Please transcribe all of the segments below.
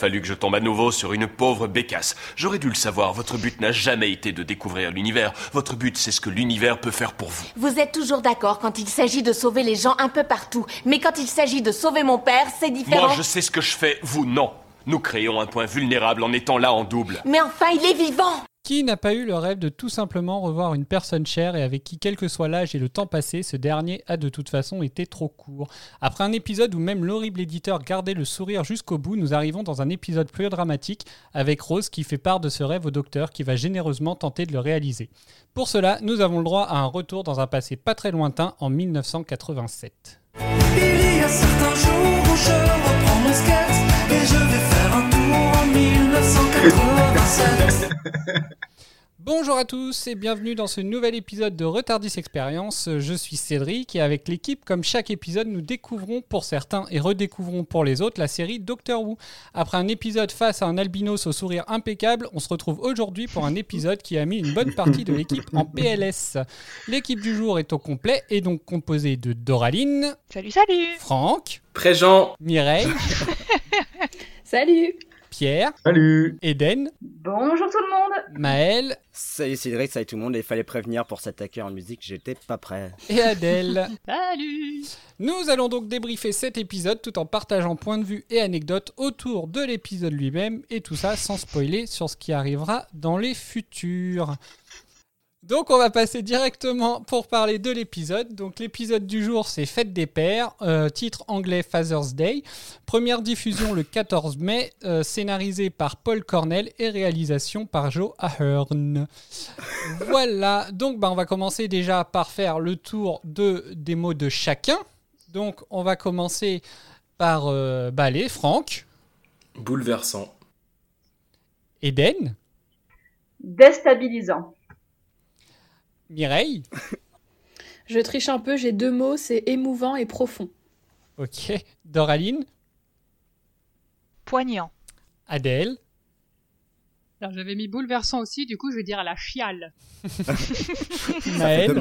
fallu que je tombe à nouveau sur une pauvre bécasse. J'aurais dû le savoir, votre but n'a jamais été de découvrir l'univers. Votre but, c'est ce que l'univers peut faire pour vous. Vous êtes toujours d'accord quand il s'agit de sauver les gens un peu partout. Mais quand il s'agit de sauver mon père, c'est différent. Moi, je sais ce que je fais, vous, non. Nous créons un point vulnérable en étant là en double. Mais enfin, il est vivant Qui n'a pas eu le rêve de tout simplement revoir une personne chère et avec qui, quel que soit l'âge et le temps passé, ce dernier a de toute façon été trop court Après un épisode où même l'horrible éditeur gardait le sourire jusqu'au bout, nous arrivons dans un épisode plus dramatique avec Rose qui fait part de ce rêve au docteur qui va généreusement tenter de le réaliser. Pour cela, nous avons le droit à un retour dans un passé pas très lointain en 1987. Il y a certains jours où je reprends mon Bonjour à tous et bienvenue dans ce nouvel épisode de Retardis Experience. Je suis Cédric et avec l'équipe, comme chaque épisode, nous découvrons pour certains et redécouvrons pour les autres la série Doctor Who. Après un épisode face à un albinos au sourire impeccable, on se retrouve aujourd'hui pour un épisode qui a mis une bonne partie de l'équipe en PLS. L'équipe du jour est au complet et donc composée de Doraline, Salut, salut Franck, Présent. Mireille, Salut Pierre, Salut. Eden, Bonjour tout le monde Maël Salut Cédric, salut tout le monde, il fallait prévenir pour s'attaquer en musique, j'étais pas prêt. et Adèle. Salut Nous allons donc débriefer cet épisode tout en partageant points de vue et anecdotes autour de l'épisode lui-même et tout ça sans spoiler sur ce qui arrivera dans les futurs. Donc on va passer directement pour parler de l'épisode. Donc l'épisode du jour c'est Fête des Pères, euh, titre anglais Father's Day. Première diffusion le 14 mai, euh, scénarisé par Paul Cornell et réalisation par Joe Ahern. voilà, donc bah, on va commencer déjà par faire le tour de, des mots de chacun. Donc on va commencer par euh, bah, allez, Franck, Bouleversant. Eden, Déstabilisant. Mireille, Je triche un peu, j'ai deux mots, c'est émouvant et profond. ok, Doraline, Poignant. Adèle, Alors j'avais mis bouleversant aussi, du coup je vais dire à la chiale. Maël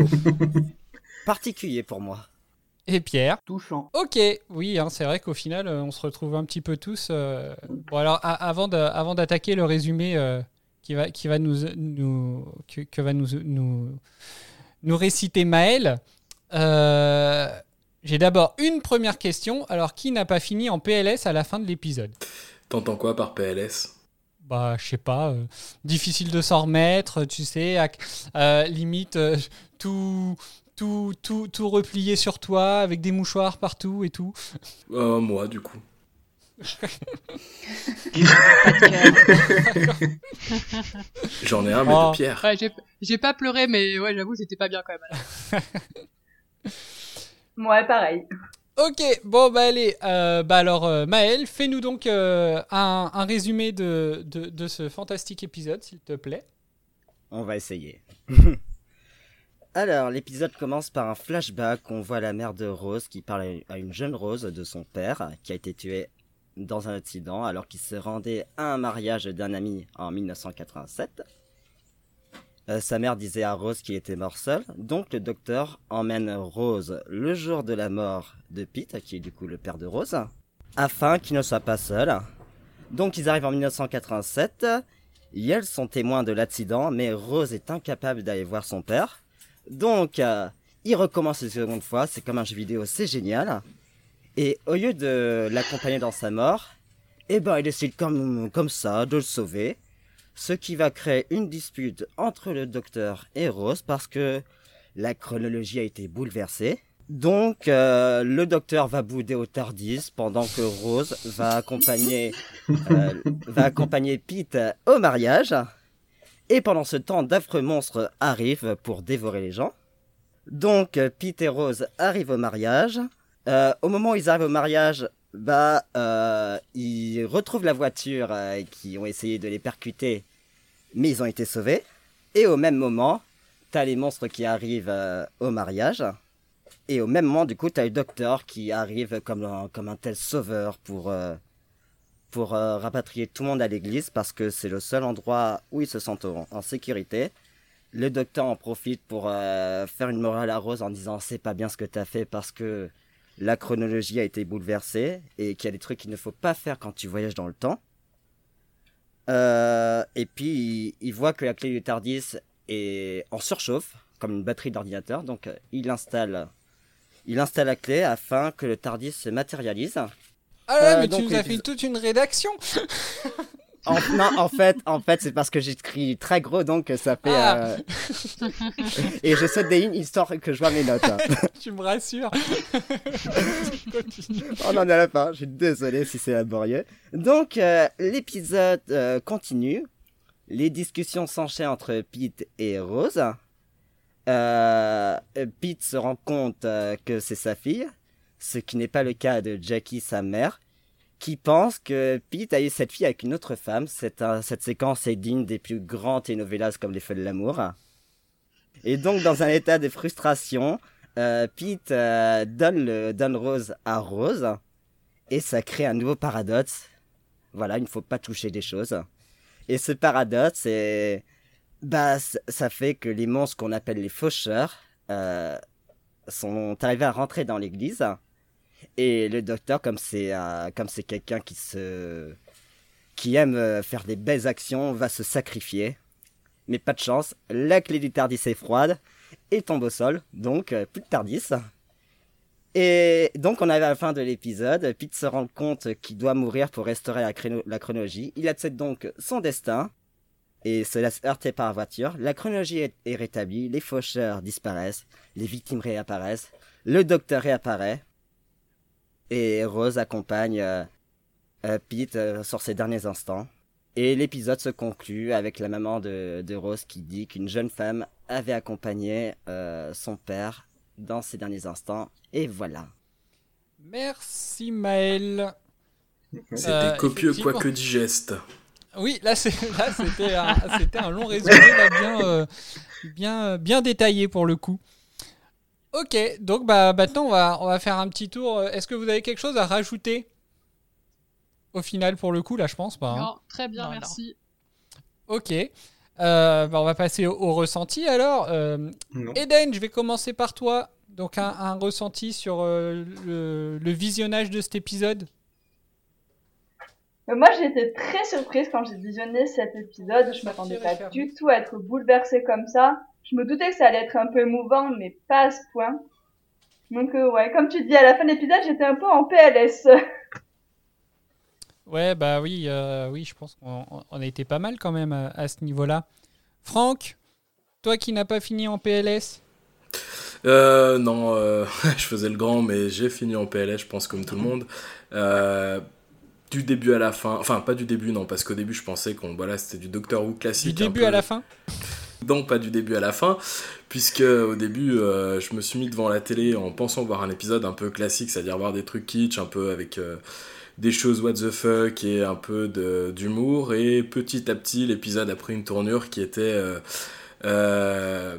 Particulier pour moi. et Pierre. Touchant. Ok, oui, hein, c'est vrai qu'au final, euh, on se retrouve un petit peu tous. euh, Bon, alors, a- avant de- avant d'attaquer le résumé euh, qui va, qui va nous, nous, que, que va nous, nous, nous réciter Maël, euh, j'ai d'abord une première question. Alors, qui n'a pas fini en PLS à la fin de l'épisode? T'entends quoi par PLS Bah, je sais pas, euh, difficile de s'en remettre, tu sais, euh, limite euh, tout, tout, tout, tout replié sur toi avec des mouchoirs partout et tout. Euh, Moi, du coup. J'en ai un, mais Oh. de pierre. Ouais, j'ai- pas pleuré, mais ouais, j'avoue, c'était pas bien quand même. Ouais, pareil. Ok, bon bah allez, euh, bah alors euh, Maël, fais-nous donc euh, un, un résumé de, de, de ce fantastique épisode, s'il te plaît. On va essayer. Alors, l'épisode commence par un flashback. On voit la mère de Rose qui parle à une jeune Rose de son père qui a été tué dans un accident alors qu'il se rendait à un mariage d'un ami en 1987. Euh, sa mère disait à Rose qu'il était mort seul, donc le docteur emmène Rose le jour de la mort de Pete, qui est du coup le père de Rose, afin qu'il ne soit pas seul. Donc ils arrivent en 1987, et elles sont témoins de l'accident, mais Rose est incapable d'aller voir son père. Donc, euh, il recommence une seconde fois, c'est comme un jeu vidéo, c'est génial. Et au lieu de l'accompagner dans sa mort, eh ben, il décide comme, comme ça de le sauver. Ce qui va créer une dispute entre le docteur et Rose parce que la chronologie a été bouleversée. Donc, euh, le docteur va bouder au Tardis pendant que Rose va accompagner, euh, va accompagner Pete au mariage. Et pendant ce temps, d'affreux monstres arrivent pour dévorer les gens. Donc, Pete et Rose arrivent au mariage. Euh, au moment où ils arrivent au mariage, bah, euh, ils retrouvent la voiture euh, qui ont essayé de les percuter, mais ils ont été sauvés. Et au même moment, t'as les monstres qui arrivent euh, au mariage. Et au même moment, du coup, t'as le docteur qui arrive comme un, tel sauveur pour, pour rapatrier tout le monde à l'église parce que c'est le seul endroit où ils se sentent en, en sécurité. Le docteur en profite pour faire une morale à Rose en disant c'est pas bien ce que t'as fait parce que la chronologie a été bouleversée et qu'il y a des trucs qu'il ne faut pas faire quand tu voyages dans le temps. Euh, et puis, il, il voit que la clé du Tardis est en surchauffe, comme une batterie d'ordinateur. Donc, il installe, il installe la clé afin que le Tardis se matérialise. Ah ouais, Euh, mais tu nous as fait toute une rédaction. En, non, en fait, en fait, c'est parce que j'écris très gros, donc ça fait. Ah. euh, et je saute des lignes histoire que je vois mes notes. hein. tu me rassures. On en est à la fin, je suis désolé si c'est laborieux. Donc, euh, l'épisode euh, continue. Les discussions s'enchaînent entre Pete et Rose. Pete se rend compte que c'est sa fille, ce qui n'est pas le cas de Jackie, sa mère, qui pense que Pete a eu cette fille avec une autre femme. Cette, séquence est digne des plus grands telenovelas comme Les Feux de l'amour. Et donc, dans un état de frustration, euh, Pete euh, donne, le, Rose à Rose et ça crée un nouveau paradoxe. Voilà, il ne faut pas toucher des choses. Et ce paradoxe, bah, ça fait que les monstres qu'on appelle les faucheurs euh, sont arrivés à rentrer dans l'église. Et le docteur, comme c'est euh, comme c'est quelqu'un qui se qui aime euh, faire des belles actions, va se sacrifier. Mais pas de chance, la clé du Tardis est froide et tombe au sol, donc euh, plus de Tardis. Et donc on arrive à la fin de l'épisode, Pete se rend compte qu'il doit mourir pour restaurer la, chrono- la chronologie. Il accepte donc son destin et se laisse heurter par la voiture. La chronologie est rétablie, les faucheurs disparaissent, les victimes réapparaissent, le docteur réapparaît et Rose accompagne euh, euh, Pete euh, sur ses derniers instants. Et l'épisode se conclut avec la maman de, de Rose qui dit qu'une jeune femme avait accompagné euh, son père dans ses derniers instants. Et voilà. Merci Maël. C'était Euh, copieux, quoique digeste. Oui, là c'était un, long résumé là, bien, euh, bien, bien détaillé pour le coup. Ok, donc bah, maintenant on va, on va faire un petit tour. Est-ce que vous avez quelque chose à rajouter? Au final pour le coup Là je pense pas. hein. Non, très bien, Non, non. merci. Ok. Euh, bah, on va passer au, au ressenti alors. Euh. Eden, je vais commencer par toi. Donc un, un ressenti sur euh, le, le visionnage de cet épisode. Moi, j'ai été très surprise quand j'ai visionné cet épisode. Je m'attendais pas du tout à être bouleversée comme ça. Je me doutais que ça allait être un peu émouvant, mais pas à ce point. Donc, euh, ouais, comme tu dis, à la fin de l'épisode, j'étais un peu en PLS. Ouais, bah oui, euh, oui, je pense qu'on on a été pas mal quand même à, à ce niveau-là. Franck, toi qui n'as pas fini en PLS, Euh, non, euh, je faisais le grand, mais j'ai fini en PLS, je pense, comme tout le monde. Euh, du début à la fin, enfin, pas du début, non, parce qu'au début, je pensais qu'on, voilà, c'était du Doctor Who du classique. début un peu- à la fin? Non, pas du début à la fin, puisque au début, euh, je me suis mis devant la télé en pensant voir un épisode un peu classique, c'est-à-dire voir des trucs kitsch, un peu avec euh, des choses what the fuck et un peu d'humour. Et petit à petit, l'épisode a pris une tournure qui était euh,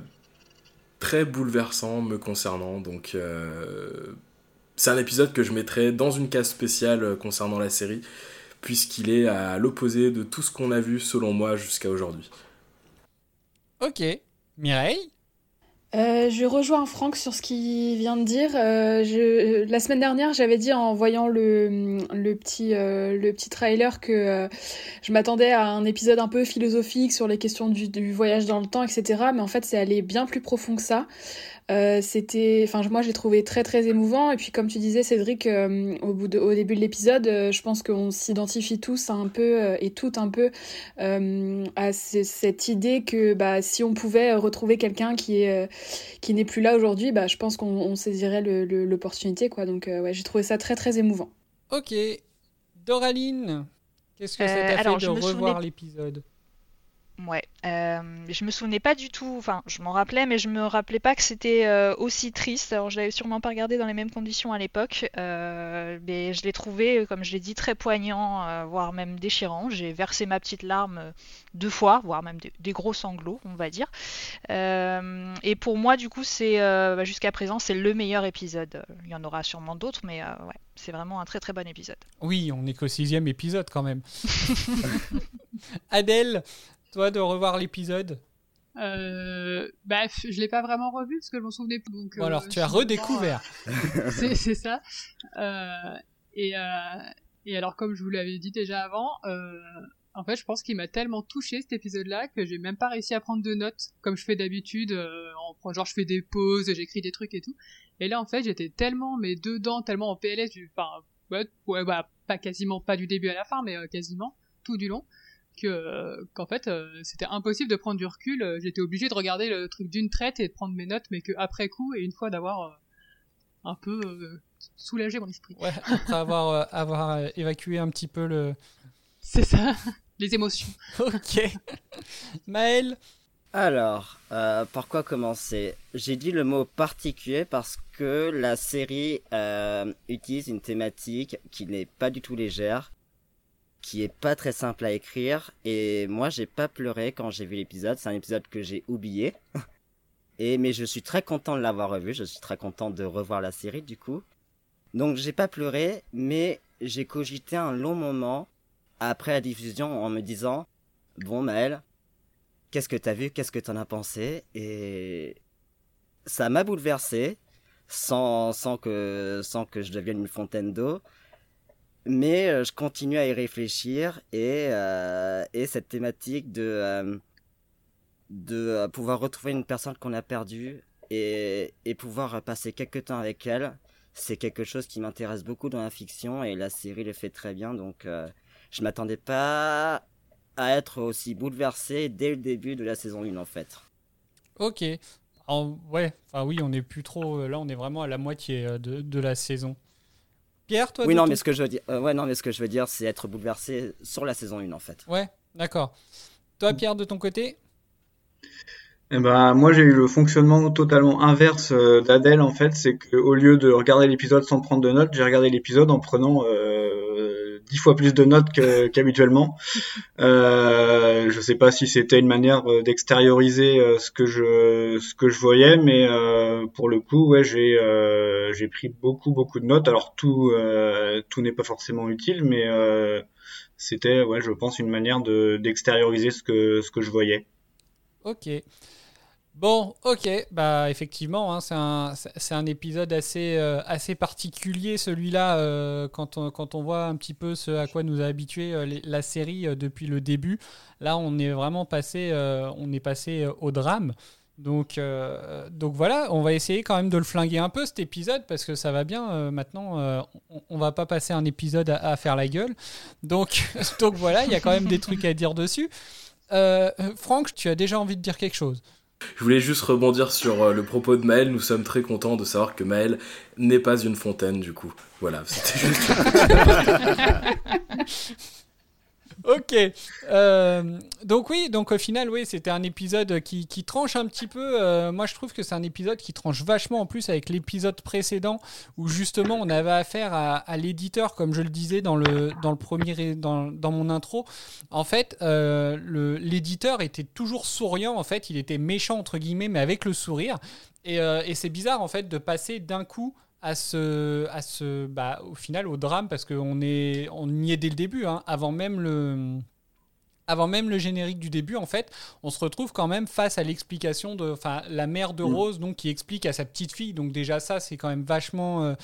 très bouleversant me concernant. Donc, c'est un épisode que je mettrais dans une case spéciale concernant la série, puisqu'il est à l'opposé de tout ce qu'on a vu, selon moi, jusqu'à aujourd'hui. Ok. Mireille? Euh, je rejoins Franck sur ce qu'il vient de dire. Euh, la semaine dernière, j'avais dit en voyant le, petit, euh, le petit trailer que je m'attendais à un épisode un peu philosophique sur les questions du, du voyage dans le temps, etc. Mais en fait, c'est allé bien plus profond que ça. Euh, c'était, enfin, moi, j'ai trouvé très très émouvant. Et puis, comme tu disais, Cédric, euh, au, bout de, au début de l'épisode, euh, je pense qu'on s'identifie tous un peu euh, et toutes un peu euh, à cette idée que bah, si on pouvait retrouver quelqu'un qui est euh, qui n'est plus là aujourd'hui, bah, je pense qu'on on saisirait l'opportunité. quoi. Donc, euh, ouais, j'ai trouvé ça très très émouvant. Ok. Doraline, qu'est-ce que ça t'a fait je de revoir souvenais- l'épisode? Ouais, euh, je me souvenais pas du tout, enfin je m'en rappelais, mais je me rappelais pas que c'était euh, aussi triste. Alors je l'avais sûrement pas regardé dans les mêmes conditions à l'époque, euh, mais je l'ai trouvé, comme je l'ai dit, très poignant, euh, voire même déchirant. J'ai versé ma petite larme euh, deux fois, voire même des, des gros sanglots, on va dire. Euh, et pour moi, du coup, c'est euh, bah, jusqu'à présent, c'est le meilleur épisode. Il y en aura sûrement d'autres, mais euh, ouais, c'est vraiment un très très bon épisode. Oui, on n'est qu'au sixième épisode quand même. Adèle, toi de revoir l'épisode? Euh, bah, je l'ai pas vraiment revu parce que je m'en souvenais plus. Donc, Bon, euh, alors tu je as redécouvert. euh, c'est c'est ça. Euh, et, euh, et alors, comme je vous l'avais dit déjà avant, euh, en fait, je pense qu'il m'a tellement touché cet épisode-là que j'ai même pas réussi à prendre de notes comme je fais d'habitude. euh, en genre, je fais des pauses, j'écris des trucs et tout. Et là, en fait, j'étais tellement mais dedans, tellement en PLS, du, enfin, ouais, ouais, bah, pas quasiment pas du début à la fin, mais euh, quasiment tout du long que euh, qu'en fait euh, c'était impossible de prendre du recul. Euh, j'étais obligé de regarder le truc d'une traite et de prendre mes notes mais que après coup et une fois d'avoir euh, un peu euh, soulagé mon esprit. Ouais, après avoir, euh, avoir évacué un petit peu le. c'est ça les émotions. Ok. Maël? Alors, euh, par quoi commencer? J'ai dit le mot particulier parce que la série euh, utilise une thématique qui n'est pas du tout légère, qui est pas très simple à écrire, et moi j'ai pas pleuré quand j'ai vu l'épisode, c'est un épisode que j'ai oublié. Et mais je suis très content de l'avoir revu, je suis très content de revoir la série du coup. Donc j'ai pas pleuré, mais j'ai cogité un long moment après la diffusion en me disant Bon Maël, qu'est-ce que t'as vu, qu'est-ce que t'en as pensé? Et ça m'a bouleversé, sans, sans, que, sans que je devienne une fontaine d'eau. Mais euh, je continue à y réfléchir et, euh, et cette thématique de, euh, de pouvoir retrouver une personne qu'on a perdue et, et pouvoir passer quelques temps avec elle, c'est quelque chose qui m'intéresse beaucoup dans la fiction et la série le fait très bien. Donc je m'attendais pas à être aussi bouleversé dès le début de la saison 1 en fait. Ok. En- ouais, enfin oui, on n'est plus trop. Là, on est vraiment à la moitié de, de la saison. Pierre, toi oui non ton- mais ce que je veux dire, euh, ouais non mais ce que je veux dire c'est être bouleversé sur la saison 1 en fait. Ouais, d'accord. Toi, Pierre, de ton côté? Eh ben, moi, j'ai eu le fonctionnement totalement inverse euh, d'Adèle, en fait. C'est que au lieu de regarder l'épisode sans prendre de notes, j'ai regardé l'épisode en prenant euh, dix fois plus de notes qu'habituellement. Euh, je sais pas si c'était une manière euh, d'extérioriser euh, ce que je ce que je voyais, mais pour le coup, ouais, j'ai j'ai pris beaucoup beaucoup de notes. Alors tout tout n'est pas forcément utile, mais c'était, ouais, je pense, une manière de d'extérioriser ce que ce que je voyais. Ok. Bon, ok, bah effectivement, hein, c'est un, un épisode assez, euh, assez particulier celui-là euh, quand, on, quand on voit un petit peu ce à quoi nous a habitué euh, la série depuis le début. Là, on est vraiment passé, on est passé au drame. Donc, donc voilà, on va essayer quand même de le flinguer un peu cet épisode parce que ça va bien. maintenant, on, on va pas passer un épisode à, faire la gueule. Donc, donc voilà, il y a quand même des trucs à dire dessus. Franck, tu as déjà envie de dire quelque chose? Je voulais juste rebondir sur euh, le propos de Maël. Nous sommes très contents de savoir que Maël n'est pas une fontaine, du coup. Voilà, c'était juste. Ok. Euh, donc oui, donc au final, oui, c'était un épisode qui, qui tranche un petit peu. euh, moi, je trouve que c'est un épisode qui tranche vachement en plus avec l'épisode précédent où justement on avait affaire à, l'éditeur, comme je le disais dans le dans le premier dans, dans mon intro. En fait, euh, l'éditeur était toujours souriant. En fait, il était méchant entre guillemets, mais avec le sourire. Et c'est bizarre en fait de passer d'un coup à ce, à ce, bah, au final au drame parce qu'on est, on y est dès le début, hein, avant même le, avant même le générique du début, en fait, on se retrouve quand même face à l'explication de, enfin, la mère de Mm. Rose, donc qui explique à sa petite fille. Donc déjà ça, c'est quand même vachement. euh,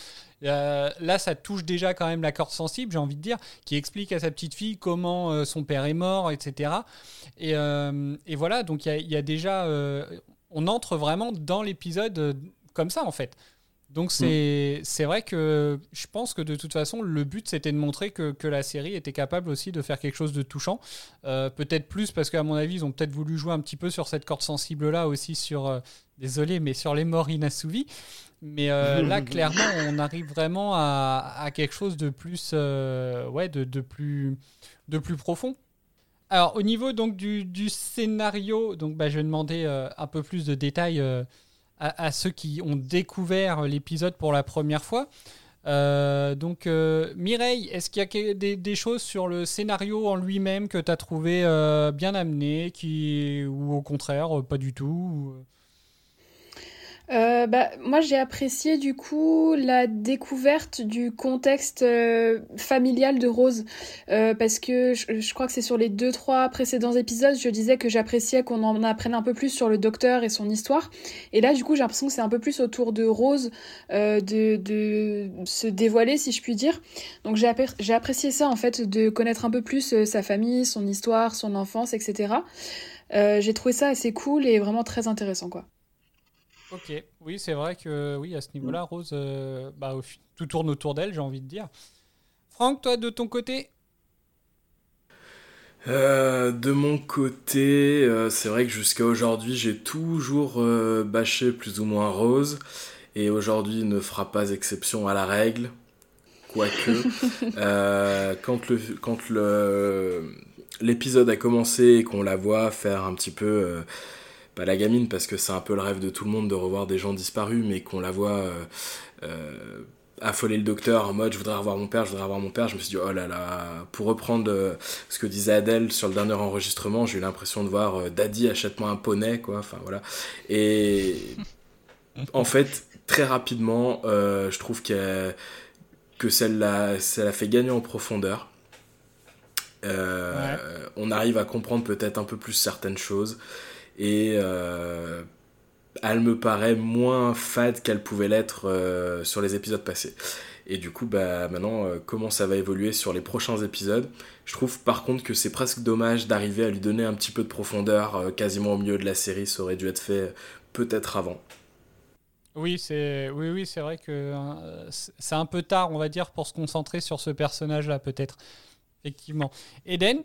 euh, là, ça touche déjà quand même la corde sensible, j'ai envie de dire, qui explique à sa petite fille comment euh, son père est mort, etc. Et, euh, et voilà, donc il y a- il y, a déjà, on entre vraiment dans l'épisode comme ça, en fait. Donc c'est c'est vrai que je pense que de toute façon le but c'était de montrer que, que la série était capable aussi de faire quelque chose de touchant. Euh, peut-être plus parce qu'à mon avis ils ont peut-être voulu jouer un petit peu sur cette corde sensible là aussi sur euh, désolé mais sur les morts inassouvis. Mais euh, là clairement on arrive vraiment à, à quelque chose de plus ouais de, de plus de plus profond. Alors, au niveau donc du, du scénario, donc bah, je vais demander un peu plus de détails à, ceux qui ont découvert l'épisode pour la première fois. Euh, donc, euh, Mireille, est-ce qu'il y a des, choses sur le scénario en lui-même que tu as trouvé euh, bien amené, qui, ou au contraire, pas du tout ou- Euh, bah, moi, j'ai apprécié du coup la découverte du contexte euh, familial de Rose, Euh, parce que je, crois que c'est sur les deux trois précédents épisodes, je disais que j'appréciais qu'on en apprenne un peu plus sur le docteur et son histoire. Et là, du coup, j'ai l'impression que c'est un peu plus autour de Rose euh, de, de se dévoiler, si je puis dire. Donc j'ai j'ai apprécié ça en fait, de connaître un peu plus euh, sa famille, son histoire, son enfance, etc. Euh, j'ai trouvé ça assez cool et vraiment très intéressant, quoi. Ok, oui, c'est vrai que oui, à ce niveau-là, Rose, euh, bah, tout tourne autour d'elle, j'ai envie de dire. Franck, toi, de ton côté? Euh, de mon côté, euh, c'est vrai que jusqu'à aujourd'hui, j'ai toujours euh, bâché plus ou moins Rose, et aujourd'hui ne fera pas exception à la règle, quoique. Euh, quand le quand le l'épisode a commencé et qu'on la voit faire un petit peu euh, pas la gamine parce que c'est un peu le rêve de tout le monde de revoir des gens disparus, mais qu'on la voit euh, euh, affoler le docteur en mode je voudrais revoir mon père, je voudrais revoir mon père, je me suis dit oh là là, pour reprendre euh, ce que disait Adèle sur le dernier enregistrement, j'ai eu l'impression de voir Daddy achète-moi un poney, quoi, enfin voilà. Et en fait, très rapidement, euh, je trouve que ça l'a ça l'a fait gagner en profondeur. Euh, On arrive à comprendre peut-être un peu plus certaines choses et euh, elle me paraît moins fade qu'elle pouvait l'être euh, sur les épisodes passés. Et du coup, bah, maintenant, euh, comment ça va évoluer sur les prochains épisodes? Je trouve par contre que c'est presque dommage d'arriver à lui donner un petit peu de profondeur quasiment au milieu de la série. Ça aurait dû être fait peut-être avant. Oui, c'est oui, oui, c'est vrai que c'est un peu tard, on va dire, pour se concentrer sur ce personnage-là, peut-être. Effectivement. Eden?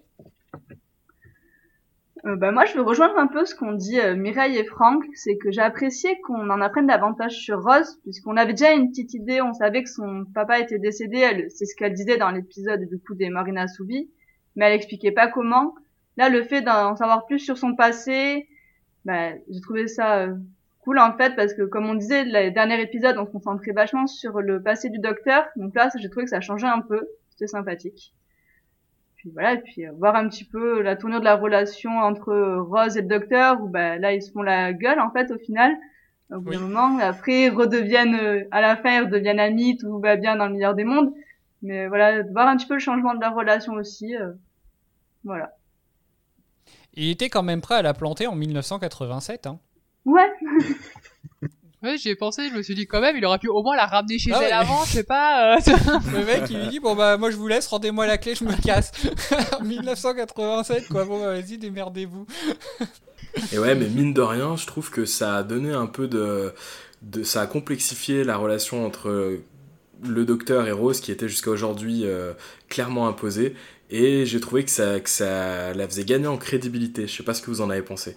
Euh, bah, moi, je veux rejoindre un peu ce qu'ont dit euh, Mireille et Franck, c'est que j'ai apprécié qu'on en apprenne davantage sur Rose, puisqu'on avait déjà une petite idée, on savait que son papa était décédé, c'est ce qu'elle disait dans l'épisode du coup des Marina Soubi, mais elle expliquait pas comment. Là, le fait d'en savoir plus sur son passé, bah, j'ai trouvé ça euh, cool en fait, parce que comme on disait, le dernier épisode, on se concentrait vachement sur le passé du docteur, donc là, j'ai trouvé que ça changeait un peu, c'était sympathique puis voilà, et puis euh, voir un petit peu la tournure de la relation entre euh, Rose et le docteur, où bah, là ils se font la gueule en fait au final, au bout d'un moment. Après ils redeviennent, euh, à la fin ils redeviennent amis, tout va bien dans le meilleur des mondes. Mais voilà, voir un petit peu le changement de la relation aussi, euh, voilà. Il était quand même prêt à la planter en 1987. Hein. Ouais. Ouais, j'y ai pensé, je me suis dit quand même, il aurait pu au moins la ramener chez Ah ouais. elle avant, je sais pas. euh, Le mec, il lui dit Bon, bah, moi je vous laisse, rendez-moi la clé, je me casse. en 1987, quoi. Bon, bah, vas-y, démerdez-vous. Et ouais, mais mine de rien, je trouve que ça a donné un peu de. de ça a complexifié la relation entre le docteur et Rose, qui était jusqu'à aujourd'hui euh, clairement imposée. Et j'ai trouvé que ça, que ça la faisait gagner en crédibilité. Je sais pas ce que vous en avez pensé.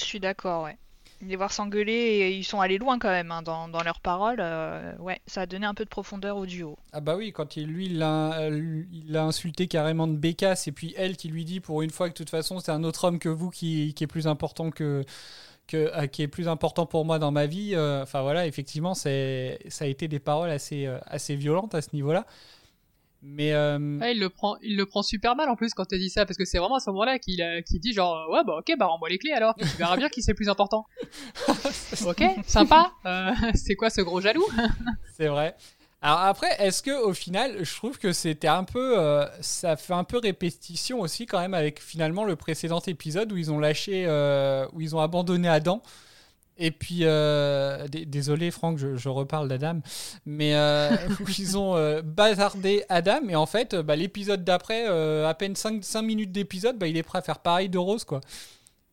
Je suis d'accord, ouais. Les voir s'engueuler, et ils sont allés loin quand même hein, dans, dans leurs paroles. euh, ouais, ça a donné un peu de profondeur au duo. Ah, bah oui, quand il, lui, il l'a insulté carrément de bécasse, et puis elle qui lui dit pour une fois que de toute façon, c'est un autre homme que vous qui, qui est plus important que. Que, euh, qui est plus important pour moi dans ma vie. euh, Enfin voilà, effectivement, ça a été des paroles assez, assez violentes à ce niveau-là. Mais euh, Ouais, il le prend, il le prend super mal en plus quand tu dit ça, parce que c'est vraiment à ce moment-là qu'il qu'il dit genre ouais bah ok bah rends-moi les clés alors, tu verras bien qui c'est le plus important. ok, sympa. Euh, c'est quoi ce gros jaloux? C'est vrai. Alors après, est-ce que au final, je trouve que c'était un peu, euh, ça fait un peu répétition aussi quand même avec finalement le précédent épisode où ils ont lâché, euh, où ils ont abandonné Adam. Et puis, euh, désolé Franck, je, je reparle d'Adam, mais euh, ils ont euh, bazardé Adam. Et en fait, euh, bah, l'épisode d'après, euh, à peine 5, minutes d'épisode, bah, il est prêt à faire pareil de Rose, quoi.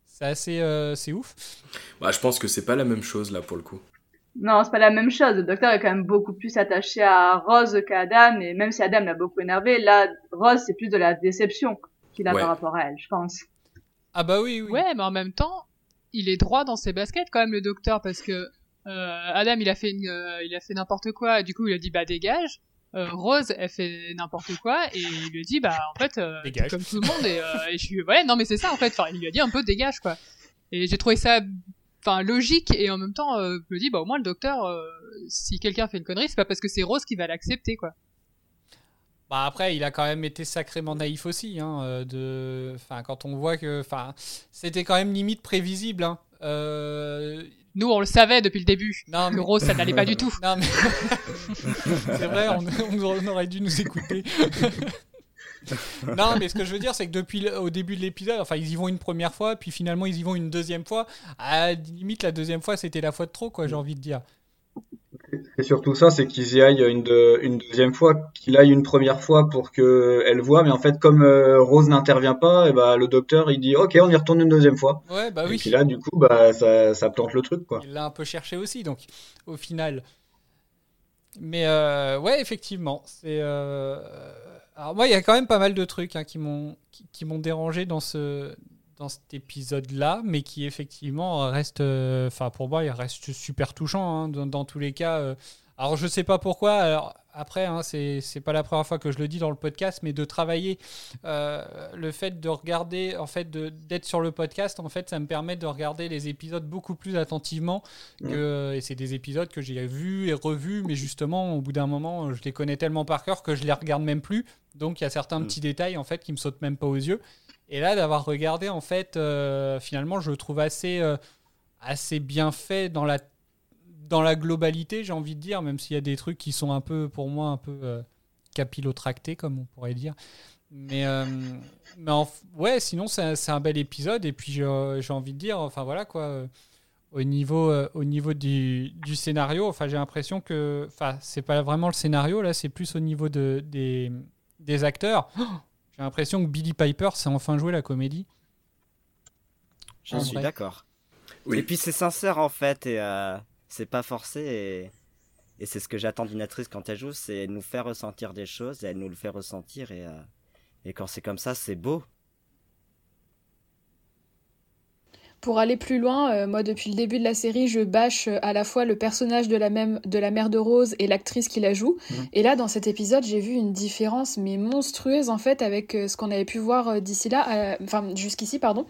C'est assez, euh, c'est ouf. Bah, je pense que c'est pas la même chose là pour le coup. Non, c'est pas la même chose. Le docteur est quand même beaucoup plus attaché à Rose qu'à Adam, et même si Adam l'a beaucoup énervé, là, Rose, c'est plus de la déception qu'il a Ouais. par rapport à elle, je pense. Ah bah oui, oui. Ouais, mais en même temps, il est droit dans ses baskets quand même le docteur parce que euh, Adam il a fait une, euh, il a fait n'importe quoi et du coup il a dit bah dégage euh, Rose, elle fait n'importe quoi et il lui dit bah en fait euh, comme tout le monde et, euh, et je suis ouais non mais c'est ça en fait. Enfin il lui a dit un peu dégage quoi. Et j'ai trouvé ça enfin logique et en même temps euh, je me dis bah au moins le docteur euh, si quelqu'un fait une connerie c'est pas parce que c'est Rose qui va l'accepter quoi. Bah après, il a quand même été sacrément naïf aussi. Hein, euh, de... enfin, quand on voit que enfin, c'était quand même limite prévisible. Hein. Euh, Nous on le savait depuis le début. Non, mais- Rose ça n'allait pas du tout. Non, mais... c'est vrai, on, on aurait dû nous écouter. non, mais ce que je veux dire, c'est que depuis le- au début de l'épisode, enfin, ils y vont une première fois, puis finalement, ils y vont une deuxième fois. À la limite, la deuxième fois, c'était la fois de trop, quoi, j'ai envie de dire. Et surtout ça, c'est qu'ils y aillent une, de- une deuxième fois, qu'il aille une première fois pour que elle voit, mais en fait, comme euh, Rose n'intervient pas, et bah, le docteur il dit ok, on y retourne une deuxième fois. Ouais, bah et oui. puis là, du coup, bah, ça, ça plante le truc, quoi. Il l'a un peu cherché aussi, donc au final. Mais euh, ouais, effectivement, c'est. euh, Alors moi, il y a quand même pas mal de trucs hein, qui m'ont qui, qui m'ont dérangé dans ce dans cet épisode-là, mais qui effectivement reste. euh, Enfin, pour moi, il reste super touchant hein, dans, dans tous les cas. euh. Alors je sais pas pourquoi. Alors après, hein, c'est pas la première fois que je le dis dans le podcast, mais de travailler euh, le fait de regarder, en fait, d'être sur le podcast, en fait, ça me permet de regarder les épisodes beaucoup plus attentivement. Que, et c'est des épisodes que j'ai vus et revus, mais justement, au bout d'un moment, je les connais tellement par cœur que je les regarde même plus. Donc il y a certains petits détails en fait qui me sautent même pas aux yeux. Et là, d'avoir regardé, en fait, euh, finalement, je le trouve assez, euh, assez bien fait dans la dans la globalité, j'ai envie de dire, même s'il y a des trucs qui sont un peu, pour moi, un peu euh, capillotractés, comme on pourrait dire. Mais, mais en ouais, sinon, c'est un- un bel épisode. Et puis, j'ai envie de dire, enfin voilà quoi, au niveau, au niveau du, du scénario, enfin, j'ai l'impression que, enfin, c'est pas vraiment le scénario, là, c'est plus au niveau de, des, des acteurs. J'ai l'impression que Billy Piper s'est enfin joué la comédie. Je En suis d'accord. Oui. Et puis c'est sincère en fait et euh, c'est pas forcé et, et c'est ce que j'attends d'une actrice quand elle joue, c'est nous faire ressentir des choses et elle nous le fait ressentir et, euh, et quand c'est comme ça, c'est beau. Pour aller plus loin, euh, moi depuis le début de la série, je bâche euh, à la fois le personnage de la même de la mère de Rose et l'actrice qui la joue. Mhm. Et là, dans cet épisode, j'ai vu une différence mais monstrueuse en fait avec euh, ce qu'on avait pu voir euh, d'ici là, euh, enfin jusqu'ici pardon,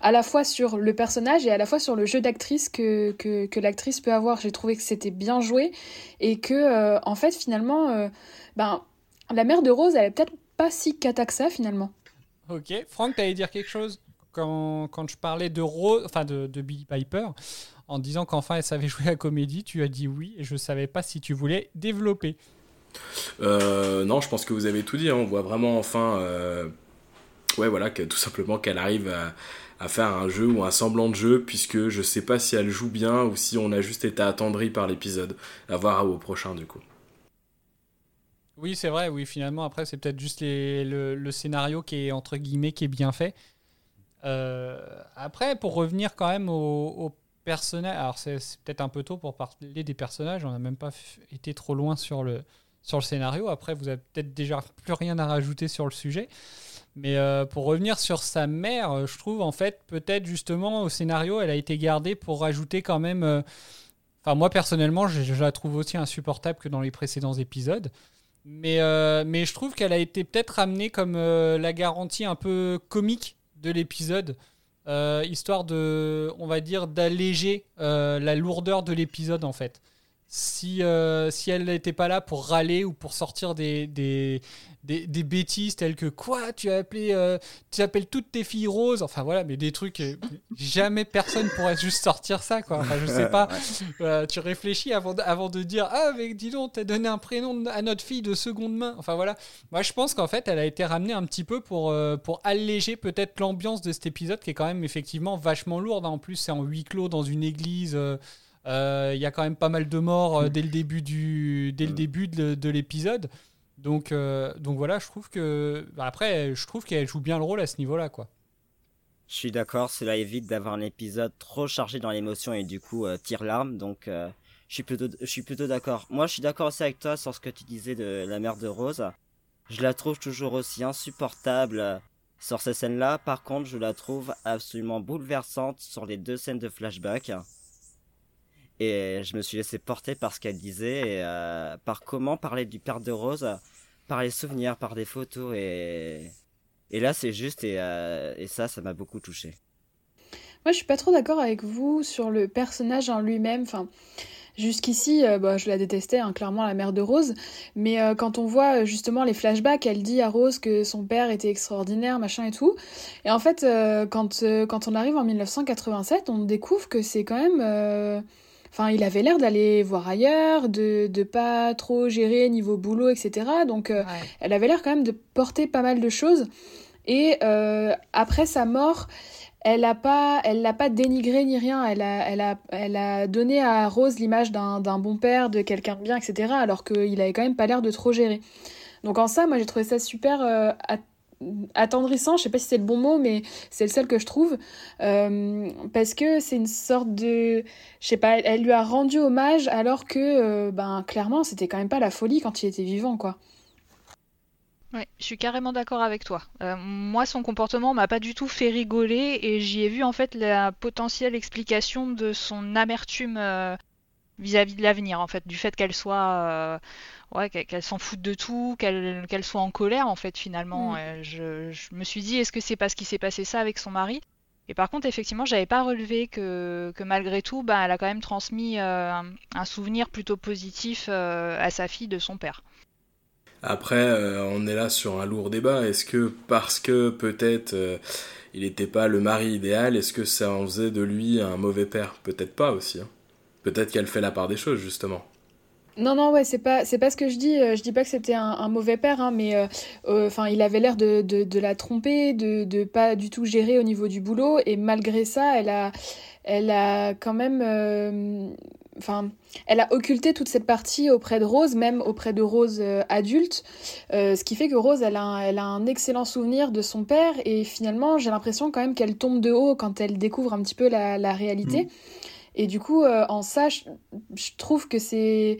à la fois sur le personnage et à la fois sur le jeu d'actrice que que, que l'actrice peut avoir. J'ai trouvé que c'était bien joué et que euh, en fait finalement, euh, ben la mère de Rose, elle est peut-être pas si cata que ça finalement. Ok. Franck, tu allais dire quelque chose? Quand, quand je parlais de, Rose, enfin de, de Billy Piper, en disant qu'enfin elle savait jouer la comédie. Tu as dit oui, et je savais pas si tu voulais développer. Euh, non, je pense que vous avez tout dit. hein. On voit vraiment enfin, euh, ouais, voilà, que, tout simplement qu'elle arrive à, à faire un jeu ou un semblant de jeu, puisque je sais pas si elle joue bien ou si on a juste été attendri par l'épisode. À voir au prochain, du coup. Oui, c'est vrai. Oui, finalement, après, c'est peut-être juste les- le, le scénario qui est entre guillemets qui est bien fait. Euh, après, pour revenir quand même au, au personnage, alors c'est peut-être un peu tôt pour parler des personnages. On n'a même pas été trop loin sur le sur le scénario. Après, vous avez peut-être déjà plus rien à rajouter sur le sujet. Mais euh, pour revenir sur sa mère, euh, je trouve en fait peut-être justement au scénario, elle a été gardée pour rajouter quand même. Enfin, moi personnellement, je, la trouve aussi insupportable que dans les précédents épisodes. Mais, mais je trouve qu'elle a été peut-être ramenée comme la garantie un peu comique de l'épisode, euh, histoire de, on va dire, d'alléger euh, la lourdeur de l'épisode en fait. Si, euh, si elle n'était pas là pour râler ou pour sortir des, des, des, des bêtises telles que quoi, tu as appelé, euh, tu appelles toutes tes filles roses, enfin voilà, mais des trucs, euh, jamais personne pourrait juste sortir ça quoi. Enfin, je sais pas, tu réfléchis avant de, avant de dire ah mais dis donc t'as donné un prénom à notre fille de seconde main. Enfin voilà, moi je pense qu'en fait elle a été ramenée un petit peu pour pour alléger peut-être l'ambiance de cet épisode qui est quand même effectivement vachement lourde. hein. En plus c'est en huis clos dans une église. Euh, euh, Il y a quand même pas mal de morts euh, dès le début du dès le début de, de l'épisode. Donc euh, donc voilà, je trouve que bah, après je trouve qu'elle joue bien le rôle à ce niveau-là quoi. Je suis d'accord, cela évite d'avoir un épisode trop chargé dans l'émotion et du coup euh, tire l'arme, donc euh, je suis plutôt, je suis plutôt d'accord. Moi, je suis d'accord aussi avec toi sur ce que tu disais de la mère de Rose. Je la trouve toujours aussi insupportable euh, sur ces scènes-là. Par contre, je la trouve absolument bouleversante sur les deux scènes de flashback. Et je me suis laissé porter par ce qu'elle disait, euh, par comment parler du père de Rose, par les souvenirs, par des photos, et, et là c'est juste, et, euh, et ça, ça m'a beaucoup touché. Moi, je suis pas trop d'accord avec vous sur le personnage en lui-même. Enfin, jusqu'ici, euh, bah, je la détestais, hein, clairement, la mère de Rose. Mais euh, quand on voit justement les flashbacks, elle dit à Rose que son père était extraordinaire, machin et tout. Et en fait, quand, quand on arrive en 1987, on découvre que c'est quand même. Enfin, il avait l'air d'aller voir ailleurs, de, de pas trop gérer niveau boulot, etc. Donc, euh, elle avait l'air quand même de porter pas mal de choses. Et euh, après sa mort, elle a pas, elle l'a pas dénigré ni rien. Elle a, elle a, elle a donné à Rose l'image d'un, bon père, de quelqu'un de bien, etc. Alors qu'il avait quand même pas l'air de trop gérer. Donc en ça, moi j'ai trouvé ça super euh, attendrissant. Je sais pas si c'est le bon mot, mais c'est le seul que je trouve Euh, parce que c'est une sorte de, je sais pas, elle, lui a rendu hommage alors que, euh, ben clairement, c'était quand même pas la folie quand il était vivant, quoi. Ouais, je suis carrément d'accord avec toi. Euh, moi, son comportement m'a pas du tout fait rigoler et j'y ai vu en fait la potentielle explication de son amertume vis-à-vis de l'avenir, en fait, du fait qu'elle soit, euh, ouais, qu'elle s'en foute de tout, qu'elle qu'elle soit en colère, en fait, finalement. Mm. Je, je me suis dit, est-ce que c'est parce qu'il s'est passé ça avec son mari? Et par contre, effectivement, j'avais pas relevé que, que malgré tout, bah, elle a quand même transmis euh, un, un souvenir plutôt positif euh, à sa fille de son père. Après, euh, on est là sur un lourd débat. Est-ce que parce que peut-être euh, il n'était pas le mari idéal, est-ce que ça en faisait de lui un mauvais père? Peut-être pas aussi. hein. Peut-être qu'elle fait la part des choses, justement. Non, non, ouais, c'est pas, c'est pas ce que je dis. euh, Je dis pas que c'était un, un mauvais père, hein, mais euh, euh, enfin, il avait l'air de, de, de la tromper, de, de pas du tout gérer au niveau du boulot, et malgré ça, elle a, elle a quand même, euh, enfin, elle a occulté toute cette partie auprès de Rose, même auprès de Rose euh, adulte, ce qui fait que Rose, elle a, un, elle a un excellent souvenir de son père, et finalement, j'ai l'impression quand même qu'elle tombe de haut quand elle découvre un petit peu la, la réalité. Et du coup, euh, en ça, je, je trouve que c'est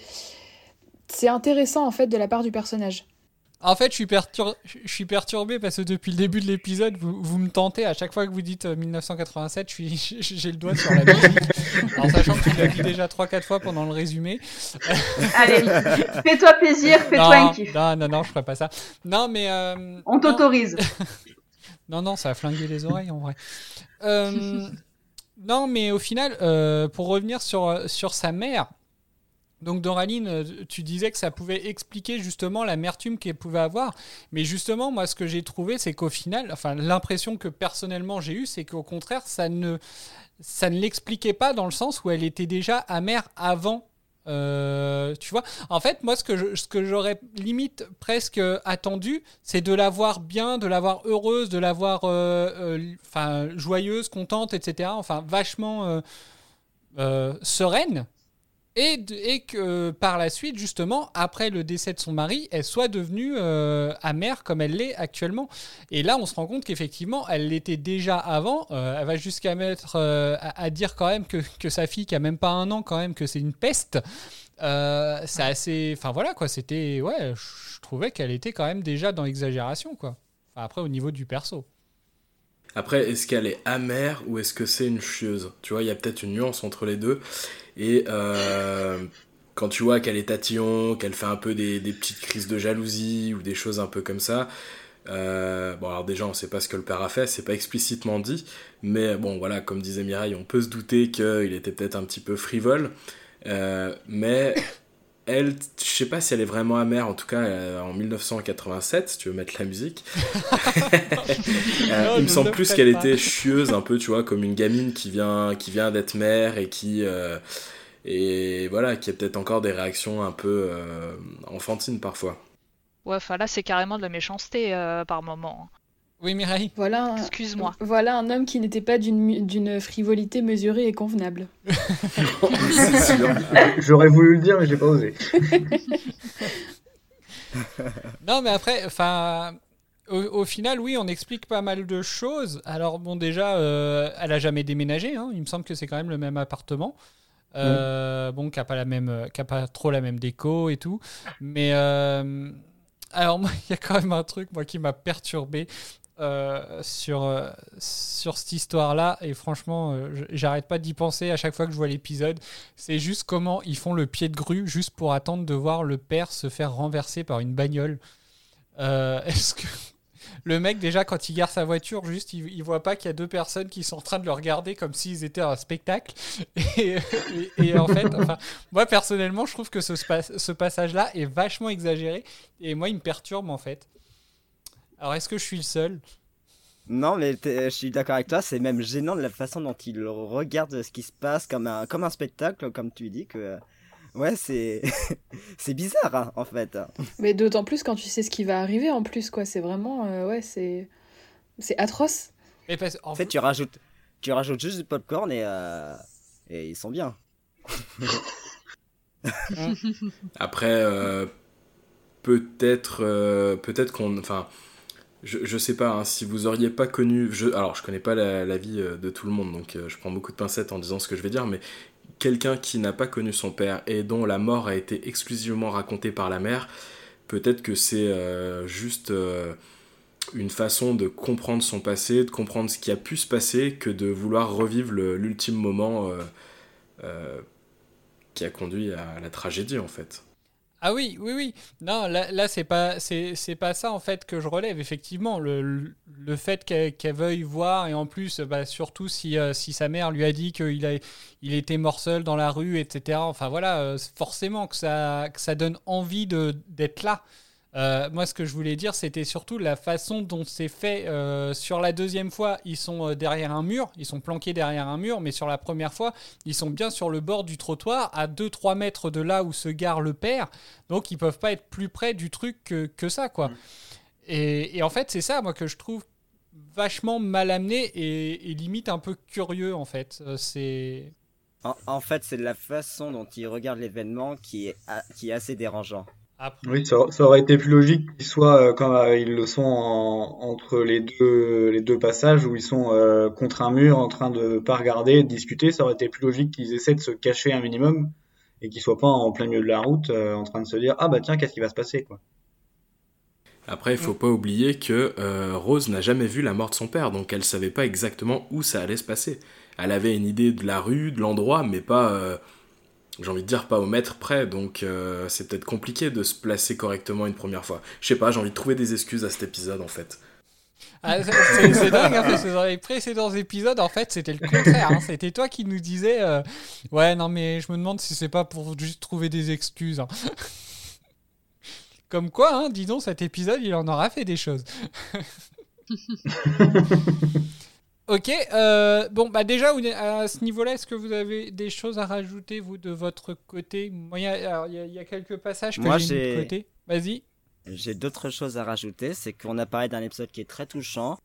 c'est intéressant en fait de la part du personnage. En fait, je suis, pertur- je suis perturbé parce que depuis le début de l'épisode, vous, vous me tentez à chaque fois que vous dites euh, 1987, je suis, j'ai le doigt sur la musique. Alors, sachant que tu l'as dit déjà 3-4 fois pendant le résumé. Allez, fais-toi plaisir, fais-toi un non, kiff. non, non, non, je ferai pas ça. Non, mais. euh, On non. t'autorise. non, non, ça a flingué les oreilles en vrai. Euh, non, mais au final, euh, pour revenir sur, sur sa mère, donc Doraline, euh, tu disais que ça pouvait expliquer justement l'amertume qu'elle pouvait avoir. Mais justement, moi, ce que j'ai trouvé, c'est qu'au final, enfin, l'impression que personnellement j'ai eue, c'est qu'au contraire, ça ne l'expliquait pas dans le sens où elle était déjà amère avant. Euh, tu vois, en fait, moi, ce que je- ce que j'aurais limite presque attendu, c'est de la voir bien, de la voir heureuse, de la voir euh, euh, joyeuse, contente, etc. Enfin, vachement sereine. Et, de- et que par la suite, justement, après le décès de son mari, elle soit devenue euh, amère comme elle l'est actuellement. Et là, on se rend compte qu'effectivement, elle l'était déjà avant. Euh, elle va jusqu'à mettre euh, à, à dire quand même que, que sa fille, qui a même pas un an, quand même, que c'est une peste. Euh, c'est assez. Enfin voilà, quoi. C'était. Ouais, je trouvais qu'elle était quand même déjà dans l'exagération, quoi. Enfin, après, au niveau du perso. Après, est-ce qu'elle est amère ou est-ce que c'est une chieuse? Tu vois, il y a peut-être une nuance entre les deux. Et euh, quand tu vois qu'elle est tatillon, qu'elle fait un peu des, petites crises de jalousie ou des choses un peu comme ça, euh, bon, alors déjà, on sait pas ce que le père a fait, c'est pas explicitement dit, mais bon, voilà, comme disait Mireille, on peut se douter qu'il était peut-être un petit peu frivole, Euh, mais elle, je sais pas si elle est vraiment amère, en tout cas euh, en 1987, si tu veux mettre la musique. Euh, Non, il me semble plus qu'elle était chieuse, un peu, tu vois, comme une gamine qui vient, qui vient d'être mère et qui. euh, et voilà, qui a peut-être encore des réactions un peu euh, enfantines parfois. Ouais, enfin là, c'est carrément de la méchanceté euh, par moment. Oui, Mireille. Voilà. un- Excuse-moi. Voilà un homme qui n'était pas d'une mu- d'une frivolité mesurée et convenable. J'aurais voulu le dire, mais j'ai pas osé. Non, mais après, enfin, au, au final, oui, on explique pas mal de choses. Alors, bon, déjà, euh, elle a jamais déménagé. hein. Il me semble que c'est quand même le même appartement. Euh, Bon, qui a pas la même, euh, qui a pas trop la même déco et tout. Mais euh, alors, moi, il y a quand même un truc, moi, qui m'a perturbé. Euh, sur, euh, sur cette histoire-là. Et franchement, euh, j'arrête pas d'y penser à chaque fois que je vois l'épisode. C'est juste comment ils font le pied de grue juste pour attendre de voir le père se faire renverser par une bagnole. Est-ce que le mec, déjà, quand il gare sa voiture, juste, il, voit pas qu'il y a deux personnes qui sont en train de le regarder comme s'ils étaient à un spectacle. Et, en fait, moi, personnellement, je trouve que ce, ce passage-là est vachement exagéré. Et moi, il me perturbe, en fait. Alors, est-ce que je suis le seul? Non, mais je suis d'accord avec toi, c'est même gênant de la façon dont il regarde ce qui se passe comme un, comme un spectacle, comme tu dis, que. Ouais, c'est. c'est bizarre, hein, en fait. Mais d'autant plus quand tu sais ce qui va arriver en plus, quoi. C'est vraiment. euh, ouais, c'est. C'est atroce. Et parce- en En fait, tu rajoutes, tu rajoutes juste du popcorn et. euh, et ils sont bien. Après, euh, peut-être, euh, peut-être qu'on, enfin, je, je sais pas hein, si vous auriez pas connu. Je, alors, je connais pas la, vie euh, de tout le monde, donc euh, je prends beaucoup de pincettes en disant ce que je vais dire, mais quelqu'un qui n'a pas connu son père et dont la mort a été exclusivement racontée par la mère, peut-être que c'est euh, juste une façon de comprendre son passé, de comprendre ce qui a pu se passer, que de vouloir revivre l'ultime moment qui a conduit à la tragédie en fait. Ah oui, oui, oui. Non, là, là c'est pas, c'est, pas ça en fait que je relève. Effectivement, le, le- fait qu'elle, veuille voir et en plus, bah, surtout si, euh, si sa mère lui a dit qu'il il était mort seul dans la rue, etc. Enfin voilà, euh, forcément que ça, que ça donne envie d'être là. Euh, moi, ce que je voulais dire, c'était surtout la façon dont c'est fait. Euh, sur la deuxième fois, ils sont euh, derrière un mur, ils sont planqués derrière un mur, mais sur la première fois, ils sont bien sur le bord du trottoir, à 2-3 mètres de là où se gare le père. Donc, ils peuvent pas être plus près du truc que, que ça, quoi. Et, et en fait, c'est ça, moi, que je trouve vachement mal amené et, et limite un peu curieux, en fait. C'est. En, en fait, c'est la façon dont ils regardent l'événement qui est, qui est assez dérangeant. Oui, ça, ça aurait été plus logique qu'ils soient euh, comme euh, ils le sont en- entre les deux, les deux passages où ils sont euh, contre un mur en train de pas regarder, de discuter. Ça aurait été plus logique qu'ils essaient de se cacher un minimum et qu'ils soient pas en plein milieu de la route euh, en train de se dire ah bah tiens qu'est-ce qui va se passer quoi. Après, il faut pas oublier que euh, Rose n'a jamais vu la mort de son père, donc elle savait pas exactement où ça allait se passer. Elle avait une idée de la rue, de l'endroit, mais pas, euh, j'ai envie de dire, pas au mètre près, donc euh, c'est peut-être compliqué de se placer correctement une première fois. Je sais pas, j'ai envie de trouver des excuses à cet épisode en fait. Ah, c'est- dingue, hein, parce que dans les précédents épisodes, en fait, c'était le contraire. hein. C'était toi qui nous disais euh, Ouais, non, mais je me demande si c'est pas pour juste trouver des excuses. hein. Comme quoi, hein, dis donc, cet épisode, il en aura fait des choses. ok, euh, bon, bah déjà, à ce niveau-là, est-ce que vous avez des choses à rajouter, vous, de votre côté? Moi, il y a- y, quelques passages que Moi, j'ai de côté. Vas-y. J'ai d'autres choses à rajouter, c'est qu'on a parlé d'un épisode qui est très touchant.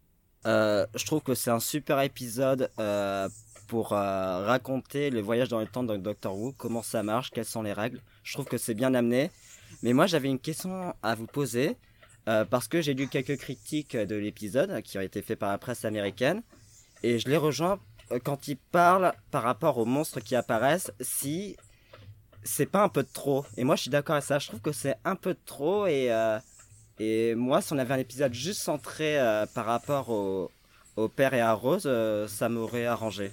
Euh, je trouve que c'est un super épisode euh, pour euh, raconter le voyage dans le temps de Doctor Who, comment ça marche, quelles sont les règles. Je trouve que c'est bien amené. Mais moi, j'avais une question à vous poser, parce que j'ai lu quelques critiques de l'épisode qui ont été faites par la presse américaine, et je les rejoins euh, quand ils parlent par rapport aux monstres qui apparaissent, si c'est pas un peu de trop. Et moi, je suis d'accord avec ça. Je trouve que c'est un peu de trop. Et, euh, et moi, si on avait un épisode juste centré euh, par rapport au, au père et à Rose, euh, ça m'aurait arrangé.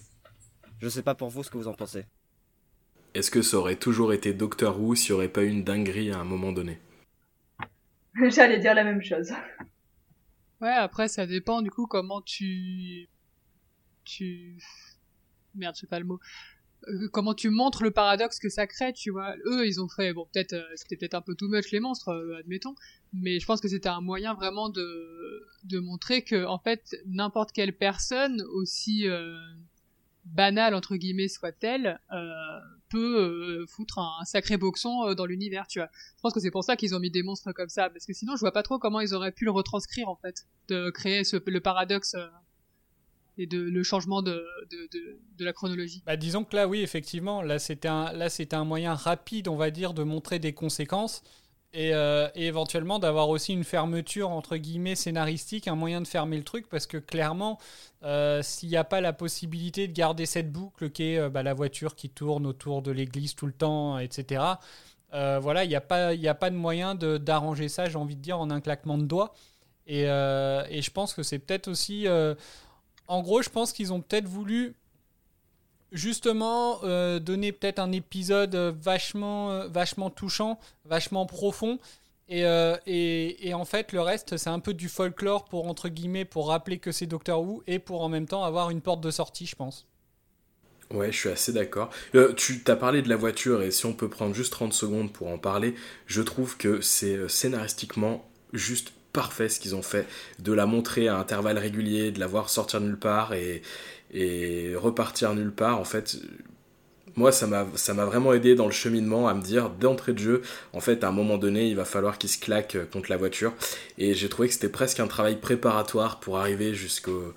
Je sais pas pour vous ce que vous en pensez. Est-ce que ça aurait toujours été Doctor Who s'il n'y aurait pas eu une dinguerie à un moment donné? J'allais dire la même chose. Ouais, après, ça dépend du coup comment tu. Tu. Merde, je sais pas le mot. Euh, comment tu montres le paradoxe que ça crée, tu vois. Eux, ils ont fait, bon, peut-être, euh, c'était peut-être un peu too much les monstres, euh, admettons, mais je pense que c'était un moyen vraiment de, de montrer que, en fait, n'importe quelle personne, aussi banale, entre guillemets, soit-elle, peut foutre un, sacré boxon dans l'univers, tu vois. Je pense que c'est pour ça qu'ils ont mis des monstres comme ça, parce que sinon, je vois pas trop comment ils auraient pu le retranscrire, en fait, de créer le paradoxe et de, le changement de, la chronologie. Bah, disons que là, oui, effectivement, là c'était un, là un moyen rapide, on va dire, de montrer des conséquences et, euh, et éventuellement d'avoir aussi une fermeture entre guillemets scénaristique, un moyen de fermer le truc parce que clairement, euh, s'il n'y a pas la possibilité de garder cette boucle qui est euh, bah, la voiture qui tourne autour de l'église tout le temps, etc. voilà, il n'y a pas, a pas de moyen d'arranger ça, j'ai envie de dire, en un claquement de doigts. Et, et je pense que c'est peut-être aussi. En gros, je pense qu'ils ont peut-être voulu justement euh, donner peut-être un épisode vachement, euh, vachement touchant, vachement profond. Et, euh, et, en fait, le reste, c'est un peu du folklore pour, entre guillemets, pour rappeler que c'est Doctor Who et pour en même temps avoir une porte de sortie, je pense. Ouais, je suis assez d'accord. Tu t'as parlé de la voiture et si on peut prendre juste 30 secondes pour en parler, je trouve que c'est scénaristiquement juste parfait ce qu'ils ont fait. De la montrer à intervalles réguliers, de la voir sortir nulle part et, et repartir nulle part. En fait, moi, ça m'a vraiment aidé dans le cheminement à me dire d'entrée de jeu, en fait, à un moment donné, il va falloir qu'il se claque euh, contre la voiture. Et j'ai trouvé que c'était presque un travail préparatoire pour arriver jusqu'au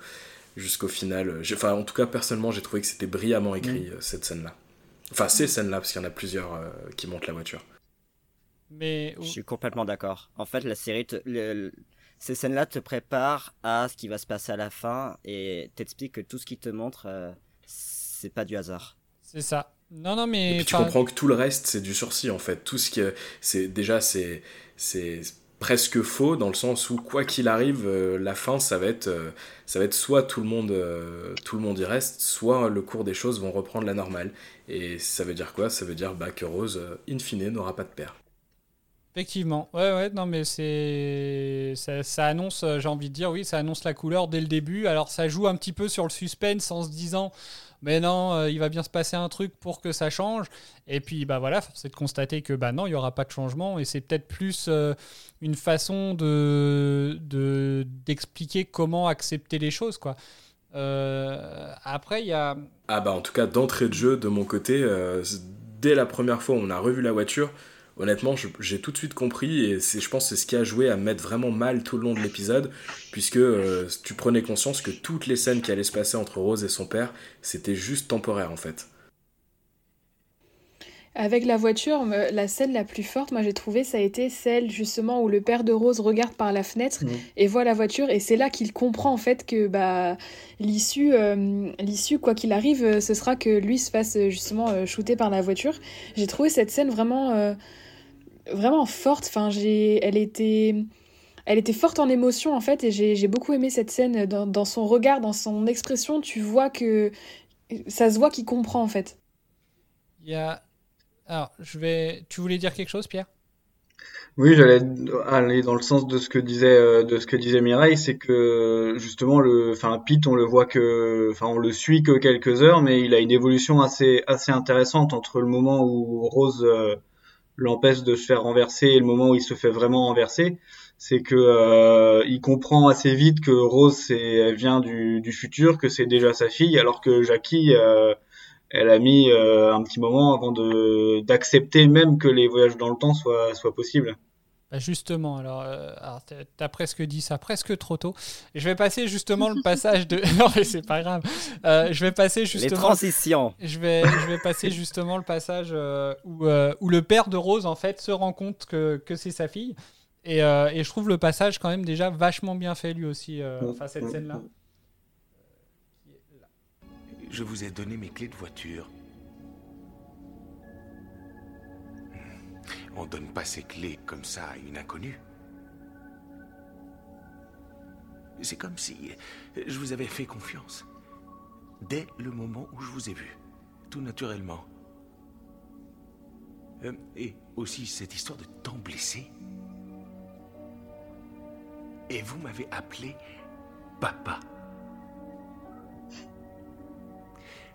jusqu'au final. Enfin, en tout cas, personnellement, j'ai trouvé que c'était brillamment écrit, euh, cette scène-là. Enfin, ces scènes-là, parce qu'il y en a plusieurs euh, qui montent la voiture. Mais Je suis complètement d'accord. En fait, la série, te- le- le- ces scènes-là te préparent à ce qui va se passer à la fin et t'expliquent que tout ce qui te montre, euh, c'est pas du hasard. c'est ça. Non, non, mais. Et puis tu comprends que tout le reste, c'est du sursis, en fait. Tout ce qui est- c'est déjà, c'est c'est presque faux dans le sens où quoi qu'il arrive, euh, la fin, ça va être, euh, ça va être soit tout le monde, euh, tout le monde y reste, soit le cours des choses vont reprendre la normale. Et ça veut dire quoi? Ça veut dire bah, que Rose, euh, in fine, n'aura pas de père. Effectivement, ouais, ouais, non, mais c'est. Ça, annonce, euh, j'ai envie de dire, oui, ça annonce la couleur dès le début. Alors, ça joue un petit peu sur le suspense en se disant, mais non, euh, il va bien se passer un truc pour que ça change. Et puis, bah voilà, force est de constater que, bah non, il n'y aura pas de changement. Et c'est peut-être plus euh, une façon de de- d'expliquer comment accepter les choses, quoi. Après, il y a. Ah bah en tout cas d'entrée de jeu de mon côté, dès la première fois on a revu la voiture, honnêtement j'ai tout de suite compris et c'est je pense que c'est ce qui a joué à me mettre vraiment mal tout le long de l'épisode puisque euh, tu prenais conscience que toutes les scènes qui allaient se passer entre Rose et son père c'était juste temporaire en fait. Avec la voiture, la scène la plus forte, moi j'ai trouvé, ça a été celle justement où le père de Rose regarde par la fenêtre Mhm. et voit la voiture, et c'est là qu'il comprend en fait que bah l'issue, euh, l'issue quoi qu'il arrive, euh, ce sera que lui se fasse justement euh, shooter par la voiture. J'ai trouvé cette scène vraiment, euh, vraiment forte. Enfin, j'ai, elle était, elle était forte en émotion en fait, et j'ai j'ai beaucoup aimé cette scène dans, dans son regard, dans son expression. Tu vois que ça se voit qu'il comprend en fait. Il y a. Alors, je vais. Tu voulais dire quelque chose, Pierre? Oui, j'allais aller dans le sens de ce que disait euh, de ce que disait Mireille, c'est que justement le, enfin Pete, on le voit que, enfin on le suit que quelques heures, mais il a une évolution assez assez intéressante entre le moment où Rose euh, l'empêche de se faire renverser et le moment où il se fait vraiment renverser. C'est que euh, il comprend assez vite que Rose vient du, futur, que c'est déjà sa fille, alors que Jackie euh, elle a mis euh, un petit moment avant d'accepter même que les voyages dans le temps soient soient possibles. Bah, Justement, alors, euh, alors presque dit ça, presque trop tôt. Et je vais passer justement le passage de. Non, mais c'est pas grave. Euh, je vais passer justement. Les transitions. Je vais, je vais passer justement le passage euh, où, euh, où le père de Rose en fait se rend compte que, que c'est sa fille. Et, euh, et je trouve le passage quand même déjà vachement bien fait lui aussi. euh, enfin cette scène là. Je vous ai donné mes clés de voiture. On donne pas ses clés comme ça à une inconnue. C'est comme si je vous avais fait confiance. Dès le moment où je vous ai vu. Tout naturellement. Euh, et aussi cette histoire de temps blessé. Et vous m'avez appelé papa.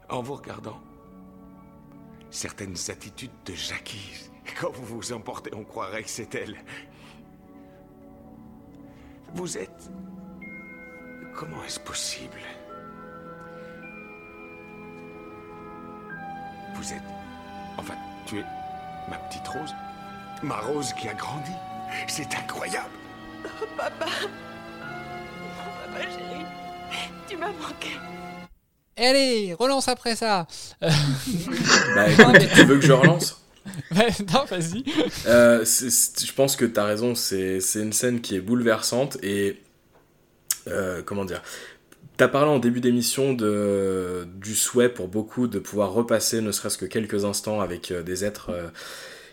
En vous regardant, certaines attitudes de Jackie, quand vous vous emportez, on croirait que c'est elle. Vous êtes... Comment est-ce possible? Vous êtes... Enfin, tu es ma petite Rose Ma Rose qui a grandi C'est incroyable Papa. Papa chéri, tu m'as manqué. Allez, relance après ça. Euh, Bah écoute, tu veux que je relance? non, vas-y. Euh, je pense que tu as raison, c'est une scène qui est bouleversante et. euh, comment dire Tu as parlé en début d'émission du souhait pour beaucoup de pouvoir repasser ne serait-ce que quelques instants avec euh, des êtres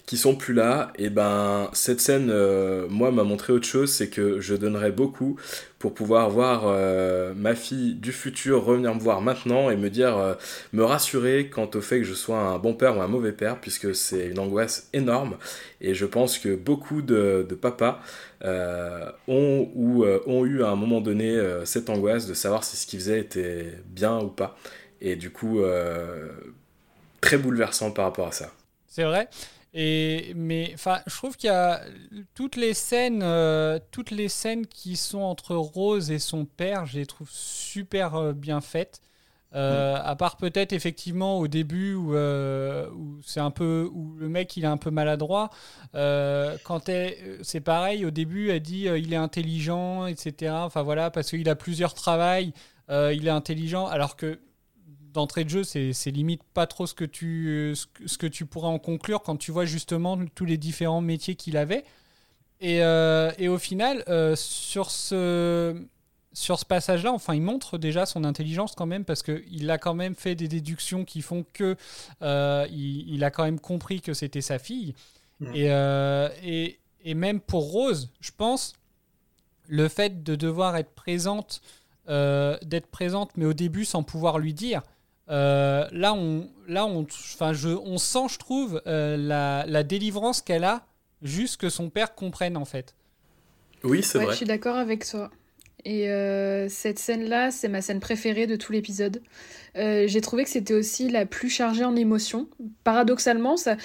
qui sont plus là, et ben cette scène, euh, moi, m'a montré autre chose, c'est que je donnerais beaucoup pour pouvoir voir euh, ma fille du futur revenir me voir maintenant et me dire, euh, me rassurer quant au fait que je sois un bon père ou un mauvais père, puisque c'est une angoisse énorme. Et je pense que beaucoup de, de papas ont, ou, ont eu à un moment donné cette angoisse de savoir si ce qu'ils faisaient était bien ou pas. Et du coup, très bouleversant par rapport à ça. C'est vrai. Et mais enfin, je trouve qu'il y a toutes les scènes, euh, toutes les scènes qui sont entre Rose et son père, je les trouve super euh, bien faites. Euh, À part peut-être effectivement au début où, où c'est un peu où le mec il est un peu maladroit. Quand c'est pareil au début, elle dit il est intelligent, etc. Enfin voilà parce qu'il a plusieurs travails, il est intelligent alors que d'entrée de jeu, c'est limite pas trop ce que, tu, ce, que- tu pourrais en conclure quand tu vois justement tous les différents métiers qu'il avait. Et, euh, et au final, euh, sur ce, sur ce passage-là, enfin, il montre déjà son intelligence quand même parce qu'il a quand même fait des déductions qui font que euh, il, il a quand même compris que c'était sa fille. Mm. Et, et, et même pour Rose, je pense, le fait de devoir être présente, d'être présente, mais au début sans pouvoir lui dire, euh, là, on, là on, enfin, je, on sent, je trouve, euh, la, la délivrance qu'elle a, juste que son père comprenne en fait. Oui, c'est Ouais, vrai. je suis d'accord avec toi. Et euh, cette scène-là, c'est ma scène préférée de tout l'épisode. Euh, j'ai trouvé que c'était aussi la plus chargée en émotions. Paradoxalement, ça,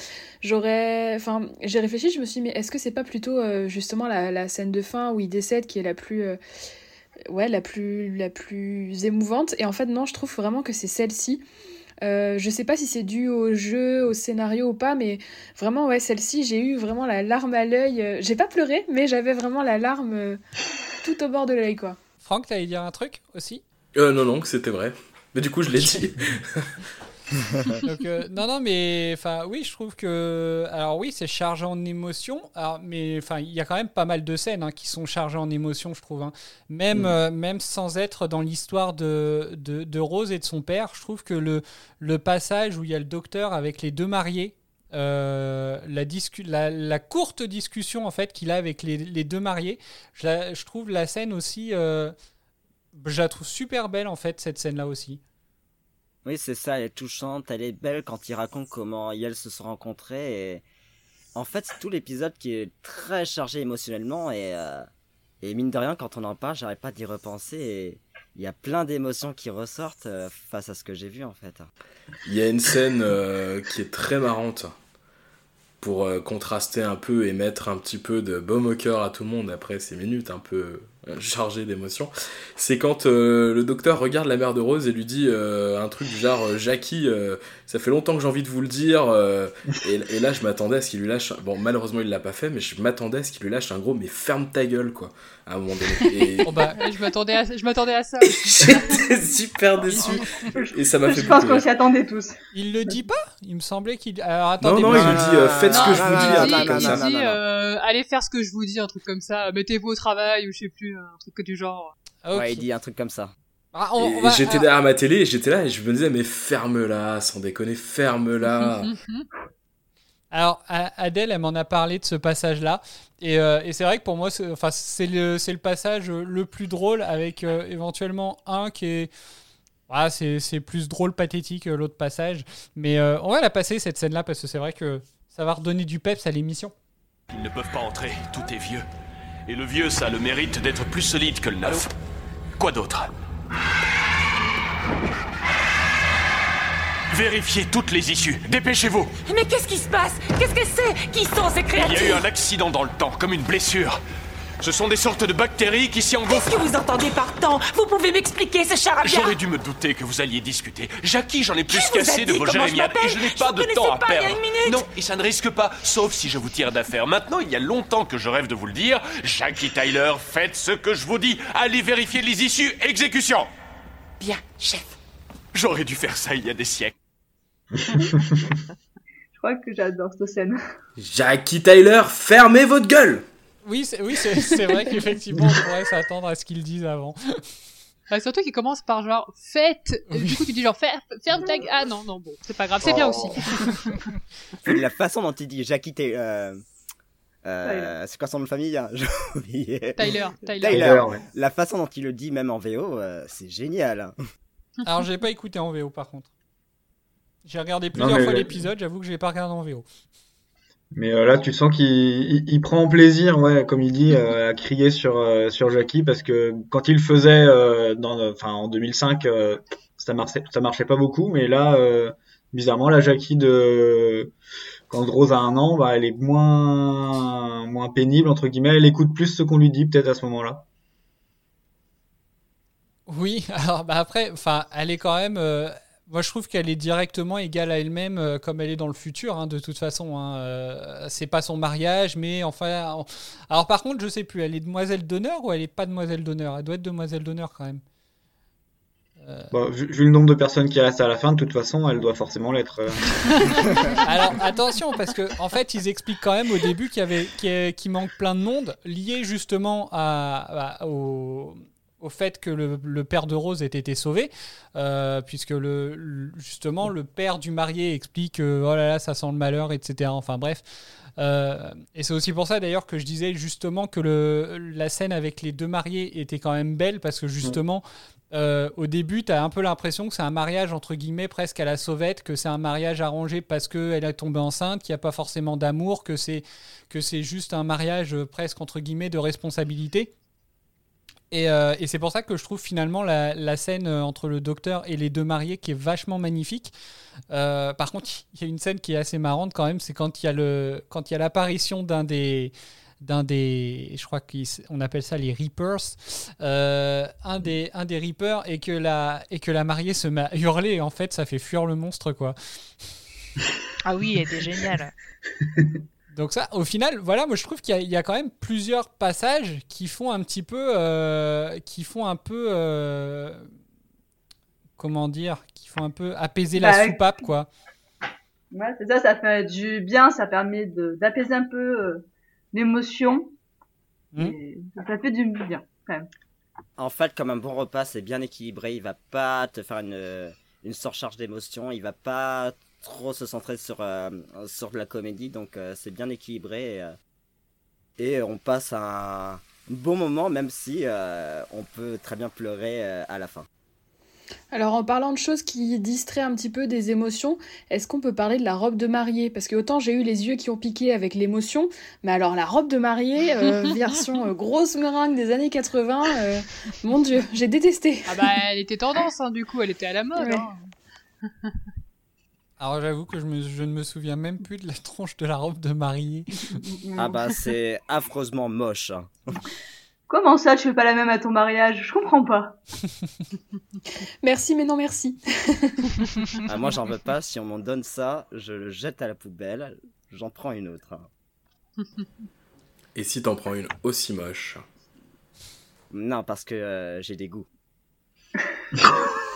j'aurais, enfin, j'ai réfléchi, je me suis dit, mais est-ce que c'est pas plutôt euh, justement la, la scène de fin où il décède qui est la plus, euh, ouais, la plus, la plus émouvante Et en fait, non, je trouve vraiment que c'est celle-ci. Euh, je sais pas si c'est dû au jeu, au scénario ou pas, mais vraiment, ouais, celle-ci, j'ai eu vraiment la larme à l'œil. Euh, J'ai pas pleuré, mais j'avais vraiment la larme euh, tout au bord de l'œil, quoi. Franck, t'allais dire un truc aussi? Euh, non, non, que c'était vrai. Mais du coup, je l'ai dit. Donc, euh, non, non, mais enfin, oui, je trouve que, alors oui, c'est chargé en émotions, alors, mais enfin, il y a quand même pas mal de scènes hein, qui sont chargées en émotions, je trouve. hein. Même, Mm. euh, même sans être dans l'histoire de, de, de Rose et de son père, je trouve que le, le passage où il y a le docteur avec les deux mariés. euh, la, discu- la, la courte discussion en fait qu'il a avec les, les deux mariés, je, la- je trouve la scène aussi, je la trouve super belle en fait cette scène là aussi. Oui, c'est ça, elle est touchante, elle est belle quand il raconte comment elles se sont rencontrées. Et... En fait, c'est tout l'épisode qui est très chargé émotionnellement. Et, euh, et mine de rien, quand on en parle, j'arrête pas d'y repenser. Et il y a plein d'émotions qui ressortent euh, face à ce que j'ai vu en fait. Il y a une scène euh, qui est très marrante pour contraster un peu et mettre un petit peu de baume au cœur à tout le monde après ces minutes un peu euh, chargées d'émotions. C'est quand euh, le docteur regarde la mère de Rose et lui dit euh, un truc du genre euh, Jackie, euh, ça fait longtemps que j'ai envie de vous le dire. euh, et, et là, je m'attendais à ce qu'il lui lâche. Bon, malheureusement, il l'a pas fait, mais je m'attendais à ce qu'il lui lâche un gros mais ferme ta gueule quoi. À un moment donné. Et Oh, bah, je m'attendais à, je m'attendais à ça. j'étais super déçu. Et ça m'a fait Je pense qu'on s'y attendait tous. Il le dit pas? Il me semblait qu'il. Alors attendez. non, mais- il lui dit, euh, faites ce Non, que je vous dis, dit- un truc comme il ça. dit, euh, allez faire ce que je vous dis, un truc comme ça. Mettez-vous au travail ou je sais plus, un truc du genre. Ah. Ouais, il dit un truc comme ça. Ah, on- Et on va- j'étais ah, derrière ma télé et j'étais là et je me disais mais ferme-la, sans déconner, ferme-la. Alors, Adèle, elle m'en a parlé de ce passage-là. Et, euh, et c'est vrai que pour moi, c'est enfin, c'est le, c'est le passage le plus drôle, avec euh, éventuellement un qui est. Voilà, c'est c'est plus drôle, pathétique, euh, l'autre passage. Mais euh, on va la passer, cette scène-là, parce que c'est vrai que ça va redonner du peps à l'émission. Ils ne peuvent pas entrer, tout est vieux. Et le vieux, ça a le mérite d'être plus solide que le neuf. Quoi d'autre Vérifiez toutes les issues. Dépêchez-vous. Mais qu'est-ce qui se passe? Qu'est-ce que c'est? Qui sont ces Il y a eu créatures? un accident dans le temps, comme une blessure. Ce sont des sortes de bactéries qui s'y Qu'est-ce engouffrent. que vous entendez par temps? Vous pouvez m'expliquer ce charabia? J'aurais dû me douter que vous alliez discuter. Jackie, j'en ai plus Qui vous a qu'assez de vos comment je jérémiades et je n'ai pas Je de vous temps à connaissais pas il y a perdre. une minute. Non, et ça ne risque pas, sauf si je vous tire d'affaire. Maintenant, il y a longtemps que je rêve de vous le dire. Jackie Tyler, faites ce que je vous dis. Allez vérifier les issues. Exécution. Bien, chef. J'aurais dû faire ça il y a des siècles. Je crois que j'adore cette scène. Jackie Tyler, fermez votre gueule Oui, c'est oui, c'est- c'est vrai qu'effectivement, on pourrait s'attendre à ce qu'ils disent avant. Bah, surtout qu'il commence par genre faites. Et Du coup, tu dis genre Fer- ferme ta. Ah non, non, bon, c'est pas grave, c'est bien aussi. C'est la façon dont il dit Jackie Taylor. Euh, euh, c'est quoi son nom de famille hein J'ai oublié. Tyler, Tyler. Tyler, ouais. La façon dont il le dit, même en VO, euh, c'est génial. hein. Alors, j'ai pas écouté en VO par contre. J'ai regardé plusieurs mais- fois l'épisode, j'avoue que je l'ai pas regardé en VO. Mais euh, là, tu sens qu'il il, il prend plaisir, ouais, comme il dit, euh, à crier sur euh, sur Jackie parce que quand il faisait euh, enfin en 2005, euh, ça marchait ça marchait pas beaucoup, mais là, euh, bizarrement, la Jackie de quand Rose a un an, bah, elle est moins moins pénible entre guillemets, elle écoute plus ce qu'on lui dit peut-être à ce moment-là. Oui, alors bah après, enfin, elle est quand même. Euh, moi, je trouve qu'elle est directement égale à elle-même, euh, comme elle est dans le futur, hein, de toute façon. Hein, euh, c'est pas son mariage, mais enfin. en- Alors, par contre, je sais plus, elle est demoiselle d'honneur ou elle est pas demoiselle d'honneur? Elle doit être demoiselle d'honneur quand même. Bon, vu, vu le nombre de personnes qui restent à la fin, de toute façon, elle doit forcément l'être. euh. Alors attention parce que en fait ils expliquent quand même au début qu'il y avait qu'il y a- qu'il manque plein de monde lié justement à, à- au, au fait que le, père de Rose ait été sauvé euh, puisque le, justement le père du marié explique que oh là là ça sent le malheur etc enfin bref Euh, et c'est aussi pour ça d'ailleurs que je disais justement que le, la scène avec les deux mariés était quand même belle parce que justement euh, au début, tu as un peu l'impression que c'est un mariage entre guillemets presque à la sauvette, que c'est un mariage arrangé parce qu'elle est tombée enceinte, qu'il n'y a pas forcément d'amour, que c'est juste un mariage euh, presque entre guillemets de responsabilité. Et, euh, et c'est pour ça que je trouve finalement la, la scène euh, entre le docteur et les deux mariés qui est vachement magnifique. Euh, par contre, il y a une scène qui est assez marrante quand même, c'est quand il y a le quand il y a l'apparition d'un des d'un des, je crois qu'on appelle ça les Reapers, euh, un des un des Reapers et que la et que la mariée se met à hurler et en fait ça fait fuir le monstre quoi. Ah oui, elle était géniale. Donc ça, au final, voilà, moi je trouve qu'il y, a- il y a quand même plusieurs passages qui font un petit peu, euh, qui font un peu, euh, comment dire, qui font un peu apaiser la Bah, soupape quoi. Ouais, c'est ça, ça fait du bien, ça permet d'apaiser un peu euh, l'émotion. Hmm. Ça fait du bien, quand même. En fait, comme un bon repas, c'est bien équilibré. Il va pas te faire une, une surcharge d'émotions. Il va pas trop se centrer sur, euh, sur de la comédie. Donc, euh, c'est bien équilibré. Et, euh, et on passe un bon moment, même si euh, on peut très bien pleurer euh, à la fin. Alors en parlant de choses qui distraient un petit peu des émotions, est-ce qu'on peut parler de la robe de mariée? Parce que autant j'ai eu les yeux qui ont piqué avec l'émotion, mais alors la robe de mariée, euh, version euh, grosse meringue des années 80, euh, mon dieu, j'ai détesté. Ah bah, elle était tendance, hein, du coup, elle était à la mode. Ouais. hein. Alors j'avoue que je, me- je ne me souviens même plus de la tronche de la robe de mariée. Ah bah, c'est affreusement moche. hein. Comment ça, tu fais pas la même à ton mariage? Je comprends pas. Merci mais non merci. Ah, moi, j'en veux pas. Si on m'en donne ça, je le jette à la poubelle. J'en prends une autre. Et si t'en prends une aussi moche? Non, parce que euh, j'ai des goûts.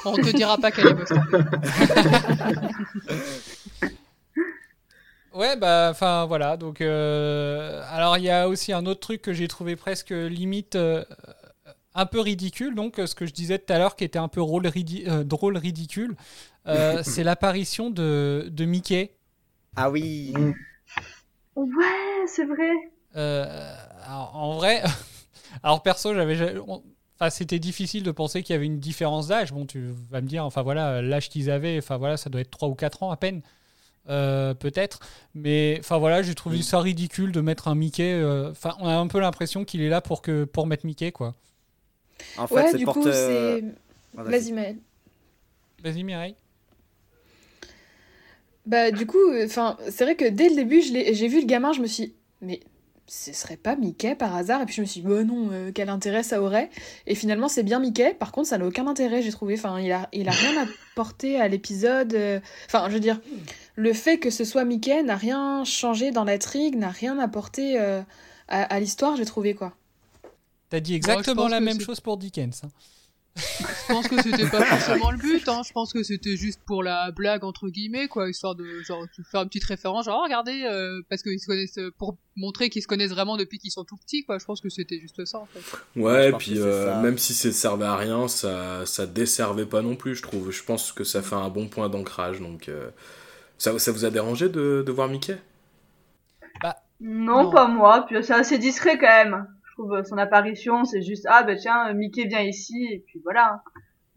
On te dira pas qu'elle est moche. Ouais, bah, enfin voilà. Donc, euh, alors il y a aussi un autre truc que j'ai trouvé presque limite euh, un peu ridicule. Donc, ce que je disais tout à l'heure, qui était un peu ridi- euh, drôle ridicule, euh, c'est l'apparition de, de Mickey. Ah oui. Ouais, c'est vrai. Euh, alors, en vrai, alors perso, j'avais, enfin, c'était difficile de penser qu'il y avait une différence d'âge. Bon, tu vas me dire, enfin voilà, l'âge qu'ils avaient, enfin voilà, ça doit être 3 ou 4 ans à peine, euh, peut-être. Mais enfin voilà, j'ai trouvé ça ridicule de mettre un Mickey. euh, Enfin, on a un peu l'impression qu'il est là pour que pour mettre Mickey, quoi. En fait, ouais, du coup te- c'est... Ah, Vas-y Maëlle. Vas-y, Mireille. Bah du coup, enfin, c'est vrai que dès le début, je l'ai- j'ai vu le gamin, je me suis dit, mais ce serait pas Mickey par hasard Et puis je me suis dit, bah non, euh, quel intérêt ça aurait Et finalement, c'est bien Mickey. Par contre, ça n'a aucun intérêt, j'ai trouvé. Enfin, il a, il a rien apporté à l'épisode. euh, Enfin, je veux dire, le fait que ce soit Mickey n'a rien changé dans l'intrigue, n'a rien apporté euh, à, à l'histoire, j'ai trouvé quoi. T'as dit exactement la même chose pour Dickens. hein. Je pense que c'était pas forcément le but, hein. je pense que c'était juste pour la blague entre guillemets, quoi, histoire de genre faire une petite référence, genre oh, regardez, euh, parce qu'ils se connaissent, euh, pour montrer qu'ils se connaissent vraiment depuis qu'ils sont tout petits, quoi. Je pense que c'était juste ça en fait. Ouais, pense puis euh, même si ça servait à rien, ça, ça desservait pas non plus, je trouve. Je pense que ça fait un bon point d'ancrage. Donc, euh, ça, ça vous a dérangé de, de voir Mickey? Non, Non. pas moi. Puis c'est assez discret quand même. Je trouve son apparition, c'est juste ah bah tiens, Mickey vient ici et puis voilà.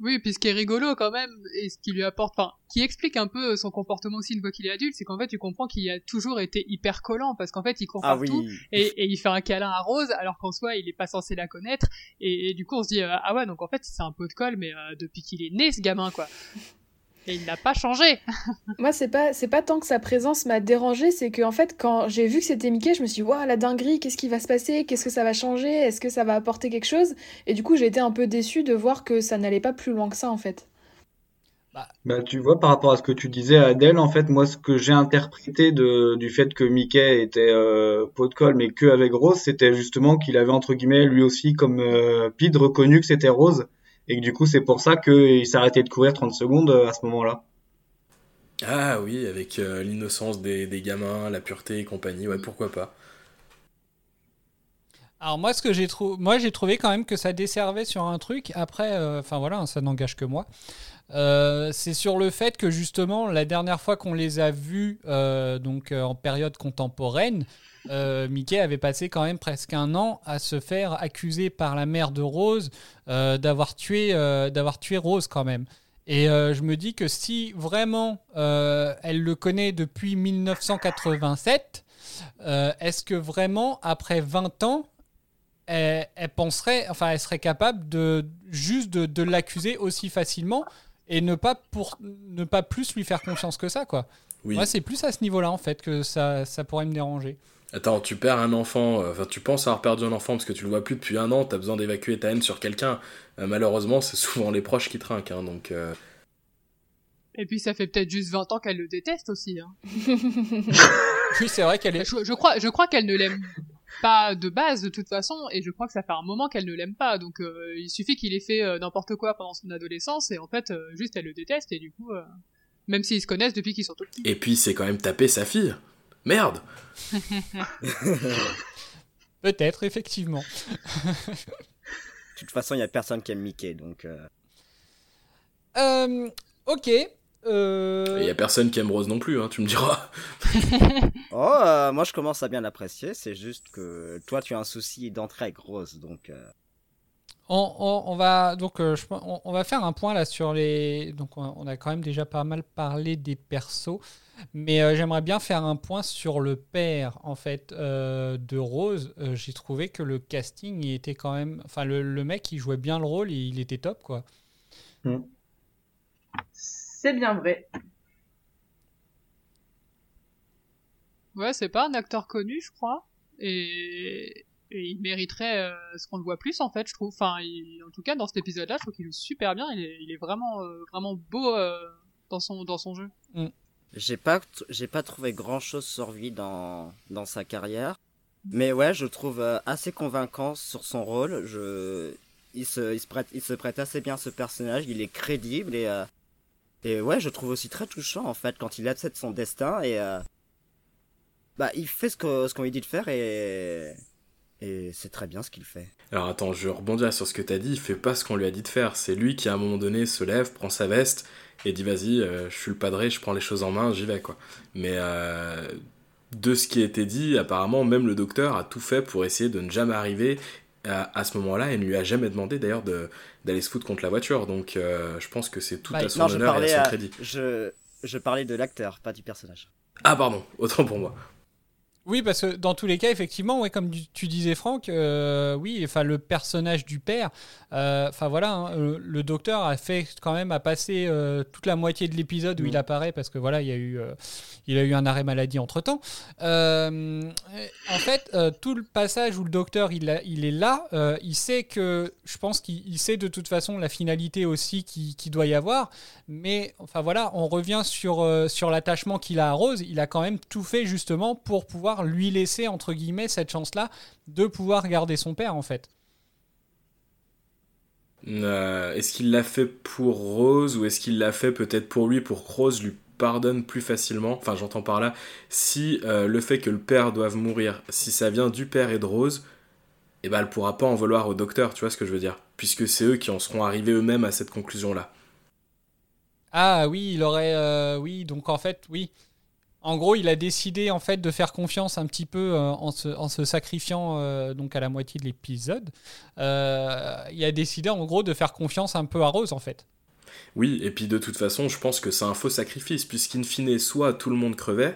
Oui, puis ce qui est rigolo quand même, et ce qui lui apporte, enfin, qui explique un peu son comportement aussi une fois qu'il est adulte, c'est qu'en fait tu comprends qu'il a toujours été hyper collant, parce qu'en fait il court Ah oui. et, et il fait un câlin à Rose alors qu'en soi il est pas censé la connaître et, et du coup on se dit euh, ah ouais donc en fait c'est un pot de colle mais euh, depuis qu'il est né ce gamin quoi et il n'a pas changé. Moi, c'est pas, c'est pas tant que sa présence m'a dérangé, c'est que en fait, quand j'ai vu que c'était Mickey, je me suis dit, waouh, la dinguerie, qu'est-ce qui va se passer? Qu'est-ce que ça va changer? Est-ce que ça va apporter quelque chose? Et du coup, j'ai été un peu déçue de voir que ça n'allait pas plus loin que ça, en fait. Bah, tu vois, par rapport à ce que tu disais, Adèle, en fait, moi, ce que j'ai interprété de, du fait que Mickey était euh, pot de colle, mais que avec Rose, c'était justement qu'il avait, entre guillemets, lui aussi, comme euh, Pete, reconnu que c'était Rose, et que du coup, c'est pour ça qu'il s'arrêtait de courir 30 secondes euh, à ce moment-là. Ah oui, avec euh, l'innocence des, des gamins, la pureté et compagnie, ouais, pourquoi pas. Alors moi, ce que j'ai trouvé, moi j'ai trouvé quand même que ça desservait sur un truc. Après, euh, enfin voilà, ça n'engage que moi. Euh, c'est sur le fait que justement la dernière fois qu'on les a vus, euh, donc euh, en période contemporaine, euh, Mickey avait passé quand même presque un an à se faire accuser par la mère de Rose euh, d'avoir tué, euh, d'avoir tué Rose quand même. Et je me dis que si vraiment elle le connaît depuis 1987, euh, est-ce que vraiment après 20 ans, elle, elle penserait, enfin, elle serait capable de juste de, de l'accuser aussi facilement et ne pas pour ne pas plus lui faire confiance que ça, quoi? Oui. Moi, c'est plus à ce niveau-là en fait que ça, ça pourrait me déranger. Attends, tu perds un enfant, euh, enfin tu penses avoir perdu un enfant parce que tu le vois plus depuis un an, t'as besoin d'évacuer ta haine sur quelqu'un. Euh, malheureusement, c'est souvent les proches qui trinquent, hein, donc... euh, et puis ça fait peut-être juste 20 ans qu'elle le déteste aussi hein. Oui, c'est vrai qu'elle est. je, je crois je crois qu'elle ne l'aime pas de base de toute façon et je crois que ça fait un moment qu'elle ne l'aime pas donc euh, il suffit qu'il ait fait euh, n'importe quoi pendant son adolescence et en fait euh, juste elle le déteste et du coup euh, même s'ils se connaissent depuis qu'ils sont tout petits Et puis c'est quand même taper sa fille. Merde Peut-être, effectivement. De toute façon, il y a personne qui aime Mickey, donc. euh, Euh, ok. Euh, Il y a personne qui aime Rose non plus, hein, tu me diras. Oh, euh, moi je commence à bien l'apprécier, c'est juste que toi tu as un souci d'entrée avec Rose, donc. euh, On, on- on va donc euh, je on, on va faire un point là sur les donc on, on a quand même déjà pas mal parlé des persos mais euh, j'aimerais bien faire un point sur le père en fait euh, de Rose. Euh, j'ai trouvé que le casting il était quand même enfin le, le mec il jouait bien le rôle et il était top quoi. C'est bien vrai. ouais c'est pas un acteur connu je crois. Et, et il mériterait euh, ce qu'on le voit plus en fait je trouve. Enfin il- en tout cas dans cet épisode là je trouve qu'il joue super bien. Il est, il est vraiment euh, vraiment beau euh, dans son dans son jeu J'ai pas, j'ai pas trouvé grand chose sur lui dans, dans sa carrière. Mais ouais, je trouve euh, assez convaincant sur son rôle. Il se, il se prête, il se prête assez bien ce personnage. Il est crédible et, euh, et ouais, je trouve aussi très touchant en fait quand il accepte son destin et, euh, bah, il fait ce que, ce qu'on lui dit de faire et, et c'est très bien ce qu'il fait. Alors attends, je rebondirai sur ce que t'as dit, il fait pas ce qu'on lui a dit de faire. C'est lui qui à un moment donné se lève, prend sa veste et dit vas-y, euh, je suis le padré, je prends les choses en main, j'y vais quoi. Mais euh, de ce qui a été dit, apparemment même le docteur a tout fait pour essayer de ne jamais arriver à, à ce moment-là et ne lui a jamais demandé d'ailleurs de- d'aller se foutre contre la voiture. Donc euh, je pense que c'est tout Bah, à son non, honneur et à son à- crédit. je, je parlais de l'acteur, pas du personnage. Ah pardon, autant pour moi. Oui, parce que dans tous les cas, effectivement, ouais, comme tu- disais, Franck, euh, oui, enfin le personnage du père, euh, enfin voilà, hein, le, le docteur a fait quand même a passé euh, toute la moitié de l'épisode où il apparaît parce que voilà, il y a eu, il a eu un arrêt maladie entre temps. en fait, tout le passage où le docteur il, a- il est là, il sait que, je pense qu'il il sait de toute façon la finalité aussi qui, qui doit y avoir, mais enfin voilà, on revient sur, euh, sur l'attachement qu'il a à Rose. Il a quand même tout fait justement pour pouvoir lui laisser, entre guillemets, cette chance-là de pouvoir garder son père en fait. Euh, est-ce qu'il l'a fait pour Rose ou est-ce qu'il l'a fait peut-être pour lui pour que Rose lui pardonne plus facilement? Enfin, j'entends par là, si euh, le fait que le père doive mourir, si ça vient du père et de Rose, eh ben elle pourra pas en vouloir au docteur, tu vois ce que je veux dire? Puisque c'est eux qui en seront arrivés eux-mêmes à cette conclusion-là. Ah oui, il aurait. euh, oui, donc en fait, oui. En gros, il a décidé en fait de faire confiance un petit peu euh, en, se, en se sacrifiant euh, donc à la moitié de l'épisode. Il a décidé en gros de faire confiance un peu à Rose en fait. Oui, et puis de toute façon, je pense que c'est un faux sacrifice, puisqu'in fine, soit tout le monde crevait,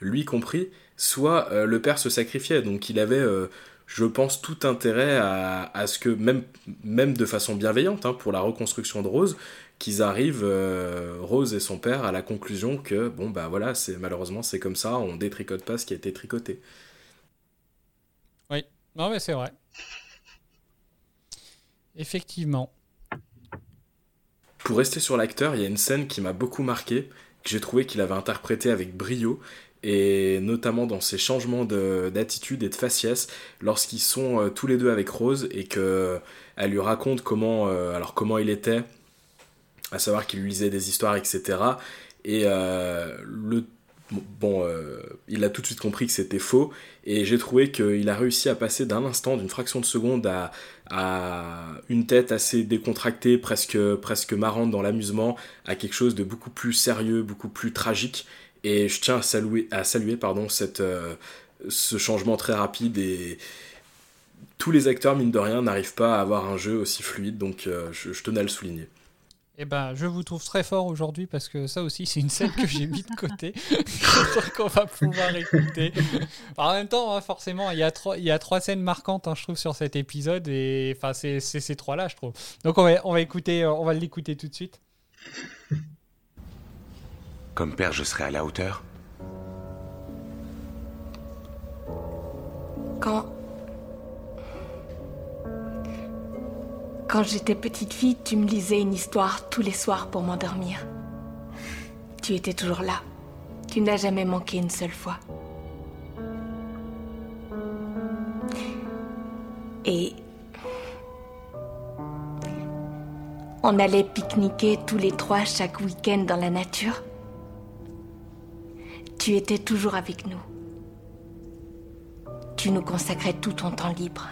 lui compris, soit le père se sacrifiait. Donc il avait, je pense, tout intérêt à, à ce que, même, même de façon bienveillante, hein, pour la reconstruction de Rose, qu'ils arrivent, euh, Rose et son père, à la conclusion que, bon, bah voilà, c'est malheureusement, c'est comme ça, on détricote pas ce qui a été tricoté. Oui, non mais c'est vrai. Effectivement. Pour rester sur l'acteur, il y a une scène qui m'a beaucoup marqué, que j'ai trouvé qu'il avait interprété avec brio, et notamment dans ses changements de- d'attitude et de faciès, lorsqu'ils sont euh, tous les deux avec Rose et que elle lui raconte comment, euh, alors comment il était, à savoir qu'il lisait des histoires, etc. Et euh, le bon, euh, il a tout de suite compris que c'était faux, et j'ai trouvé qu'il a réussi à passer d'un instant, d'une fraction de seconde, à, à une tête assez décontractée, presque, presque marrante dans l'amusement, à quelque chose de beaucoup plus sérieux, beaucoup plus tragique. Et je tiens à saluer, à saluer pardon, cette, euh, ce changement très rapide et tous les acteurs, mine de rien, n'arrivent pas à avoir un jeu aussi fluide, donc je tenais à le souligner. Eh ben, je vous trouve très fort aujourd'hui parce que ça aussi, c'est une scène que j'ai mis de côté, qu'on va pouvoir écouter. En même temps, hein, forcément, il y, a trois, il y a trois scènes marquantes, hein, je trouve, sur cet épisode, et enfin, c'est c'est ces trois-là, je trouve. Donc, on va, on va écouter, euh, on va l'écouter tout de suite. Comme père, je serai à la hauteur. Quand. Quand j'étais petite fille, tu me lisais une histoire tous les soirs pour m'endormir. Tu étais toujours là. Tu n'as jamais manqué une seule fois. Et. On allait pique-niquer tous les trois chaque week-end dans la nature. Tu étais toujours avec nous. Tu nous consacrais tout ton temps libre.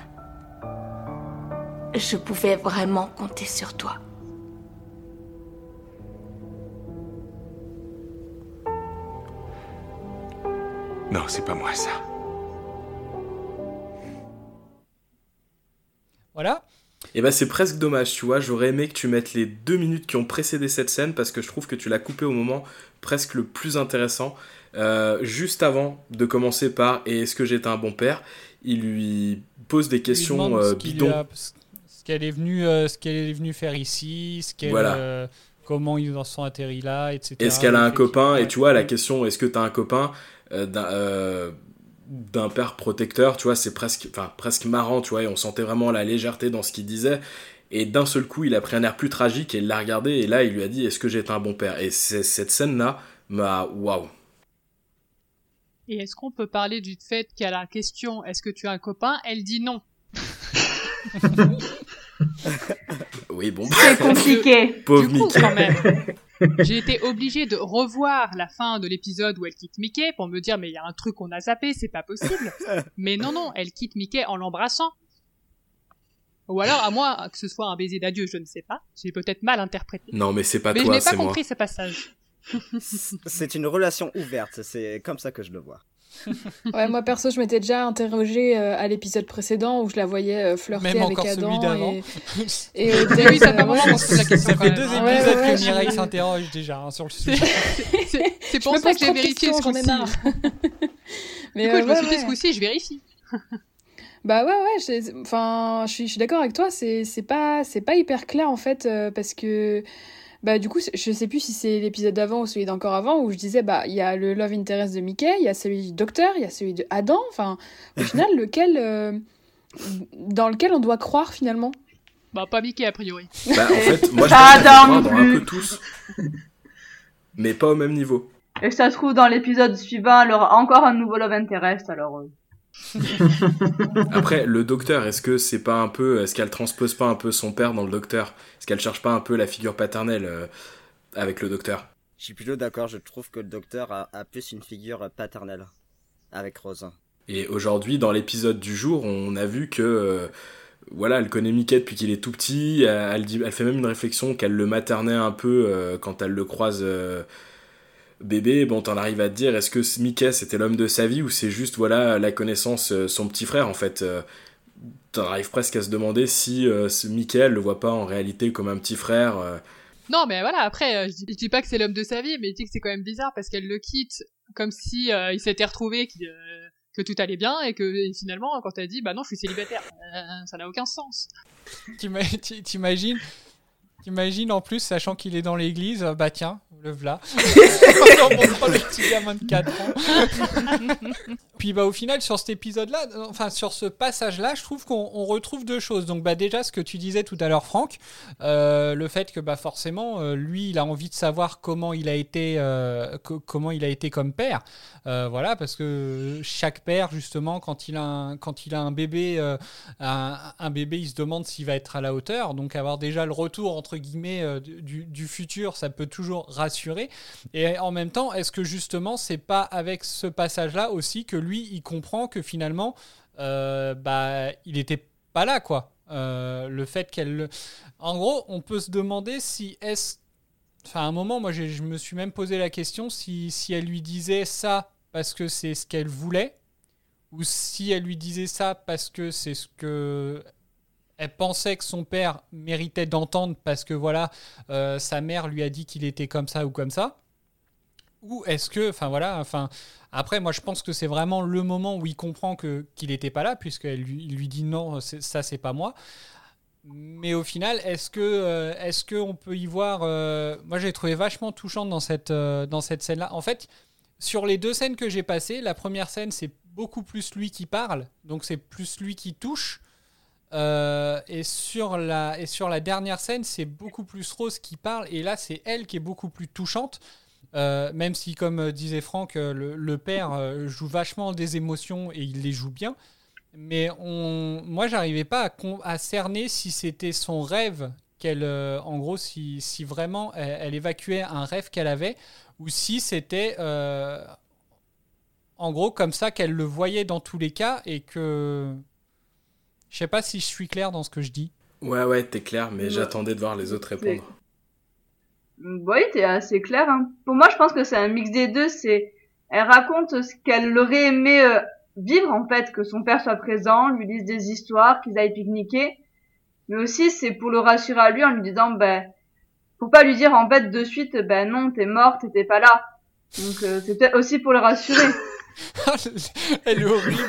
Je pouvais vraiment compter sur toi. Non, c'est pas moi ça. Voilà. Et bah c'est presque dommage, tu vois, j'aurais aimé que tu mettes les deux minutes qui ont précédé cette scène parce que je trouve que tu l'as coupé au moment presque le plus intéressant. Euh, juste avant de commencer par Et est-ce que j'étais un bon père? Il lui pose des questions euh, ce qu'elle est venue, euh, ce qu'elle est venue faire ici, ce qu'elle, Voilà. euh, comment ils en sont atterris là, etc. Est-ce qu'elle a un copain Et tu vois, la question est-ce que t'as un copain euh, d'un euh, d'un père protecteur, tu vois, c'est presque, enfin, presque marrant, tu vois, et on sentait vraiment la légèreté dans ce qu'il disait. Et d'un seul coup, il a pris un air plus tragique et il l'a regardé, et là, il lui a dit Est-ce que j'étais un bon père Et c'est- cette scène-là m'a. Waouh Et est-ce qu'on peut parler du fait qu'à la question est-ce que tu as un copain, elle dit non. Oui, bon. C'est compliqué. Pauvre Du coup, Mickey. quand même, j'ai été obligé de revoir la fin de l'épisode où elle quitte Mickey pour me dire mais il y a un truc qu'on a zappé, c'est pas possible. Mais non non, elle quitte Mickey en l'embrassant. Ou alors à moins que ce soit un baiser d'adieu, je ne sais pas. J'ai peut-être mal interprété. Non, mais c'est pas mais je toi, n'ai pas c'est moi. compris ce passage. C'est une relation ouverte, c'est comme ça que je le vois. Ouais, moi perso, je m'étais déjà interrogée euh, à l'épisode précédent où je la voyais euh, flirter Même avec encore celui Adam. d'avant. Et, et oui, ça euh, moment ouais, qu'on se pose la question Ça fait même, deux hein. épisodes Ouais, ouais, que je- Mireille s'interroge déjà hein, sur le sujet. C'est pour ça que j'ai vérifié ce ai coup-ci. marre. Mais Du coup, euh, je me suis dit ce coup-ci, je vérifie. Bah ouais, ouais, enfin, je suis, je suis d'accord avec toi, c'est c'est pas, c'est pas hyper clair en fait, euh, parce que, bah du coup, je sais plus si c'est l'épisode d'avant ou celui d'encore avant où je disais, bah il y a le love interest de Mickey, il y a celui du docteur, il y a celui de Adam, enfin, au final, lequel, euh, dans lequel on doit croire finalement? Bah pas Mickey a priori. Bah, en fait, moi, je Adam dans un plus. peu tous. Mais pas au même niveau. Et ça se trouve, dans l'épisode suivant, aura encore un nouveau Love Interest, alors... euh, Après, le docteur, est-ce que c'est pas un peu, est-ce qu'elle transpose pas un peu son père dans le docteur? Est-ce qu'elle cherche pas un peu la figure paternelle euh, avec le docteur? Je suis plutôt d'accord, je trouve que le docteur a, a plus une figure paternelle avec Rose. Et aujourd'hui, dans l'épisode du jour, on a vu que euh, voilà, elle connaît Mickey depuis qu'il est tout petit. Elle, elle dit, elle fait même une réflexion qu'elle le maternait un peu euh, quand elle le croise bébé. Bon, t'en arrives à te dire, est-ce que Mickey c'était l'homme de sa vie ou c'est juste voilà la connaissance, euh, son petit frère en fait. euh, T'en arrives presque à se demander si euh, ce Mickey elle le voit pas en réalité comme un petit frère. euh. Non, mais voilà, après, euh, je dis, je dis pas que c'est l'homme de sa vie, mais je dis que c'est quand même bizarre parce qu'elle le quitte comme si euh, il s'était retrouvé euh, que tout allait bien et que et finalement, quand elle dit bah non, je suis célibataire, euh, ça n'a aucun sens. T'ima- t'i- T'imagines T'imagines en plus, sachant qu'il est dans l'église, bah tiens, le v'là. On reprend le petit gamin de 4 ans. Puis bah au final, sur cet épisode-là, enfin sur ce passage-là, je trouve qu'on on retrouve deux choses. Donc bah déjà, ce que tu disais tout à l'heure, Franck, euh, le fait que bah forcément, euh, lui, il a envie de savoir comment il a été, euh, co- comment il a été comme père. Voilà, parce que chaque père, justement, quand il a un, quand il a un bébé, un, un bébé, il se demande s'il va être à la hauteur. Donc avoir déjà le retour entre guillemets du, du futur, ça peut toujours rassurer. Et en même temps, est-ce que justement, c'est pas avec ce passage-là aussi que lui, il comprend que finalement, euh, bah, il était pas là, quoi. Euh, le fait qu'elle, le- en gros, on peut se demander si est-ce Enfin, à un moment, moi, je me suis même posé la question si, si elle lui disait ça parce que c'est ce qu'elle voulait, ou si elle lui disait ça parce que c'est ce que elle pensait que son père méritait d'entendre parce que voilà, euh, sa mère lui a dit qu'il était comme ça ou comme ça. Ou est-ce que, enfin voilà, enfin après, moi je pense que c'est vraiment le moment où il comprend que qu'il n'était pas là puisqu'elle lui, lui dit non, ça c'est pas moi. Mais au final, est-ce que euh, est-ce que on peut y voir euh, Moi, j'ai trouvé vachement touchante dans cette dans cette scène-là. En fait, sur les deux scènes que j'ai passées, la première scène, c'est beaucoup plus lui qui parle, donc c'est plus lui qui touche. Euh, et sur la et sur la dernière scène, c'est beaucoup plus Rose qui parle, et là, c'est elle qui est beaucoup plus touchante. Euh, même si, comme euh, disait Franck, le, père joue vachement des émotions et il les joue bien. Mais on, moi, j'arrivais pas à, cerner si c'était son rêve qu'elle, en gros, si, si vraiment elle, évacuait un rêve qu'elle avait, ou si c'était, en gros, comme ça qu'elle le voyait dans tous les cas et que, je sais pas si je suis clair dans ce que je dis. Ouais, ouais, t'es clair, mais Ouais. j'attendais de voir les autres répondre. Oui, t'es assez clair. Hein. Pour moi, je pense que c'est un mix des deux. C'est, elle raconte ce qu'elle aurait aimé euh, vivre en fait, que son père soit présent, lui dise des histoires, qu'ils aillent pique-niquer. Mais aussi, c'est pour le rassurer à lui en lui disant, ben, pour pas lui dire en fait de suite, ben non, t'es morte, t'étais pas là. Donc euh, c'est peut-être aussi pour le rassurer. Elle est horrible.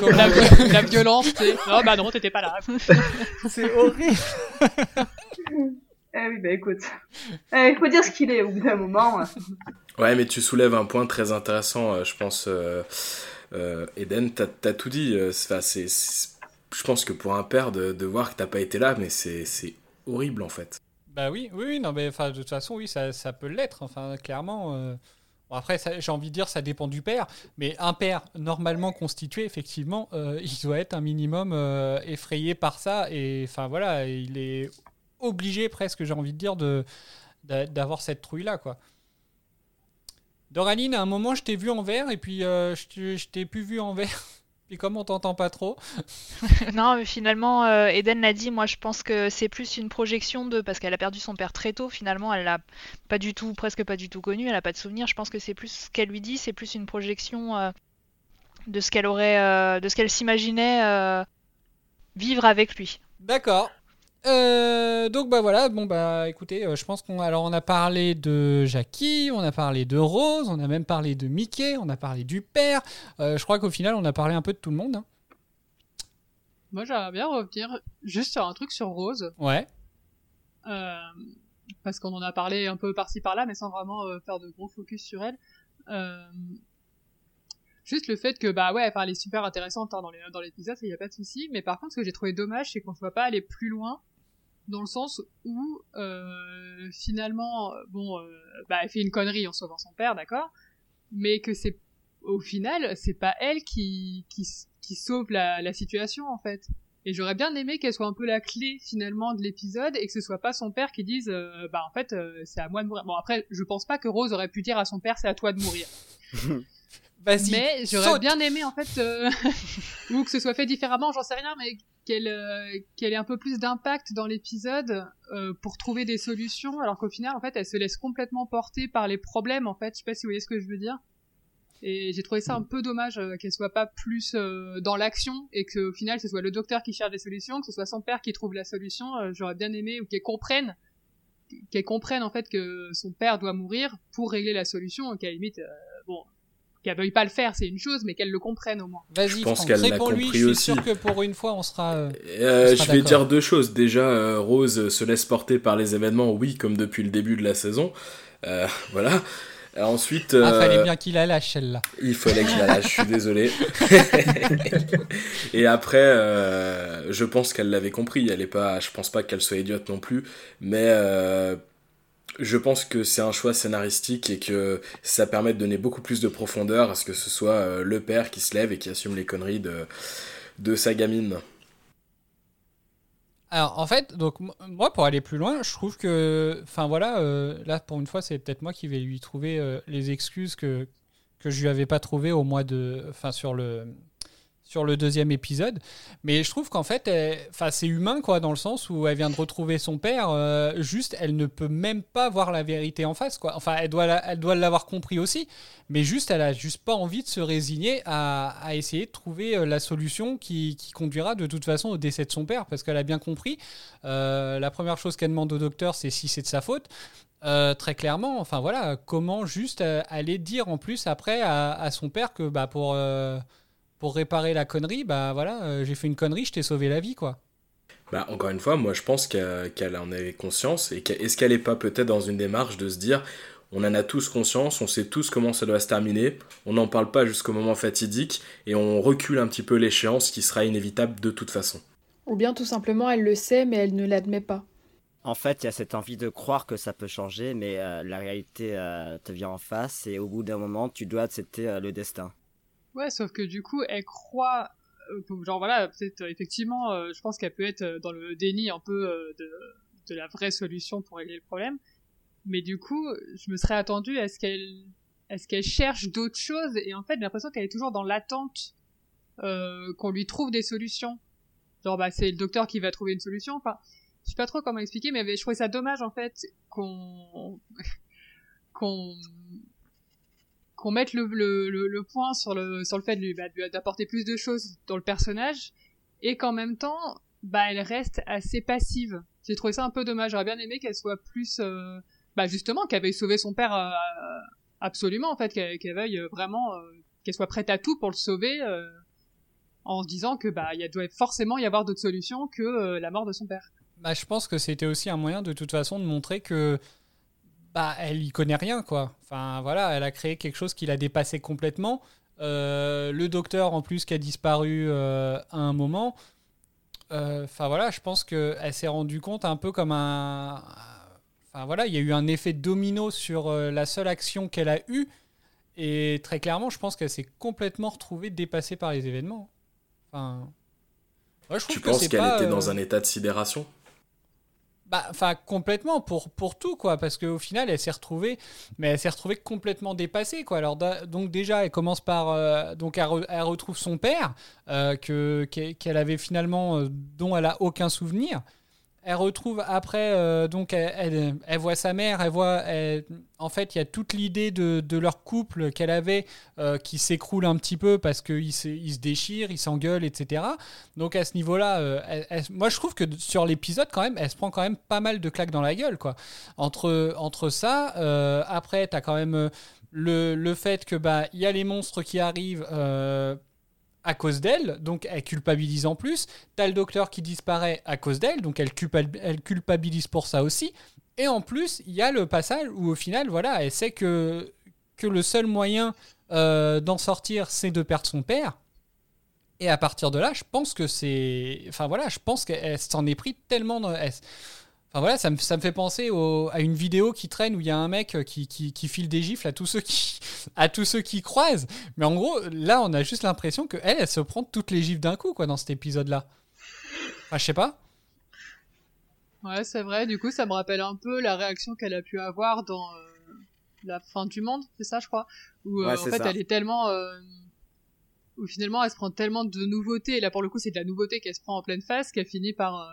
Comme La, la violence, sais. Non, bah non, t'étais pas là. C'est horrible. eh oui, ben écoute, Eh, il faut dire ce qu'il est au bout d'un moment. hein. Ouais, mais tu soulèves un point très intéressant, euh, je pense. Euh, euh, Eden, t'as as tout dit. euh, c'est- je pense que pour un père, de, de voir que t'as pas été là, mais c'est horrible en fait. Bah oui, oui, oui, non, mais enfin, de toute façon, oui, ça, ça peut l'être. Enfin, clairement. euh, après, j'ai envie de dire, ça dépend du père. Mais un père normalement constitué, effectivement, euh, il doit être un minimum euh, effrayé par ça. Et enfin, voilà, il est obligé presque, j'ai envie de dire, d'avoir cette trouille-là, quoi. Doraline, à un moment, je t'ai vu en vert et puis euh, je t'ai plus vu en vert. Puis comme on t'entend pas trop. Non, mais finalement, euh, Eden l'a dit, moi je pense que c'est plus une projection de... Parce qu'elle a perdu son père très tôt, finalement, elle l'a pas du tout, presque pas du tout connu, elle a pas de souvenir. Je pense que c'est plus ce qu'elle lui dit, c'est plus une projection euh, de ce qu'elle aurait, euh, de ce qu'elle s'imaginait vivre avec lui. D'accord. Euh, donc bah voilà, bon bah écoutez, euh, je pense qu'on alors on a parlé de Jackie, on a parlé de Rose, on a même parlé de Mickey, on a parlé du père. Euh, je crois qu'au final on a parlé un peu de tout le monde. hein. Moi, j'aimerais bien revenir juste sur un truc sur Rose. Ouais. Euh, parce qu'on en a parlé un peu par-ci par-là, mais sans vraiment euh, faire de gros focus sur elle. Euh, juste le fait que, bah ouais, enfin, elle est super intéressante hein, dans les- dans l'épisode, il n'y a pas de souci. Mais par contre, ce que j'ai trouvé dommage, c'est qu'on ne voit pas aller plus loin, dans le sens où, euh, finalement, bon, euh, bah, elle fait une connerie en sauvant son père, d'accord Mais que c'est au final, c'est pas elle qui, qui, qui sauve la, la situation en fait. Et j'aurais bien aimé qu'elle soit un peu la clé finalement de l'épisode et que ce soit pas son père qui dise euh, bah en fait c'est à moi de mourir. Bon après je pense pas que Rose aurait pu dire à son père c'est à toi de mourir. Vas-y, mais j'aurais bien aimé en fait ou que ce soit fait différemment, j'en sais rien mais qu'elle euh, qu'elle ait un peu plus d'impact dans l'épisode euh, pour trouver des solutions alors qu'au final en fait elle se laisse complètement porter par les problèmes en fait, je sais pas si vous voyez ce que je veux dire. Et j'ai trouvé ça un peu dommage euh, qu'elle soit pas plus euh, dans l'action et qu'au final ce soit le docteur qui cherche des solutions, que ce soit son père qui trouve la solution. Euh, J'aurais bien aimé ou qu'elle comprenne, qu'elle comprenne en fait que son père doit mourir pour régler la solution. Qu'à limite, euh, qu'elle veuille pas le faire, c'est une chose, mais qu'elle le comprenne au moins. Vas-y, Je pense Franck, qu'elle l'a réponds-lui. compris Je suis aussi. sûr que pour une fois, on sera. euh, Euh, on sera je vais dire deux choses. Déjà, euh, Rose se laisse porter par les événements, oui, comme depuis le début de la saison. Euh, voilà. Ensuite, Ah, euh, fallait bien qu'il la lâche celle-là. il fallait que je la lâche, je suis désolé. Et après, euh, je pense qu'elle l'avait compris. Elle est pas, je pense pas qu'elle soit idiote non plus, mais euh, je pense que c'est un choix scénaristique et que ça permet de donner beaucoup plus de profondeur à ce que ce soit euh, le père qui se lève et qui assume les conneries de, de sa gamine. Alors, en fait, donc moi, pour aller plus loin, je trouve que, enfin voilà, euh, là pour une fois, c'est peut-être moi qui vais lui trouver euh, les excuses que que je lui avais pas trouvées au mois de, enfin sur le sur le deuxième épisode. Mais je trouve qu'en fait, c'est humain quoi, dans le sens où elle vient de retrouver son père. euh, juste, elle ne peut même pas voir la vérité en face quoi. Enfin, elle doit la- elle doit l'avoir compris aussi, mais juste, elle a juste pas envie de se résigner à, essayer de trouver euh, la solution qui, qui conduira de toute façon au décès de son père, parce qu'elle a bien compris. euh, la première chose qu'elle demande au docteur, c'est si c'est de sa faute. Très clairement, enfin voilà, comment juste aller dire en plus après à, à son père que bah pour pour réparer la connerie, bah voilà, euh, j'ai fait une connerie, je t'ai sauvé la vie quoi. Bah, encore une fois, moi je pense qu'elle en avait conscience et qu'elle- est-ce qu'elle est pas peut-être dans une démarche de se dire on en a tous conscience, on sait tous comment ça doit se terminer, on n'en parle pas jusqu'au moment fatidique et on recule un petit peu l'échéance qui sera inévitable de toute façon. Ou bien tout simplement elle le sait mais elle ne l'admet pas. En fait, il y a cette envie de croire que ça peut changer, mais euh, la réalité euh, te vient en face et au bout d'un moment, tu dois accepter euh, le destin. Ouais, sauf que du coup, elle croit, euh, genre voilà, peut-être euh, effectivement, euh, je pense qu'elle peut être dans le déni un peu de, la vraie solution pour régler le problème. Mais du coup, je me serais attendue à ce qu'elle, à ce qu'elle cherche d'autres choses et en fait, j'ai l'impression qu'elle est toujours dans l'attente qu'on lui trouve des solutions. Genre bah c'est le docteur qui va trouver une solution. Enfin, je sais pas trop comment expliquer, mais je trouvais ça dommage en fait qu'on qu'on qu'on mette le, point sur le, sur le fait de lui, bah, d'apporter plus de choses dans le personnage et qu'en même temps, bah, elle reste assez passive. J'ai trouvé ça un peu dommage. J'aurais bien aimé qu'elle soit plus, euh, bah, justement, qu'elle veuille sauver son père euh, absolument, en fait, qu'elle veuille vraiment, euh, qu'elle soit prête à tout pour le sauver, en se disant que, bah, il doit forcément y avoir d'autres solutions que la mort de son père. Bah, je pense que c'était aussi un moyen de toute façon de montrer que bah elle y connaît rien quoi. Enfin voilà, elle a créé quelque chose qui l'a dépassé complètement. Euh, le docteur en plus qui a disparu euh, à un moment. Euh, Enfin voilà, je pense que elle s'est rendue compte un peu comme un. Enfin voilà, il y a eu un effet domino sur la seule action qu'elle a eue. Et très clairement, je pense qu'elle s'est complètement retrouvée dépassée par les événements. Enfin. ouais, je Tu penses qu'elle était dans un état de sidération? Bah, enfin, complètement pour, pour tout, quoi. Parce qu'au final, elle s'est retrouvée, mais elle s'est retrouvée complètement dépassée, quoi. Alors, donc, déjà, elle commence par. euh, donc, elle, re- elle retrouve son père, euh, que, qu'elle qu'elle avait finalement. euh, dont elle a aucun souvenir. Elle retrouve après, euh, donc, elle, voit sa mère, elle voit. en fait, il y a toute l'idée de, leur couple qu'elle avait euh, qui s'écroule un petit peu parce qu'ils se, déchirent, ils s'engueulent, etc. Donc à ce niveau-là, euh, moi je trouve que sur l'épisode quand même, elle se prend quand même pas mal de claques dans la gueule, quoi. Entre, entre ça, après t'as quand même le, le fait que bah il y a les monstres qui arrivent. À cause d'elle, donc elle culpabilise en plus. T'as le docteur qui disparaît à cause d'elle, donc elle, culpa- elle culpabilise pour ça aussi. Et en plus, il y a le passage où au final, voilà, elle sait que, que le seul moyen euh, d'en sortir, c'est de perdre son père. Et à partir de là, je pense que c'est. Enfin voilà, je pense qu'elle s'en est pris tellement. Enfin voilà, ça me, ça me fait penser au- à une vidéo qui traîne où il y a un mec euh, qui, qui, qui file des gifles à tous ceux qui à tous ceux qui croisent. Mais en gros, là, on a juste l'impression que elle, elle se prend toutes les gifles d'un coup, quoi, dans cet épisode-là. Enfin, je sais pas. Ouais, c'est vrai. Du coup, ça me rappelle un peu la réaction qu'elle a pu avoir dans euh, la fin du monde, c'est ça, je crois? Où euh, Ouais, en fait, ça. elle est tellement, euh, où finalement, elle se prend tellement de nouveautés. Et là, pour le coup, c'est de la nouveauté qu'elle se prend en pleine face qu'elle finit par, euh,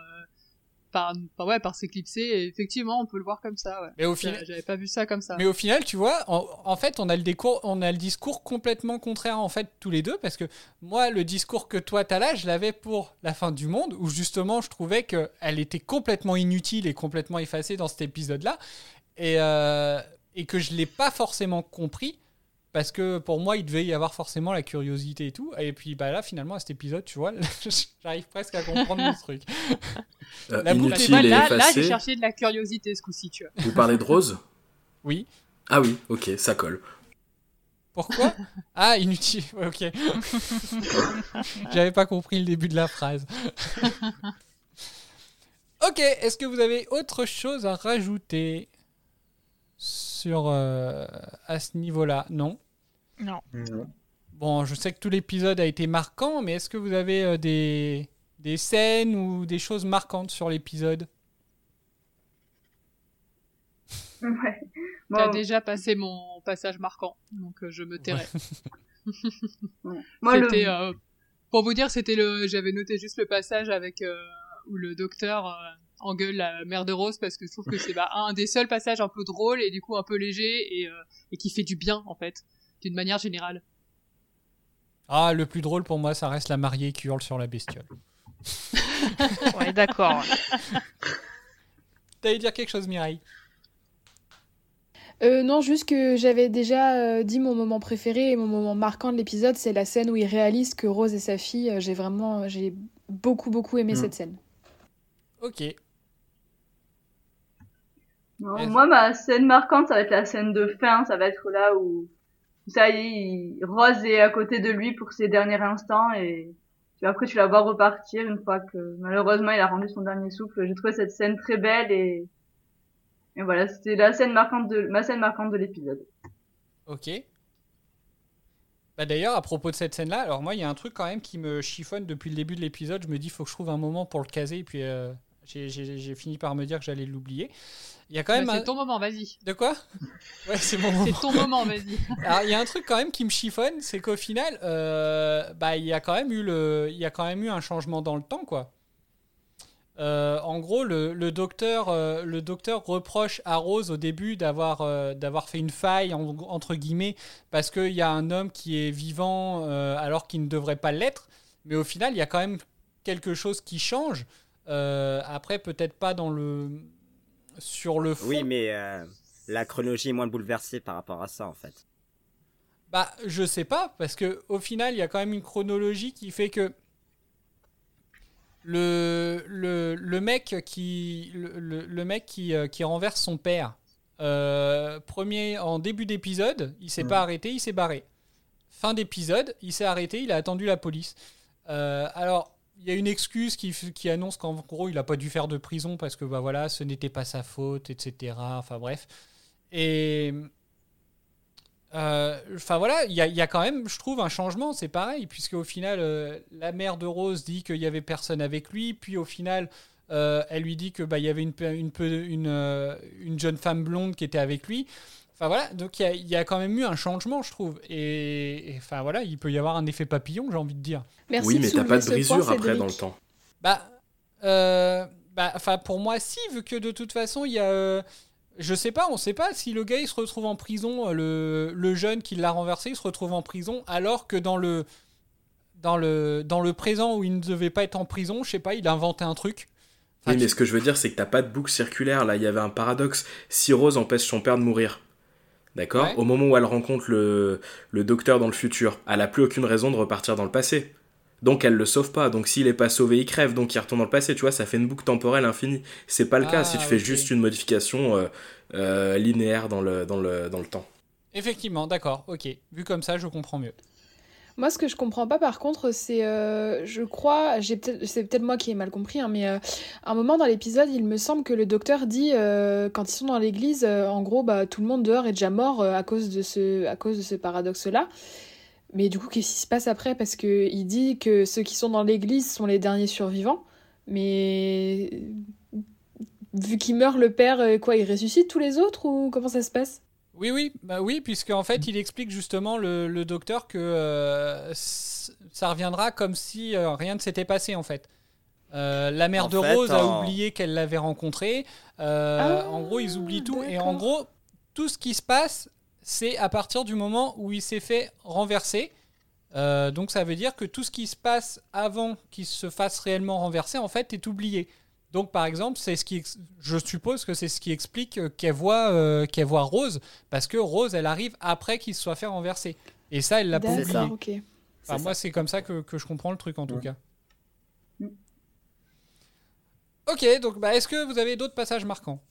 par, par, ouais, par s'éclipser. Et effectivement, on peut le voir comme ça. Ouais. Mais au final- j'avais pas vu ça comme ça. Mais au final, tu vois, en, en fait, on a, le décours, on a le discours complètement contraire, en fait, tous les deux, parce que moi, le discours que toi, t'as là, je l'avais pour la fin du monde, où justement, je trouvais qu'elle était complètement inutile et complètement effacée dans cet épisode-là, et, euh, et que je l'ai pas forcément compris, parce que pour moi, il devait y avoir forcément la curiosité et tout, et puis bah, là, finalement, à cet épisode, tu vois, j'arrive presque à comprendre le truc. Euh, La boucle est là, là, effacé. j'ai cherché de la curiosité ce coup-ci, tu vois. Vous parlez de Rose Oui. Ah oui, ok, ça colle. Pourquoi Ah, inutile. Ouais, ok. J'avais pas compris le début de la phrase. ok, est-ce que vous avez autre chose à rajouter sur euh, à ce niveau-là? Non. Non. Bon, je sais que tout l'épisode a été marquant, mais est-ce que vous avez euh, des des scènes ou des choses marquantes sur l'épisode Ouais. T'as déjà passé mon passage marquant, donc euh, je me tairai. C'était, euh, pour vous dire, c'était le, j'avais noté juste le passage avec euh, où le docteur euh, engueule la mère de Rose parce que je trouve que c'est bah, un des seuls passages un peu drôles et du coup un peu léger et, euh, et qui fait du bien en fait, d'une manière générale. Ah, le plus drôle pour moi, ça reste la mariée qui hurle sur la bestiole. Ouais, d'accord. T'allais dire quelque chose, Mireille? Euh, non, juste que j'avais déjà euh, dit mon moment préféré et mon moment marquant de l'épisode, c'est la scène où il réalise que Rose est sa fille. Euh, J'ai vraiment, j'ai beaucoup beaucoup aimé Mm. cette scène. Ok. Non, moi, ma scène marquante, ça va être la scène de fin. Ça va être là où, ça y est, il- Rose est à côté de lui pour ses derniers instants et puis après tu la vois repartir une fois que malheureusement il a rendu son dernier souffle. J'ai trouvé cette scène très belle et, et voilà, c'était la scène marquante de, ma scène marquante de l'épisode. Ok. Bah d'ailleurs, à propos de cette scène-là, alors moi, il y a un truc quand même qui me chiffonne depuis le début de l'épisode. Je me dis, faut que je trouve un moment pour le caser, et puis euh, j'ai- fini par me dire que j'allais l'oublier. Il y a quand même Bah, un... C'est ton moment, vas-y. De quoi? Ouais, c'est mon moment. C'est ton moment, vas-y. Alors, il y a un truc quand même qui me chiffonne, c'est qu'au final, euh, bah, il y a quand même eu le, il y a quand même eu un changement dans le temps, quoi. Euh, en gros, le, le docteur, euh, le docteur reproche à Rose au début d'avoir, euh, d'avoir fait une faille en- entre guillemets parce qu'il y a un homme qui est vivant alors qu'il ne devrait pas l'être. Mais au final, il y a quand même quelque chose qui change. Euh, après, peut-être pas dans le, sur le fond. Oui, mais euh, la chronologie est moins bouleversée par rapport à ça, en fait. Bah, je sais pas, parce que au final, il y a quand même une chronologie qui fait que le, le, le mec qui, le, le- mec qui, euh, qui renverse son père, euh, premier, en début d'épisode, il s'est Mhm. pas arrêté, il s'est barré. Fin d'épisode, il s'est arrêté, il a attendu la police. Alors, il y a une excuse qui, annonce qu'en gros, il a pas dû faire de prison parce que bah voilà, ce n'était pas sa faute, etc. Enfin bref. Et euh, Enfin voilà, il y, a- quand même, je trouve, un changement. C'est pareil, puisque au final, euh, la mère de Rose dit qu'il y avait personne avec lui, puis au final, euh, elle lui dit que bah y avait une une jeune femme blonde qui était avec lui. Enfin voilà, donc il y a, il y a quand même eu un changement, je trouve. Et et, enfin voilà, il peut y avoir un effet papillon, j'ai envie de dire. Merci oui, de mais t'as pas de brisure après dans le temps. Bah, euh, bah, enfin pour moi si, vu que de toute façon il y a, euh, je sais pas, on sait pas si le gars il se retrouve en prison, euh, le, le jeune qui l'a renversé, il se retrouve en prison, alors que dans le dans le dans le présent où il ne devait pas être en prison, je sais pas, il a inventé un truc. Enfin, Oui, mais tu- ce que je veux dire, c'est que t'as pas de boucle circulaire. Là, il y avait un paradoxe. Si Rose empêche son père de mourir, d'accord Ouais. Au moment où elle rencontre le, le docteur dans le futur, elle a plus aucune raison de repartir dans le passé. Donc elle le sauve pas. Donc s'il est pas sauvé, il crève. Donc il retourne dans le passé. Tu vois, ça fait une boucle temporelle infinie. C'est pas le cas Ah, si tu fais ok. juste une modification euh, euh, linéaire dans le, dans, le, dans le temps. Effectivement, d'accord, ok. Vu comme ça, je comprends mieux. Moi, ce que je comprends pas, par contre, c'est, euh, je crois, c'est peut-être moi qui ai mal compris, hein, mais euh, à un moment dans l'épisode, il me semble que le docteur dit, euh, quand ils sont dans l'église, en gros, bah, tout le monde dehors est déjà mort à cause de ce, à cause de ce paradoxe-là. Mais du coup, qu'est-ce qui se passe après? Parce que il dit que ceux qui sont dans l'église sont les derniers survivants. Mais vu qu'il meurt, le père, quoi, il ressuscite tous les autres ou comment ça se passe? Oui, oui, bah oui, puisque en fait, il explique justement le, le docteur que euh, ça reviendra comme si euh, rien ne s'était passé en fait. Euh, la mère En de fait, Rose a en- oublié qu'elle l'avait rencontré. Euh, en gros, ils oublient tout. Et en gros, tout ce qui se passe, c'est à partir du moment où il s'est fait renverser. Euh, donc ça veut dire que tout ce qui se passe avant qu'il se fasse réellement renverser, en fait, est oublié. Donc par exemple, c'est ce qui, je suppose que c'est ce qui explique euh, qu'elle voit, euh, qu'elle voit Rose, parce que Rose, elle arrive après qu'il se soit fait renverser. Et ça, elle l'a pas oublié. Enfin, moi, c'est comme ça que, que je comprends le truc en tout cas. Ok, donc bah, est-ce que vous avez d'autres passages marquants?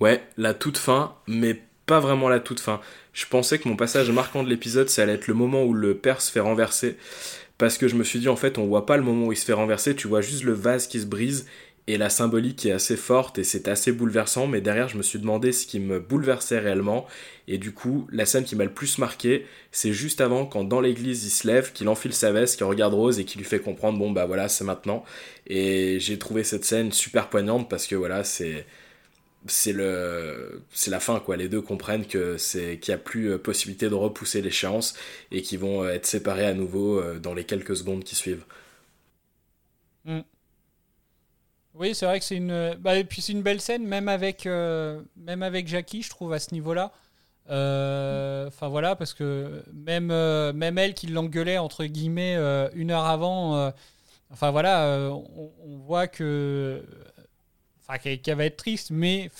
Ouais, la toute fin, mais pas vraiment la toute fin. Je pensais que mon passage marquant de l'épisode, ça allait être le moment où le père se fait renverser. Parce que je me suis dit, en fait, on voit pas le moment où il se fait renverser, tu vois juste le vase qui se brise et la symbolique est assez forte et c'est assez bouleversant. Mais derrière, je me suis demandé ce qui me bouleversait réellement. Et du coup, la scène qui m'a le plus marqué, c'est juste avant, quand dans l'église il se lève, qu'il enfile sa veste, qu'il regarde Rose et qu'il lui fait comprendre, bon bah voilà, c'est maintenant. Et j'ai trouvé cette scène super poignante parce que voilà, c'est c'est le c'est la fin quoi les deux comprennent que c'est qu'il y a plus euh, possibilité de repousser l'échéance et qu'ils vont euh, être séparés à nouveau euh, dans les quelques secondes qui suivent Hmm. Oui, c'est vrai que c'est une. Bah, et puis c'est une belle scène, même avec, même avec Jackie, je trouve, à ce niveau-là. Euh, Enfin voilà, parce que même, même elle qui l'engueulait, entre guillemets, une heure avant, enfin voilà, on voit que. Enfin, qu'elle va être triste, mais.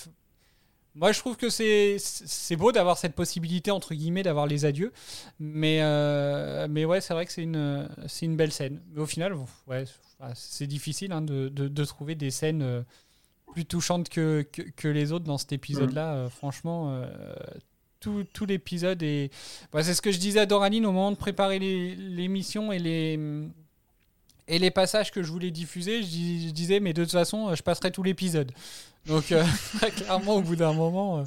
Moi, je trouve que c'est beau d'avoir cette possibilité, entre guillemets, d'avoir les adieux. Mais, euh, mais ouais, c'est vrai que c'est une, une belle scène. Mais au final, ouais, c'est difficile hein, de, de- de trouver des scènes euh, plus touchantes que, que, que les autres dans cet épisode-là. Euh, franchement, euh, tout, tout l'épisode est. bah, c'est ce que je disais à Doraline au moment de préparer l'émission et les. Et les passages que je voulais diffuser, je, dis- je disais, mais de toute façon, je passerai tout l'épisode. Donc, euh, clairement, au bout d'un moment. euh,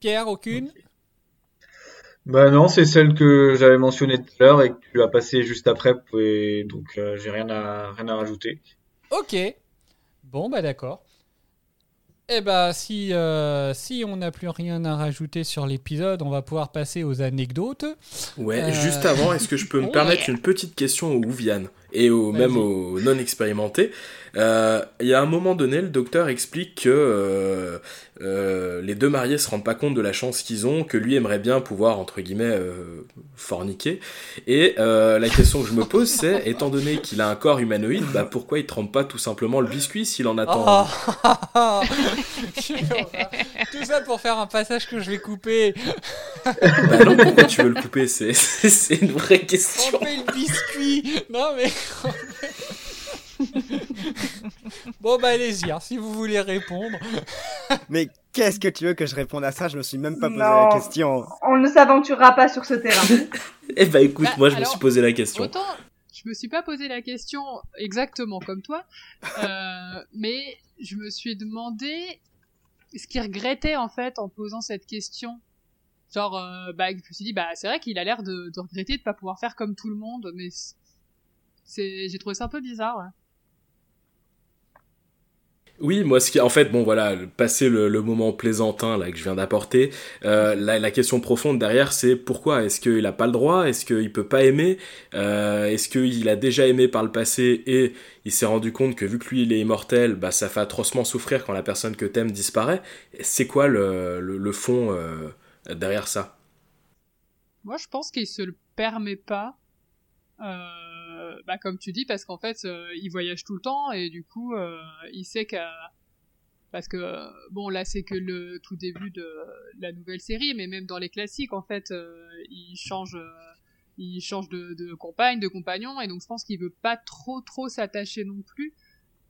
Pierre, aucune? Bah non, c'est celle que j'avais mentionnée tout à l'heure et que tu as passée juste après, et donc euh, j'ai rien à rien à rajouter. Ok. Bon, bah d'accord. Eh bah, si, euh, si on n'a plus rien à rajouter sur l'épisode, on va pouvoir passer aux anecdotes. ouais Euh, juste avant est-ce que je peux me Ouais. permettre une petite question aux Ouviane et aux, même aux non expérimentés Euh, il y a un moment donné le docteur explique que euh, euh, les deux mariés se rendent pas compte de la chance qu'ils ont que lui aimerait bien pouvoir entre guillemets euh, forniquer et euh, la question que je me pose c'est étant donné qu'il a un corps humanoïde bah pourquoi il trempe pas tout simplement le biscuit s'il en attend ah. Tout ça pour faire un passage que je vais couper. Bah non, pourquoi tu veux le couper? C'est c'est une vraie question. Tremper le biscuit. Non mais. bon bah allez-y, hein, si vous voulez répondre. Mais qu'est-ce que tu veux que je réponde à ça? Je me suis même pas posé Non. la question. On ne s'aventurera pas sur ce terrain. Eh bah écoute, Bah, moi je me suis posé la question. Autant, je me suis pas posé la question exactement comme toi, euh, mais je me suis demandé ce qu'il regrettait en fait en posant cette question. Genre, euh, bah, je me suis dit, bah, c'est vrai qu'il a l'air de, de regretter de pas pouvoir faire comme tout le monde, mais c'est- c'est, j'ai trouvé ça un peu bizarre. Ouais. Oui, moi, ce qui, en fait, bon, voilà, passer le, le moment plaisantin là que je viens d'apporter, euh, la, la question profonde derrière, c'est pourquoi Est-ce qu'il a pas le droit? Est-ce qu'il peut pas aimer? Euh, Est-ce qu'il a déjà aimé par le passé et il s'est rendu compte que vu que lui il est immortel, bah ça fait atrocement souffrir quand la personne que t'aimes disparaît? C'est quoi le, le, le fond euh, derrière ça? Moi, je pense qu'il se le permet pas. Euh, bah, comme tu dis, parce qu'en fait, euh, il voyage tout le temps et du coup, euh, il sait qu'à parce que euh, bon là c'est que le tout début de la nouvelle série mais même dans les classiques en fait euh, il change euh, il change de, compagne de compagnon et donc je pense qu'il veut pas trop trop s'attacher non plus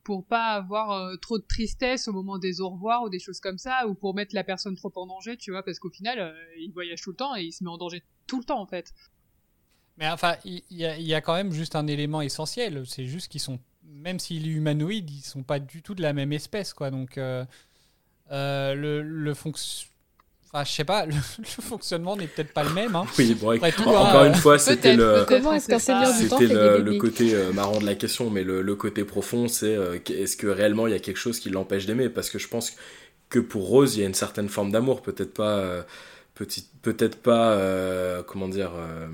pour pas avoir euh, trop de tristesse au moment des au revoir ou des choses comme ça, ou pour mettre la personne trop en danger, tu vois, parce qu'au final, euh, il voyage tout le temps et il se met en danger tout le temps en fait. Mais enfin, il y, a- il y a quand même juste un élément essentiel. C'est juste qu'ils sont, même s'il est humanoïde, ils sont pas du tout de la même espèce, quoi. Donc, euh, euh, le, le fonction. Enfin, je sais pas, le, le fonctionnement n'est peut-être pas le même. Hein. Oui, bon, Après tout, encore hein, une fois, c'était le, c'était le, côté euh, marrant de la question, mais le, le côté profond, c'est euh, est-ce que réellement il y a quelque chose qui l'empêche d'aimer? Parce que je pense que pour Rose, il y a une certaine forme d'amour, peut-être pas, euh, petit- peut-être pas, euh, comment dire, euh,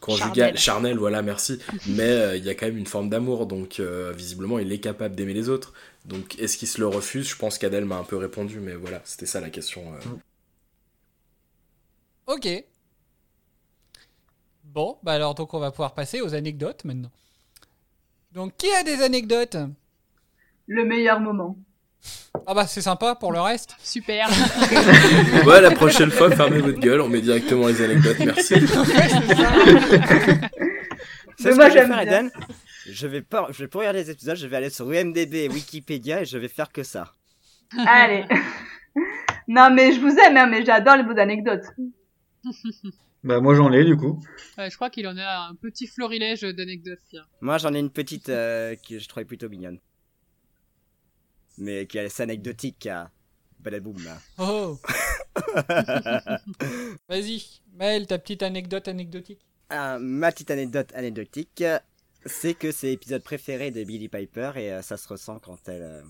conjugal, Charnel. charnel, voilà, merci. mais euh, il y a quand même une forme d'amour, donc euh, visiblement, il est capable d'aimer les autres. Donc, est-ce qu'il se le refuse? Je pense qu'Adèle m'a un peu répondu, mais voilà, c'était ça la question. euh. Ok. Bon, bah alors donc on va pouvoir passer aux anecdotes maintenant. Donc qui a des anecdotes? Le meilleur moment. Ah bah c'est sympa pour le reste. Super. Ouais, la prochaine fois, fermez votre gueule, on met directement les anecdotes, merci. C'est ce moi, que je vais faire. Eden. Je vais pas, je vais pas regarder les épisodes, je vais aller sur IMDb et Wikipédia et je vais faire que ça. Allez. non, mais je vous aime, hein, mais j'adore les bouts d'anecdotes. Bah, moi, j'en ai, du coup. Ouais, je crois qu'il en a un petit florilège d'anecdotes. Moi, j'en ai une petite euh, que je trouvais plutôt mignonne. Mais qui est assez anecdotique. hein. Badaboum. Oh Vas-y, Maël, ta petite anecdote anecdotique. Ah, ma petite anecdote anecdotique, c'est que c'est l'épisode préféré de Billy Piper et euh, ça se ressent quand elle, euh,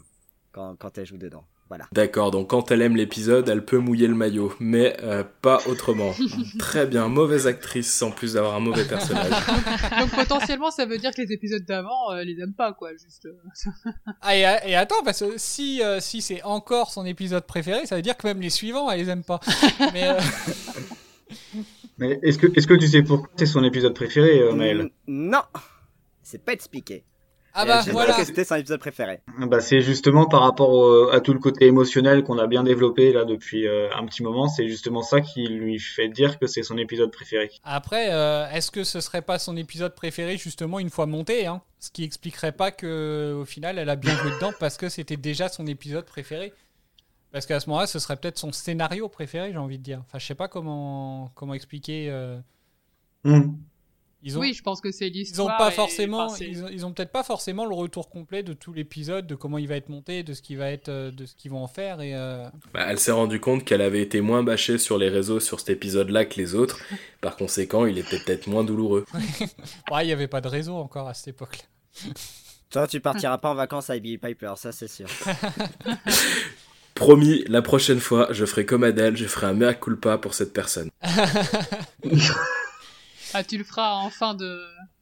quand, quand elle joue dedans. Voilà. D'accord, donc quand elle aime l'épisode, elle peut mouiller le maillot, mais euh, pas autrement. Très bien, mauvaise actrice en plus d'avoir un mauvais personnage. Donc potentiellement, ça veut dire que les épisodes d'avant, euh, elle les aime pas, quoi. Juste. euh. Ah, et, et attends, parce que si, euh, si c'est encore son épisode préféré, ça veut dire que même les suivants, elle les aime pas. Mais, euh, Mais est-ce que, est-ce que tu sais pourquoi c'est son épisode préféré, euh, Maël Non, c'est pas expliqué. Ah bah voilà. que c'était son épisode préféré. Bah, c'est justement par rapport au- à tout le côté émotionnel qu'on a bien développé là depuis euh, un petit moment. C'est justement ça qui lui fait dire que c'est son épisode préféré. Après, euh, est-ce que ce serait pas son épisode préféré justement une fois monté hein? Ce qui expliquerait pas que au final elle a bien joué dedans parce que c'était déjà son épisode préféré. Parce qu'à ce moment-là, ce serait peut-être son scénario préféré, j'ai envie de dire. Enfin, je sais pas comment comment expliquer. euh, Hmm. Ils ont, Oui, je pense que c'est ils ont l'histoire. pas et- forcément, enfin, ils ont, ils ont peut-être pas forcément le retour complet de tout l'épisode, de comment il va être monté, de ce qui va être, euh, de ce qu'ils vont en faire et. euh, Bah, elle s'est rendue compte qu'elle avait été moins bâchée sur les réseaux sur cet épisode-là que les autres. Par conséquent, il était peut-être moins douloureux. Ouais, il y avait pas de réseau encore à cette époque-là. Toi, tu partiras pas en vacances avec Billy Piper, ça c'est sûr. Promis, la prochaine fois, je ferai comme Adèle, je ferai un mea culpa pour cette personne. Ah, tu le feras en fin de.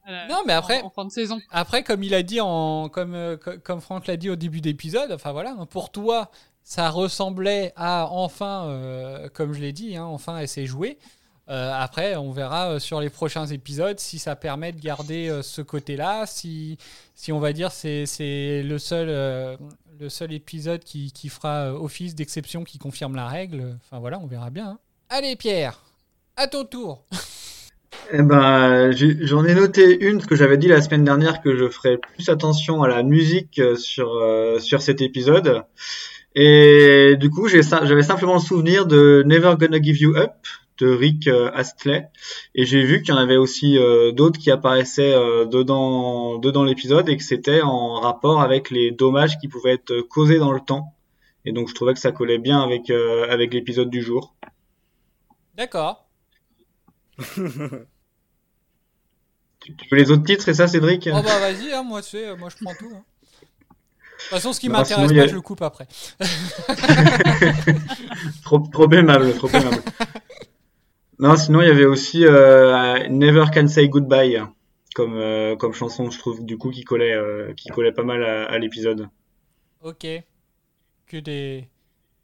euh, Non, mais après- En, en fin de saison. Après, comme il a dit en, comme, euh, co- comme Franck l'a dit au début d'épisode, enfin voilà, hein, pour toi, ça ressemblait à enfin, euh, comme je l'ai dit, hein, enfin, elle s'est jouée. Euh, après, on verra sur les prochains épisodes si ça permet de garder ce côté-là, si, si on va dire c'est c'est le seul, le seul épisode qui, qui fera office d'exception qui confirme la règle. Enfin voilà, on verra bien. hein. Allez Pierre, à ton tour. Eh ben, j'en ai noté une, parce que j'avais dit la semaine dernière que je ferais plus attention à la musique euh, sur, euh, sur cet épisode. Et du coup, j'avais simplement le souvenir de Never Gonna Give You Up de Rick euh, Astley. Et j'ai vu qu'il y en avait aussi euh, d'autres qui apparaissaient dedans, dedans l'épisode et que c'était en rapport avec les dommages qui pouvaient être causés dans le temps. Et donc, je trouvais que ça collait bien avec, avec l'épisode du jour. D'accord. Tu, tu veux les autres titres et ça, Cédric Oh bah vas-y, hein, moi, tu sais, moi je prends tout. hein. De toute façon, ce qui Bah, m'intéresse pas, a- je le coupe après. trop, trop aimable, trop aimable. non, sinon il y avait aussi euh, Never Can Say Goodbye comme euh, comme chanson, je trouve du coup qui collait euh, qui collait pas mal à, à l'épisode. Ok. Que des,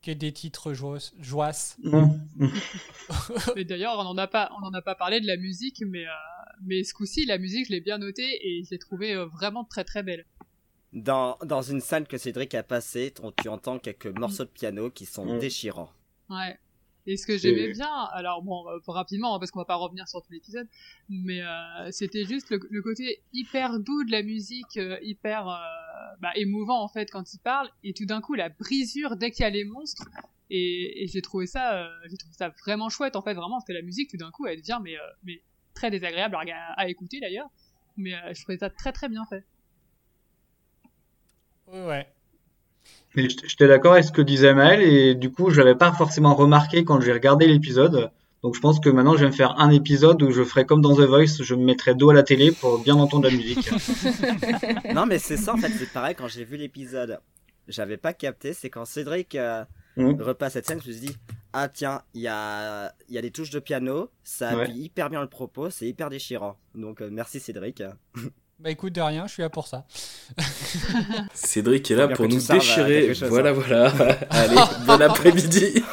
que des titres joyeux- joyeux. Non. Et d'ailleurs, on n'en a pas, on en a pas parlé de la musique, mais euh, mais ce coup-ci, la musique, je l'ai bien notée et je l'ai trouvée euh, vraiment très très belle. Dans, dans une scène que Cédric a passée, on- tu entends quelques morceaux de piano qui sont Mm. déchirants. Ouais. Et ce que j'aimais bien, alors bon, euh, rapidement, hein, parce qu'on va pas revenir sur tout l'épisode, mais euh, c'était juste le, le côté hyper doux de la musique, euh, hyper, euh, bah, émouvant en fait quand il parle, et tout d'un coup la brisure dès qu'il y a les monstres. Et, et j'ai trouvé ça, euh, j'ai trouvé ça vraiment chouette en fait, vraiment parce que la musique tout d'un coup elle devient mais euh, mais très désagréable à, écouter d'ailleurs, mais euh, je trouvais ça très très bien fait. Ouais, ouais. Mais j'étais d'accord avec ce que disait Maël et du coup, je l'avais pas forcément remarqué quand j'ai regardé l'épisode. Donc je pense que maintenant, je vais me faire un épisode où je ferai comme dans The Voice, je me mettrai dos à la télé pour bien entendre la musique. non, mais c'est ça en fait, c'est pareil quand j'ai vu l'épisode. J'avais pas capté, c'est quand Cédric euh, Mhm. repasse cette scène, je me suis dit, ah tiens, il y a, il y a des touches de piano, ça Ouais. appuie hyper bien le propos, c'est hyper déchirant. Donc euh, merci Cédric. Bah écoute, de rien, je suis là pour ça. Cédric est là pour nous déchirer. chose, Voilà, hein. voilà. Allez, bon après-midi.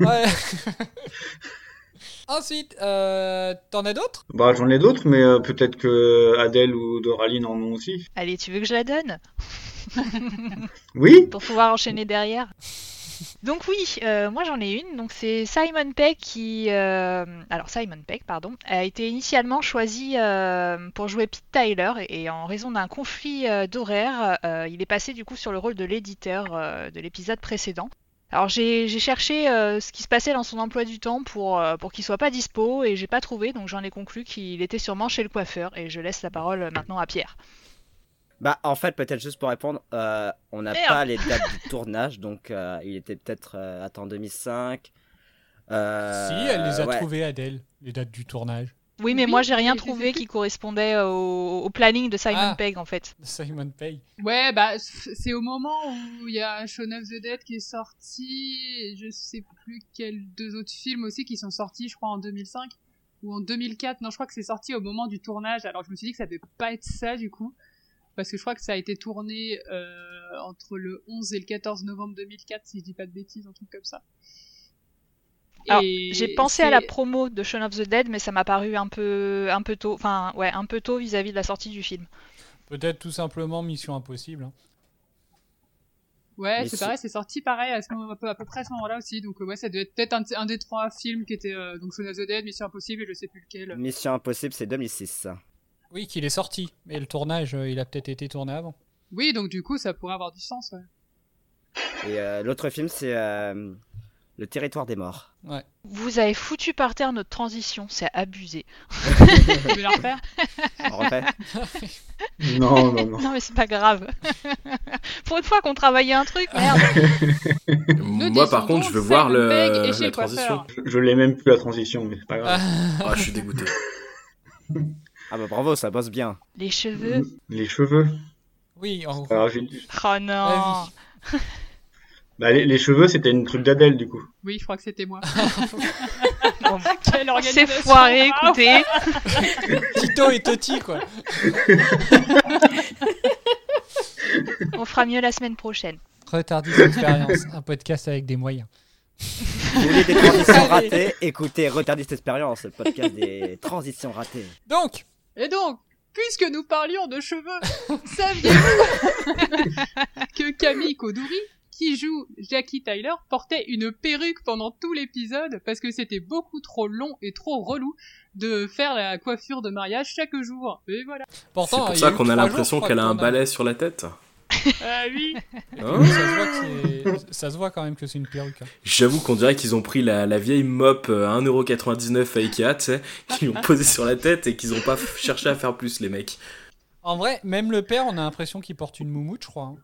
Ouais. Ensuite, euh, t'en as d'autres? Bah, j'en ai d'autres, mais euh, peut-être que Adèle ou Doraline en ont aussi. Allez, tu veux que je la donne? Oui Pour pouvoir enchaîner derrière. Donc oui, euh, moi j'en ai une. Donc c'est Simon Pegg qui, euh, alors Simon Pegg, pardon, a été initialement choisi euh, pour jouer Pete Tyler et en raison d'un conflit euh, d'horaire, euh, il est passé du coup sur le rôle de l'éditeur euh, de l'épisode précédent. Alors j'ai j'ai cherché euh, ce qui se passait dans son emploi du temps pour, euh, pour qu'il soit pas dispo et j'ai pas trouvé, donc j'en ai conclu qu'il était sûrement chez le coiffeur et je laisse la parole maintenant à Pierre. Bah en fait peut-être juste pour répondre, euh, on n'a pas les dates du tournage, donc euh, il était peut-être euh, attends 2005. Euh, Si, elle les a ouais. trouvées, Adèle, les dates du tournage. Oui, mais Oui, moi j'ai rien trouvé qui correspondait au, au planning de Simon Ah. Pegg en fait. Simon Pegg. Ouais, bah c'est au moment où il y a Shaun of the Dead qui est sorti, et je sais plus quels deux autres films aussi qui sont sortis, je crois en 2005 ou en 2004. Non, je crois que c'est sorti au moment du tournage. Alors je me suis dit que ça devait pas être ça du coup, parce que je crois que ça a été tourné euh, entre le 11 et le 14 novembre 2004, si je dis pas de bêtises, un truc comme ça. J'ai pensé à la promo de Shaun of the Dead, mais ça m'a paru un peu, un peu tôt, enfin ouais, un peu tôt vis-à-vis de la sortie du film. Peut-être tout simplement Mission Impossible. hein. Ouais, c'est pareil, c'est sorti pareil à, ce moment, à, peu, à peu près à ce moment-là aussi. Donc euh, ouais, ça devait être peut-être un, un des trois films qui étaient euh, donc Shaun of the Dead, Mission Impossible et je sais plus lequel. Mission Impossible c'est 2006. Oui, qu'il est sorti. Mais le tournage, euh, il a peut-être été tourné avant. Oui, donc du coup, ça pourrait avoir du sens. Ouais. Et euh, l'autre film c'est euh, Le Territoire des Morts. Ouais. Vous avez foutu par terre notre transition, c'est abusé. Tu veux la refaire On refait Non, non, non. Non mais c'est pas grave. Pour une fois qu'on travaillait un truc, merde. Moi, par contre, je veux voir le, la transition. Je, je l'ai même plus la transition, mais c'est pas grave. Ah, je suis dégoûté. Ah bah bravo, ça bosse bien. Les cheveux. Les cheveux. Oui, en gros. Oh non. Bah, les, les cheveux, c'était une truc d'Adèle, du coup. Oui, je crois que c'était moi. C'est foiré, écoutez. Tito et Toti, quoi. On fera mieux la semaine prochaine. Retardis Expérience, un podcast avec des moyens. Vous voulez des transitions ratées Écoutez Retardiste Expérience, le podcast des transitions ratées. Donc, Et donc, puisque nous parlions de cheveux, saviez-vous que Camille Kodouri, qui joue Jackie Tyler, portait une perruque pendant tout l'épisode parce que c'était beaucoup trop long et trop relou de faire la coiffure de mariage chaque jour. Et voilà. C'est pour ça qu'on a l'impression qu'elle a un balai sur la tête. Ah oui. Hein ça, se voit que c'est- ça se voit quand même que c'est une perruque. hein. J'avoue qu'on dirait qu'ils ont pris la, la vieille mop euh, à 1,99€ à Ikea, tu sais, qu'ils l'ont posée sur la tête et qu'ils ont pas cherché à faire plus, les mecs. En vrai, même le père, on a l'impression qu'il porte une moumoute, je crois. hein.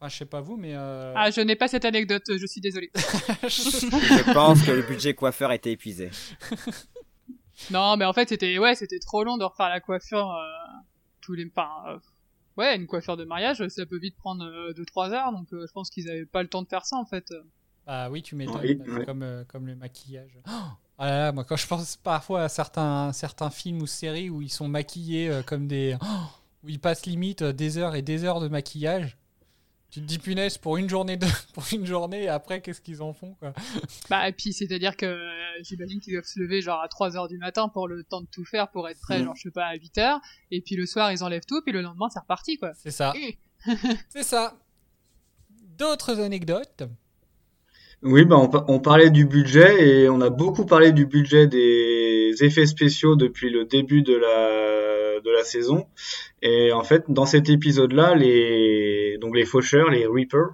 Enfin, je sais pas vous, mais. euh, Ah, je n'ai pas cette anecdote, je suis désolé. Je pense que le budget coiffeur été épuisé. Non, mais en fait, c'était ouais, c'était trop long de refaire la coiffure euh, tous les enfin, euh, ouais, une coiffure de mariage, ça peut vite prendre 2-3 heures, donc euh, je pense qu'ils avaient pas le temps de faire ça en fait. Bah oui, tu m'étonnes. Oui, comme, euh, comme le maquillage. Oh ah là là, moi, quand je pense parfois à certains, certains films ou séries où ils sont maquillés euh, comme des. oh, où ils passent limite des heures et des heures de maquillage. Tu te dis punaise pour une journée de pour une journée et après qu'est-ce qu'ils en font quoi? Bah et puis c'est-à-dire que euh, j'imagine qu'ils doivent se lever genre à 3 heures du matin pour le temps de tout faire pour être prêt Mhm. genre je sais pas à 8 heures et puis le soir ils enlèvent tout puis le lendemain c'est reparti quoi. C'est ça. C'est ça. D'autres anecdotes? Oui, bah, on, pa- on parlait du budget et on a beaucoup parlé du budget des effets spéciaux depuis le début de la, de la saison. Et en fait, dans cet épisode-là, les donc les faucheurs, les Reapers,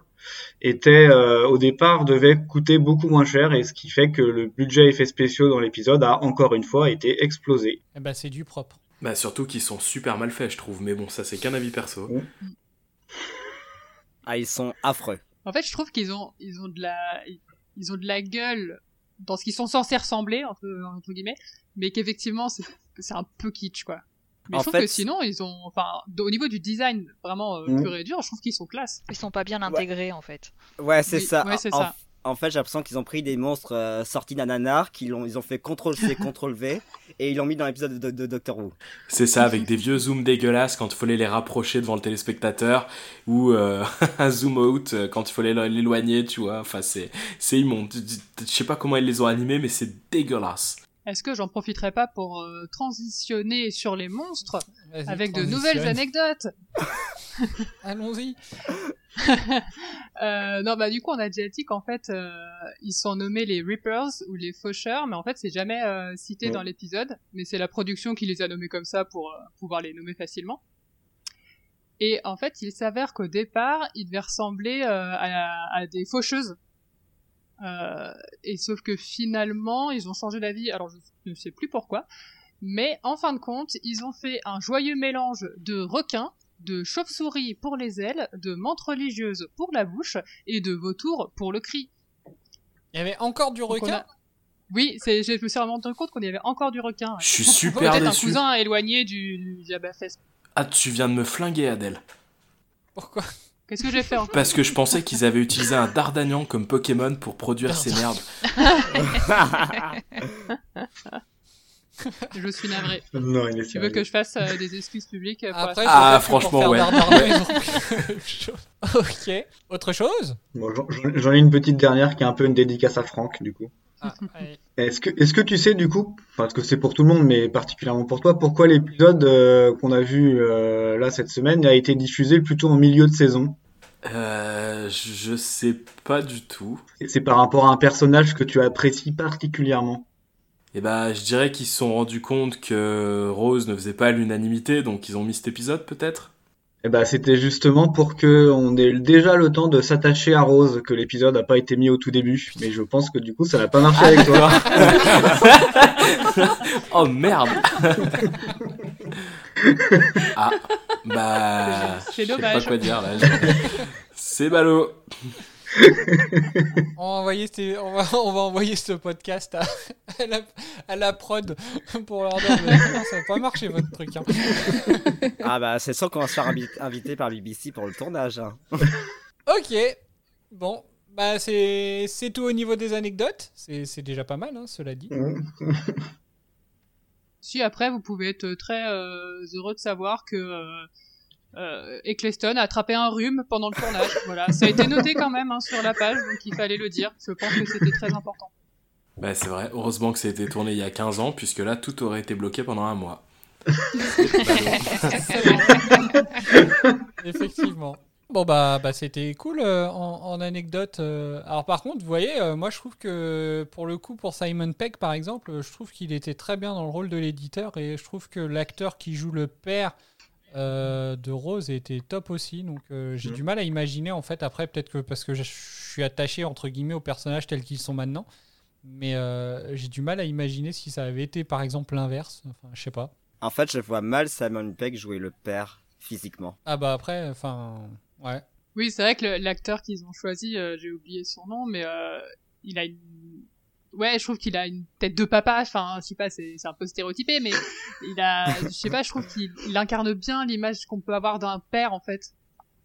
étaient euh, au départ devaient coûter beaucoup moins cher, et ce qui fait que le budget effets spéciaux dans l'épisode a encore une fois été explosé. Eh ben, c'est du propre. Bah surtout qu'ils sont super mal faits, je trouve. Mais bon, ça c'est qu'un avis perso. Ah, ils sont affreux. En fait, je trouve qu'ils ont, ils ont de la, ils ont de la gueule dans ce qu'ils sont censés ressembler, entre, entre guillemets, mais qu'effectivement, c'est, c'est un peu kitsch, quoi. Mais En je trouve fait, que sinon, ils ont, enfin, au niveau du design, vraiment, euh, Mhm. pur et dur, je trouve qu'ils sont classe. Ils sont pas bien intégrés, en fait. Ouais, c'est ça. ouais, c'est en, ça. En fait, j'ai l'impression qu'ils ont pris des monstres euh, sortis d'un nanar, qu'ils ont, ils ont fait CTRL-C, CTRL-V, et ils l'ont mis dans l'épisode de, de Doctor Who. C'est ça, avec des vieux zooms dégueulasses quand il fallait les rapprocher devant le téléspectateur, ou euh, un zoom out euh, quand il fallait l'éloigner, tu vois. Enfin, c'est, c'est immonde. Je sais pas comment ils les ont animés, mais c'est dégueulasse. Est-ce que j'en profiterai pas pour euh, transitionner sur les monstres Vas-y, avec de nouvelles anecdotes? Allons-y. Euh, non, bah du coup, on a déjà dit qu'en fait, euh, ils sont nommés les Reapers ou les Faucheurs, mais en fait, c'est jamais euh, cité Ouais. dans l'épisode, mais c'est la production qui les a nommés comme ça pour pouvoir les nommer facilement. Et en fait, il s'avère qu'au départ, ils devaient ressembler à, à des faucheuses. Euh, et sauf que finalement, ils ont changé d'avis. Alors, je ne sais plus pourquoi, mais en fin de compte, ils ont fait un joyeux mélange de requins, de chauve-souris pour les ailes, de menthe religieuse pour la bouche et de vautour pour le cri. Il y avait encore du requin a- Oui, c'est, je me suis rendu compte qu'on y avait encore du requin. ouais. Je suis super Peut-être un cousin éloigné du, du Jabba Fest. Ah, tu viens de me flinguer, Adèle. Pourquoi? Qu'est-ce que j'ai fait encore Parce que je pensais qu'ils avaient utilisé un Dardagnan comme Pokémon pour produire ces merdes. Je suis navré. Non, il est Tu veux que je fasse euh, des excuses publiques pour Après, Ah, franchement, pour ouais. ok. Autre chose? Bon, j'en ai une petite dernière qui est un peu une dédicace à Franck, du coup. Ah. Est-ce que, est-ce que tu sais, du coup, parce que c'est pour tout le monde, mais particulièrement pour toi, pourquoi l'épisode euh, qu'on a vu euh, là cette semaine a été diffusé plutôt en milieu de saison? Euh, je sais pas du tout. Et C'est par rapport à un personnage que tu apprécies particulièrement? Et bah, je dirais qu'ils se sont rendus compte que Rose ne faisait pas l'unanimité, donc ils ont mis cet épisode peut-être? Et ben, c'était justement pour que on ait déjà le temps de s'attacher à Rose que l'épisode n'a pas été mis au tout début. Mais je pense que du coup, ça n'a pas marché avec toi. oh merde Ah, bah. C'est Je sais pas dommage. quoi dire là. C'est ballot On va envoyer, ces- on va, on va envoyer ce podcast à, à la, à la prod pour leur dire ça va pas marcher votre truc. hein. ah bah, c'est sûr qu'on va se faire invi- inviter par BBC pour le tournage. hein. Ok. Bon. Bah c'est c'est tout au niveau des anecdotes. C'est c'est déjà pas mal, hein, cela dit. Si après, vous pouvez être très euh, heureux de savoir que euh, euh, Eccleston a attrapé un rhume pendant le tournage. voilà, ça a été noté quand même hein, sur la page, donc il fallait le dire. Je pense que c'était très important. Bah, c'est vrai, heureusement que ça a été tourné il y a 15 ans, puisque là, tout aurait été bloqué pendant un mois. Effectivement. Bon bah, bah c'était cool euh, en, en anecdote. euh. Alors par contre, vous voyez, euh, moi je trouve que pour le coup, pour Simon Pegg par exemple, je trouve qu'il était très bien dans le rôle de l'éditeur et je trouve que l'acteur qui joue le père euh, de Rose était top aussi. Donc euh, j'ai Mhm. du mal à imaginer en fait après peut-être que parce que je suis attaché entre guillemets aux personnages tels qu'ils sont maintenant, mais euh, j'ai du mal à imaginer si ça avait été par exemple l'inverse. Enfin, je sais pas. En fait, je vois mal Simon Pegg jouer le père physiquement. Ah bah après, enfin, ouais. Oui, c'est vrai que l'acteur qu'ils ont choisi, euh, j'ai oublié son nom, mais euh, il a une... Ouais, je trouve qu'il a une tête de papa, enfin, je sais pas, c'est c'est un peu stéréotypé, mais il a... Je sais pas, je trouve qu'il il incarne bien l'image qu'on peut avoir d'un père, en fait.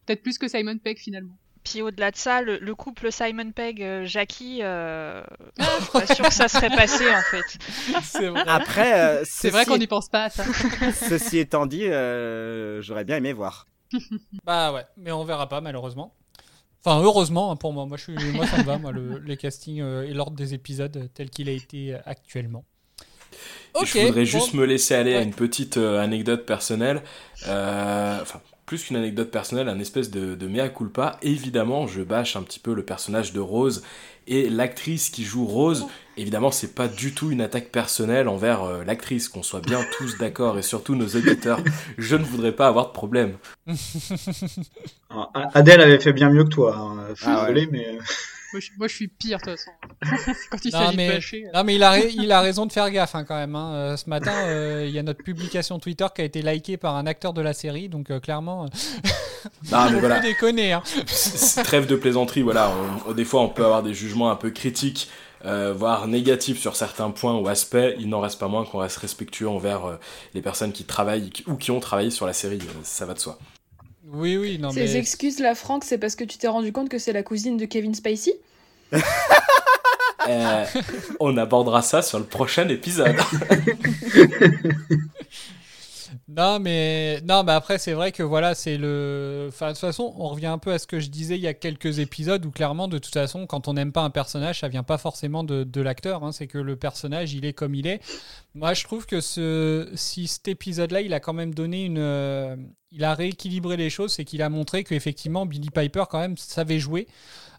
Peut-être plus que Simon Pegg, finalement. Puis au-delà de ça, le, le couple Simon Pegg-Jackie, euh, je suis pas sûr que ça serait passé en fait. C'est vrai. Après, euh, C'est vrai qu'on n'y pense pas à ça. Ceci étant dit, euh, j'aurais bien aimé voir. Bah ouais, mais on verra pas malheureusement. Enfin, heureusement hein, pour moi. Moi, je suis, moi ça me va, moi, le, les castings euh, et l'ordre des épisodes tel qu'il a été euh, actuellement. Je voudrais bon. juste me laisser aller à une petite euh, anecdote personnelle. Euh, Enfin, plus qu'une anecdote personnelle, un espèce de, de mea culpa. Évidemment, je bâche un petit peu le personnage de Rose et l'actrice qui joue Rose. Évidemment, c'est pas du tout une attaque personnelle envers euh, l'actrice, qu'on soit bien tous d'accord et surtout nos auditeurs. Je ne voudrais pas avoir de problème. Alors, A- Adèle avait fait bien mieux que toi. hein. Faut Ah ouais. rigoler, mais. euh, Moi, je, moi, je suis pire, de toute façon. Quand il s'agit de euh. non, mais il, a, rai- il a raison de faire gaffe hein, quand même. hein. Euh, ce matin, euh, il y a notre publication Twitter qui a été likée par un acteur de la série, donc euh, clairement, Non, mais voilà. déconner. hein. Trêve de plaisanterie, voilà. On- des fois, on peut avoir des jugements un peu critiques, euh, voire négatifs sur certains points ou aspects. Il n'en reste pas moins qu'on reste respectueux envers euh, les personnes qui travaillent qui- ou qui ont travaillé sur la série. euh, ça va de soi. Oui, oui, non Ces mais. excuses là, Franck, c'est parce que tu t'es rendu compte que c'est la cousine de Kevin Spacey Euh, on abordera ça sur le prochain épisode. Non, mais non, mais après c'est vrai que voilà, c'est le. Enfin, de toute façon, on revient un peu à ce que je disais il y a quelques épisodes où clairement, de toute façon, quand on n'aime pas un personnage, ça vient pas forcément de, de l'acteur. hein, c'est que le personnage, il est comme il est. Moi, je trouve que ce, si cet épisode-là, il a quand même donné une, euh, il a rééquilibré les choses, c'est qu'il a montré qu'effectivement Billy Piper quand même savait jouer.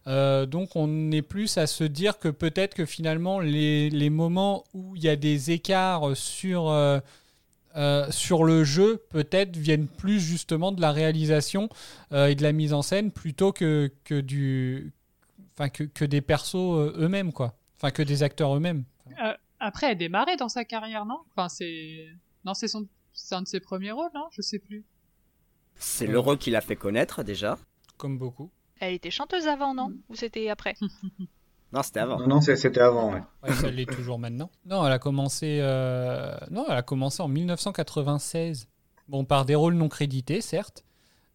Euh, donc on est plus à se dire que peut-être que finalement les, les moments où il y a des écarts sur euh, euh, sur le jeu peut-être viennent plus justement de la réalisation euh, et de la mise en scène plutôt que, que du enfin que, que des persos euh, eux-mêmes quoi enfin que des acteurs eux-mêmes Euh, après, elle a démarré dans sa carrière, non? Enfin, c'est. Non, c'est son... c'est un de ses premiers rôles, non Je sais plus. C'est le rôle qui l'a fait connaître déjà. comme beaucoup Elle était chanteuse avant, non? Ou c'était après? Non, c'était avant. Non, c'était avant, ouais. Ouais, ça l'est toujours maintenant. Non, elle a commencé. euh, Non, elle a commencé en 1996. Bon, par des rôles non crédités, certes,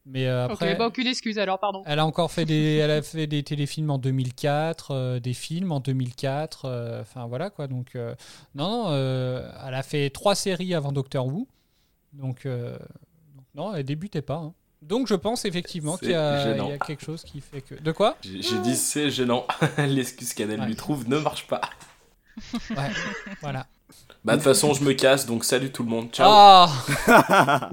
mais euh, après. Ok, bah aucune excuse alors, pardon. Elle a encore fait des, elle a fait des téléfilms en 2004, euh, des films en 2004. euh, Enfin voilà quoi. Donc euh, non, non, euh, elle a fait trois séries avant Doctor Who. Donc, euh, donc non, elle débutait pas. hein. Donc je pense effectivement qu'il y, a- y quelque chose qui fait que. De quoi J'ai dit c'est gênant. L'excuse qu'Adèle Ouais. lui trouve ne marche pas. Ouais, voilà. Bah de toute façon, je me casse, donc salut tout le monde. Ciao. Ah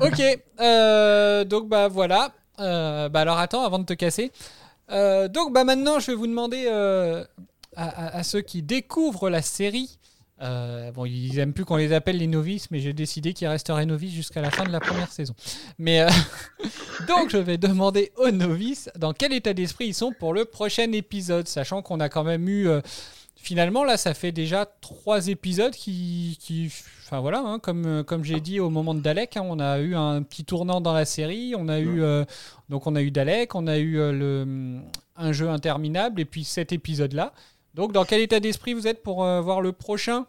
Ok, euh, donc bah voilà. Euh, bah alors attends, avant de te casser. Euh, donc bah maintenant, je vais vous demander euh, à, à- à ceux qui découvrent la série. Euh, bon, ils aiment plus qu'on les appelle les novices, mais j'ai décidé qu'ils resteraient novices jusqu'à la fin de la première saison. Mais euh, donc, je vais demander aux novices dans quel état d'esprit ils sont pour le prochain épisode, sachant qu'on a quand même eu euh, finalement là, ça fait déjà trois épisodes qui, qui enfin voilà, hein, comme comme j'ai dit au moment de Dalek, hein, on a eu un petit tournant dans la série, on a eu donc on a eu Dalek, on a eu le un jeu interminable et puis cet épisode là. Donc, dans quel état d'esprit vous êtes pour euh, voir le prochain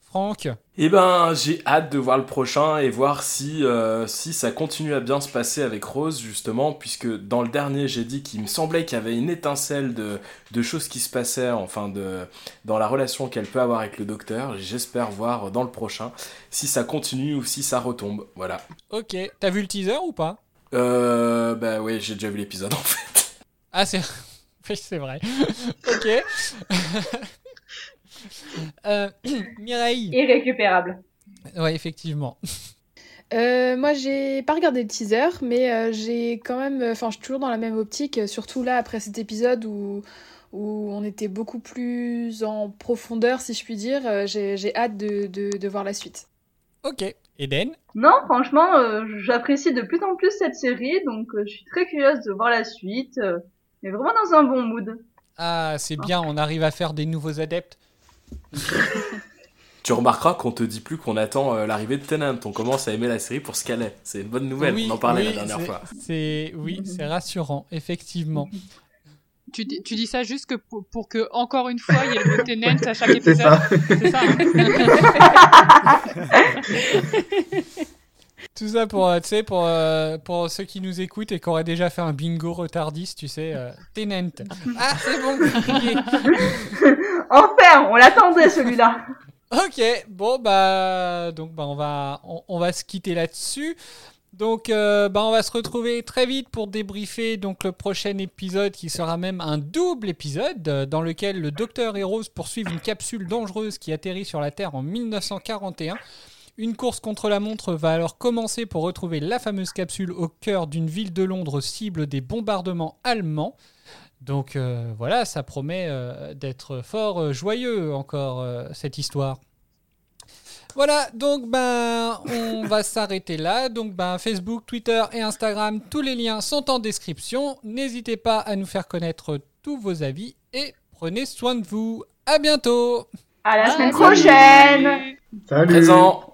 Franck? Eh ben, j'ai hâte de voir le prochain et voir si, euh, si ça continue à bien se passer avec Rose, justement, puisque dans le dernier, j'ai dit qu'il me semblait qu'il y avait une étincelle de, de choses qui se passaient, enfin, de, dans la relation qu'elle peut avoir avec le docteur. J'espère voir dans le prochain si ça continue ou si ça retombe. Voilà. Ok, t'as vu le teaser ou pas? Euh, bah ouais, j'ai déjà vu l'épisode en fait. Ah, c'est oui, c'est vrai. ok. Euh, Mireille Irrécupérable. Ouais, effectivement. Euh, moi, j'ai pas regardé le teaser, mais euh, j'ai quand même. Enfin, je suis toujours dans la même optique, surtout là, après cet épisode où, où on était beaucoup plus en profondeur, si je puis dire. euh, j'ai j'ai hâte de, de, de voir la suite. Ok. Eden? Non, franchement, euh, j'apprécie de plus en plus cette série, donc euh, je suis très curieuse de voir la suite. Mais vraiment dans un bon mood. Ah, c'est bien, on arrive à faire des nouveaux adeptes. Tu remarqueras qu'on te dit plus qu'on attend euh, l'arrivée de Tennant. On commence à aimer la série pour ce qu'elle est. C'est une bonne nouvelle. Oui, On en parlait oui, la dernière c'est- fois. C'est oui, c'est rassurant, effectivement. Tu dis, tu dis ça juste que pour, pour que, encore une fois, il y ait le mot Tenant à chaque C'est épisode. ça. C'est ça. hein Tout ça pour, euh, tu sais, pour, euh, pour ceux qui nous écoutent et qui auraient déjà fait un bingo retardiste, tu sais, euh, Tenant. Ah, c'est bon. Enfin, on l'attendait celui-là. Ok, bon bah donc bah on va on, on va se quitter là-dessus. Donc euh, bah on va se retrouver très vite pour débriefer donc le prochain épisode qui sera même un double épisode euh, dans lequel le docteur et Rose poursuivent une capsule dangereuse qui atterrit sur la Terre en 1941. Une course contre la montre va alors commencer pour retrouver la fameuse capsule au cœur d'une ville de Londres cible des bombardements allemands. Donc euh, voilà, ça promet euh, d'être fort euh, joyeux encore cette histoire. Voilà, donc ben on va s'arrêter là. Donc ben Facebook, Twitter et Instagram, tous les liens sont en description. N'hésitez pas à nous faire connaître tous vos avis et prenez soin de vous. À bientôt. À la semaine prochaine. Salut. Présent.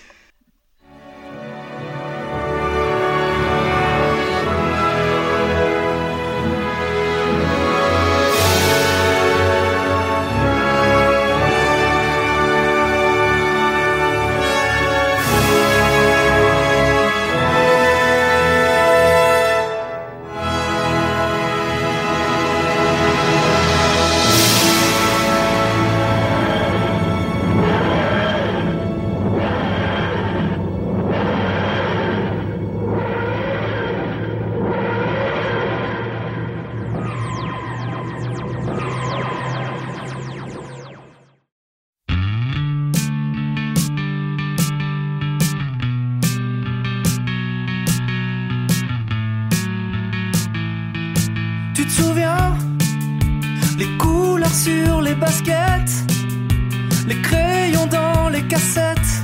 cassette.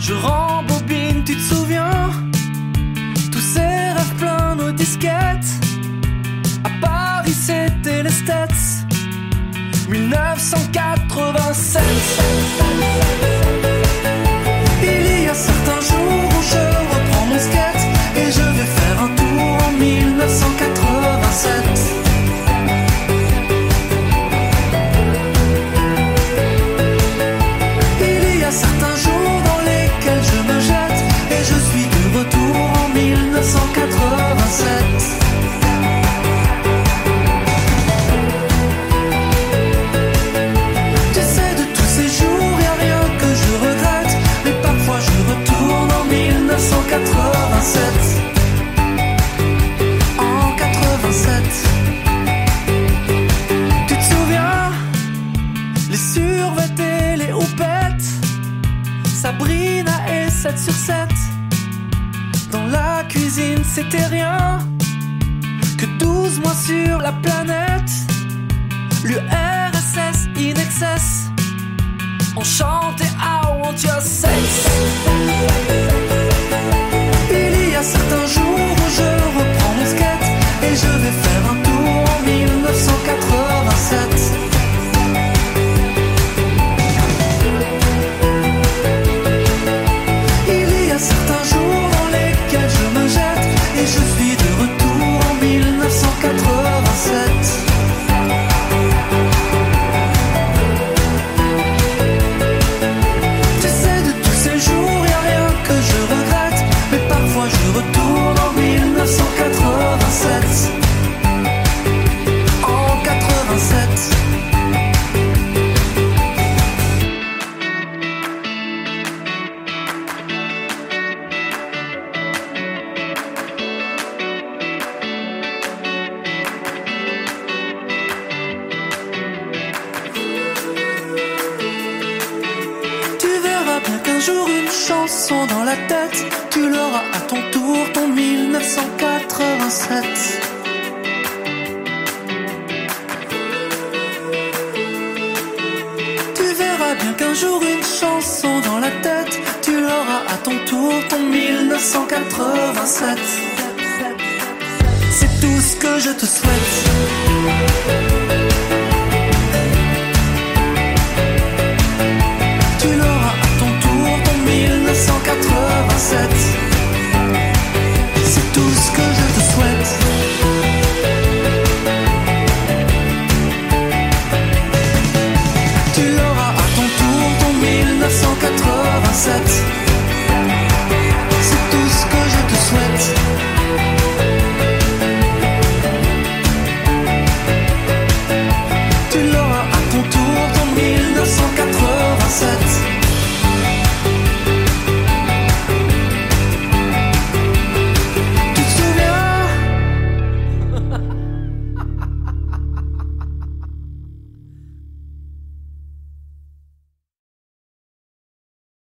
Je rembobine, tu te souviens? Tous ces rêves pleins nos disquettes. À Paris, c'était les stats. 1987.